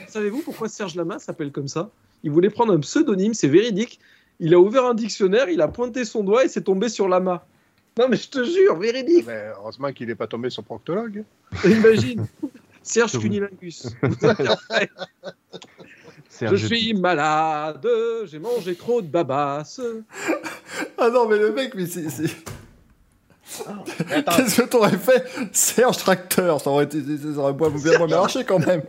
Savez-vous pourquoi Serge Lama s'appelle comme ça? Il voulait prendre un pseudonyme, c'est véridique. Il a ouvert un dictionnaire, il a pointé son doigt et c'est tombé sur Lama. Non mais je te jure, véridique. Mais Heureusement qu'il n'est pas tombé sur proctologue. Imagine. Serge Cunilingus. Serge Je suis malade, j'ai mangé trop de babasses. Ah non, mais le mec, mais c'est. C'est- Qu'est-ce que t'aurais fait? Serge Tracteur, ça aurait été. Ça aurait bien moins marché quand même.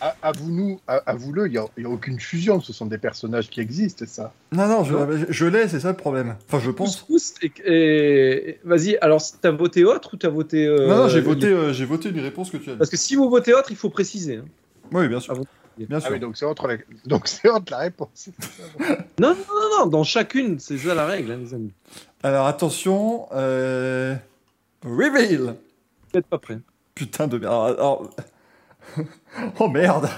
à- avoue-nous, à- avoue-le, il n'y a, il y a aucune fusion. Ce sont des personnages qui existent, ça. Non, non, je, je l'ai, c'est ça le problème. Enfin, je pense. Et, et- vas-y. Alors t'as voté autre ou t'as voté euh, non, non, j'ai les- voté, euh, j'ai voté une réponse que tu as dit. Parce que si vous votez autre, il faut préciser. hein. Oui, bien sûr. Ah Bien sûr. Ah oui, donc c'est autre, la... donc c'est autre la réponse. Non, non, non, non, dans chacune, c'est ça la règle, hein, les amis. Alors attention, euh... reveal. N'êtes pas prêts. Putain de merde. Alors, alors- Oh merde.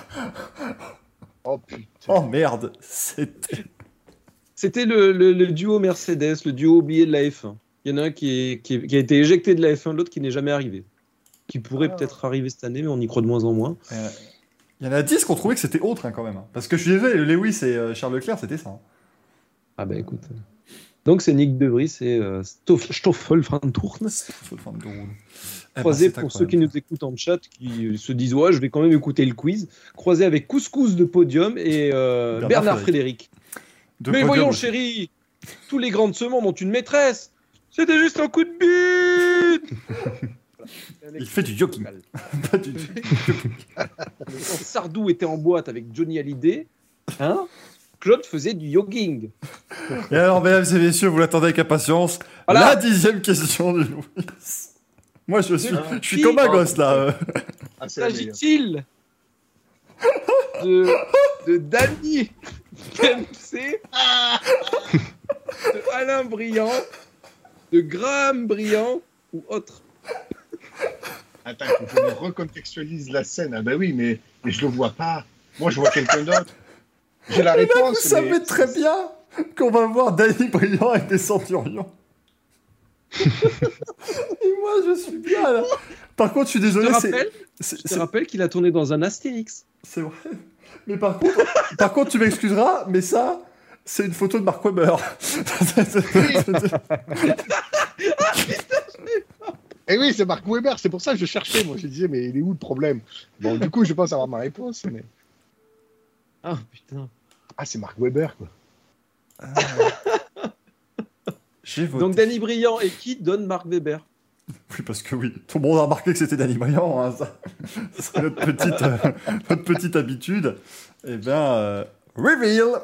Oh putain. Oh merde. C'était. C'était le, le- le duo Mercedes, le duo oublié de la F1. Il y en a un qui, est- qui, est- qui a été éjecté de la F1, l'autre qui n'est jamais arrivé. Qui pourrait Ah. peut-être arriver cette année, mais on y croit de moins en moins. Euh, Il y en a 10 qui ont trouvé que c'était autre hein, quand même. hein. Parce que je suis désolé, Lewis et euh, Charles Leclerc, c'était ça. hein. Ah bah écoute. Donc c'est Nick De Vries et euh, Stoff- Stoffel Van Tourne. Eh ben, Croisé pour ceux qui nous écoutent en chat, qui se disent ouais, je vais quand même écouter le quiz. Croisé avec Couscous de Podium et euh, Bernard Bernard, Frédéric. Mais voyons, chérie, tous les grands de ce monde ont une maîtresse. C'était juste un coup de bite. Il fait du jogging. Pas du Sardou était en boîte avec Johnny Hallyday, hein, Claude faisait du jogging. Et alors, mesdames et messieurs, vous l'attendez avec impatience. Voilà. La dixième question de Louis. Moi, je suis, je suis comme un gosse là. Ah. S'agit-il de, de Danny Dempsey, de Alain Briand, de Graham Briand ou autre? Attends, il faut que je me recontextualise la scène. Ah bah oui, mais, mais je le vois pas. Moi, je vois quelqu'un d'autre. J'ai la Vous réponse. savez mais- très bien qu'on va voir Danny Brillant avec des centurions. Et moi, je suis bien là. Par contre, je suis Je désolé, te rappelle, je te rappelle qu'il a tourné dans un Astérix. C'est vrai. Mais par contre, par contre, tu m'excuseras, mais ça, c'est une photo de Mark Webber. Eh oui, c'est Mark Weber. C'est pour ça que je cherchais. Moi, je disais, mais il est où le problème? Bon, du coup, je pense avoir ma réponse. Mais... Ah putain. Ah, c'est Mark Weber, quoi. Voté. Donc Danny Briand et qui donne Marc Weber Oui, parce que oui, tout le monde a remarqué que c'était Danny Briand. Hein, ça, serait notre petite, euh, notre petite habitude. Eh bien, euh, reveal.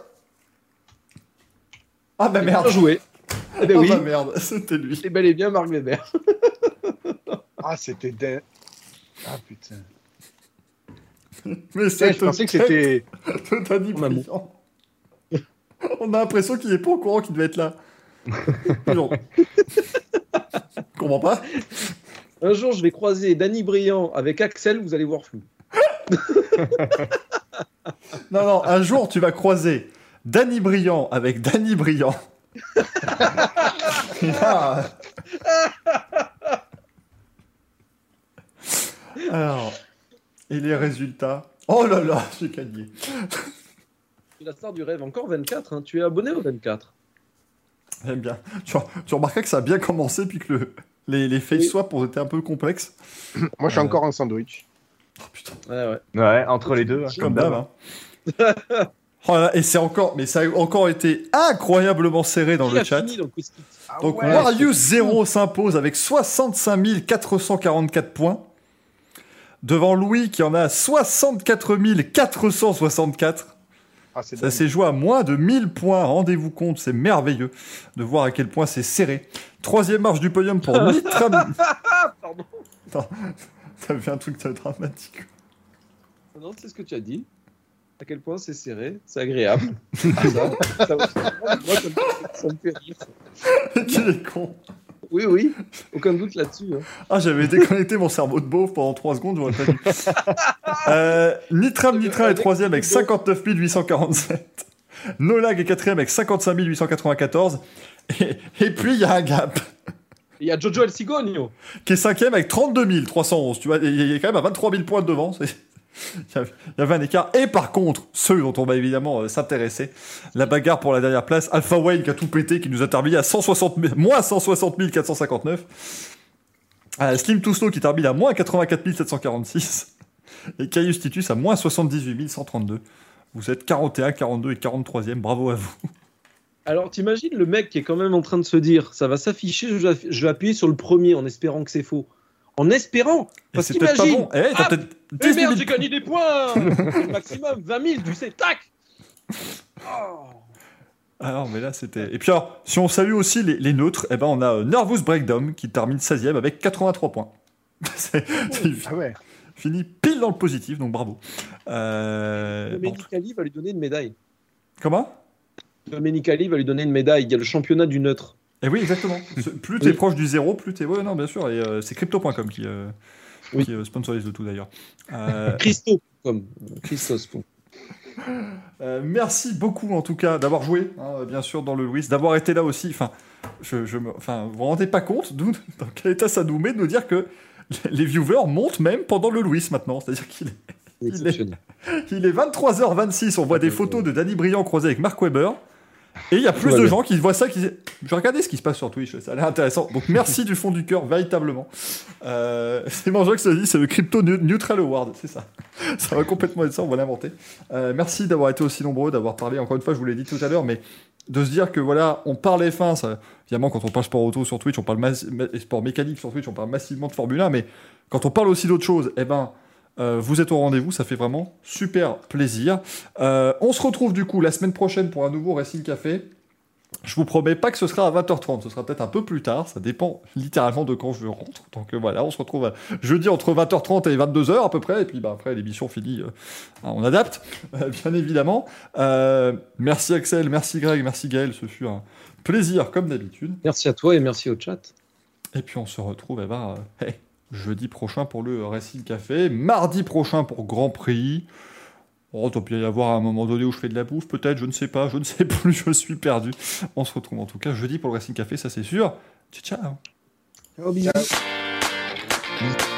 Ah bah merde. Bien joué. Eh ben Ah oui, bah merde, c'était lui. c'est bel et bien Marc Weber. Ah, c'était. Dan- Ah, putain. Mais Eh, c'est je pensais que c'était. de Danny Briand. On a l'impression qu'il est pas au courant qu'il devait être là. Non. Je comprends pas. Un jour, je vais croiser Danny Briand avec Axel, vous allez voir flou. Non, non, un jour tu vas croiser Danny Briand avec Danny Briand. Ah. Alors, et les résultats? Oh là là, j'ai gagné. La star du rêve, encore 24. hein. Tu es abonné au 24. J'aime bien. Tu, tu remarqueras que ça a bien commencé puis que le, les, les face swaps ont été un peu complexes. Moi, je suis Euh. encore en sandwich. Oh putain, Ouais, ouais. Ouais, entre les deux. hein, comme d'hab. hein. Oh là et c'est encore, mais ça a encore été incroyablement serré dans Qui le chat. fini kit Ah Donc ouais, Warius 0 s'impose avec 65 444 points. Devant Louis qui en a 64 464. Ah, Ça s'est joué à moins de 1000 points. Rendez-vous compte, c'est merveilleux de voir à quel point c'est serré. Troisième marche du podium pour Nitram. Ah, pardon. T'as vu un truc dramatique. Non, c'est ce que tu as dit. À quel point c'est serré, c'est agréable. ça, ça- moi, ça me, ça me fait rire. Qu'il est con. Oui, oui, aucun doute là-dessus. hein. Ah, j'avais déconnecté mon cerveau de beauf pendant 3 secondes, j'aurais pas dû. euh, Nitram Nitra est troisième avec 59 847. Nolag est quatrième avec 55 894. Et, et puis, il y a un gap Il y a Jojo El Cigogno. qui est cinquième avec 32 311. Tu vois, il est quand même à 23 000 points devant. c'est- Il y avait- un écart. Et par contre, ceux dont on va évidemment euh, s'intéresser, la bagarre pour la dernière place, Alpha Wayne qui a tout pété, qui nous a terminé à 160 000 moins 160 459. Euh, Slim Touslo qui termine à moins 84 746. Et Caius Titus à moins 78 132. Vous êtes 41, 42 et 43e. Bravo à vous. Alors, t'imagines le mec qui est quand même en train de se dire ça va s'afficher, je vais appuyer sur le premier en espérant que c'est faux. En espérant Parce c'est peut-être pas qu'imagine bon. Eh, t'as Ah, peut-être Eh 18 000 merde, j'ai gagné des points Le Maximum, 20 000, tu sais, tac Oh. Ah non, mais là c'était. Et puis alors, si on salue aussi les, les nôtres, eh ben on a euh, Nervous Breakdown qui termine 16ème avec 83 points. c'est c'est Ah ouais. fini pile dans le positif, donc bravo. Euh, bon, Domenicali va lui donner une médaille. comment? Domenicali va lui donner une médaille. Il y a le championnat du neutre. Eh oui, exactement. Plus t'es Oui. proche du zéro, plus t'es. Ouais, non, bien sûr. Et euh, c'est crypto.com qui, euh, Oui. qui euh, sponsorise le tout d'ailleurs. Euh, Christo, comme Christos. Euh, merci beaucoup en tout cas d'avoir joué, hein, bien sûr, dans le Louis, d'avoir été là aussi. Enfin, je, je me, enfin, vous vous rendez pas compte d'où, dans quel état ça nous met de nous dire que les viewers montent même pendant le Louis maintenant. C'est-à-dire qu'il est, C'est exceptionnel. il est 23h26, on voit des photos de Danny Briand croisé avec Mark Webber. Et il y a plus de gens qui voient ça, qui disent Je vais regarder ce qui se passe sur Twitch, ça a l'air intéressant. Donc merci du fond du cœur, véritablement. Euh, c'est Manjox qui l'a dit, c'est le Crypto Ne- Neutral Award, c'est ça. Ça va complètement être ça, on va l'inventer. Euh, merci d'avoir été aussi nombreux, d'avoir parlé, encore une fois, je vous l'ai dit tout à l'heure, mais de se dire que voilà, on parle F1, ça, évidemment, quand on parle sport auto sur Twitch, on parle sport mécanique sur Twitch, on parle massivement de Formule 1, mais quand on parle aussi d'autres choses, eh ben, euh, vous êtes au rendez-vous, ça fait vraiment super plaisir. Euh, on se retrouve du coup la semaine prochaine pour un nouveau Racing Café. Je vous promets pas que ce sera à 20h30, ce sera peut-être un peu plus tard, ça dépend littéralement de quand je rentre. Donc euh, voilà, on se retrouve jeudi entre 20h30 et 22h à peu près, et puis bah, après l'émission finie, euh, on adapte, euh, bien évidemment. Merci Axel, merci Greg, merci Gaël, ce fut un plaisir comme d'habitude. Merci à toi et merci au chat. Et puis on se retrouve eh ben, euh, hey, jeudi prochain pour le Racing Café, mardi prochain pour Grand Prix. Oh, il peut y avoir un moment donné où je fais de la bouffe, peut-être, je ne sais pas, je ne sais plus, je suis perdu. On se retrouve en tout cas jeudi pour le Racing Café, ça c'est sûr. Ciao, ciao. Ciao, bisous. Ciao.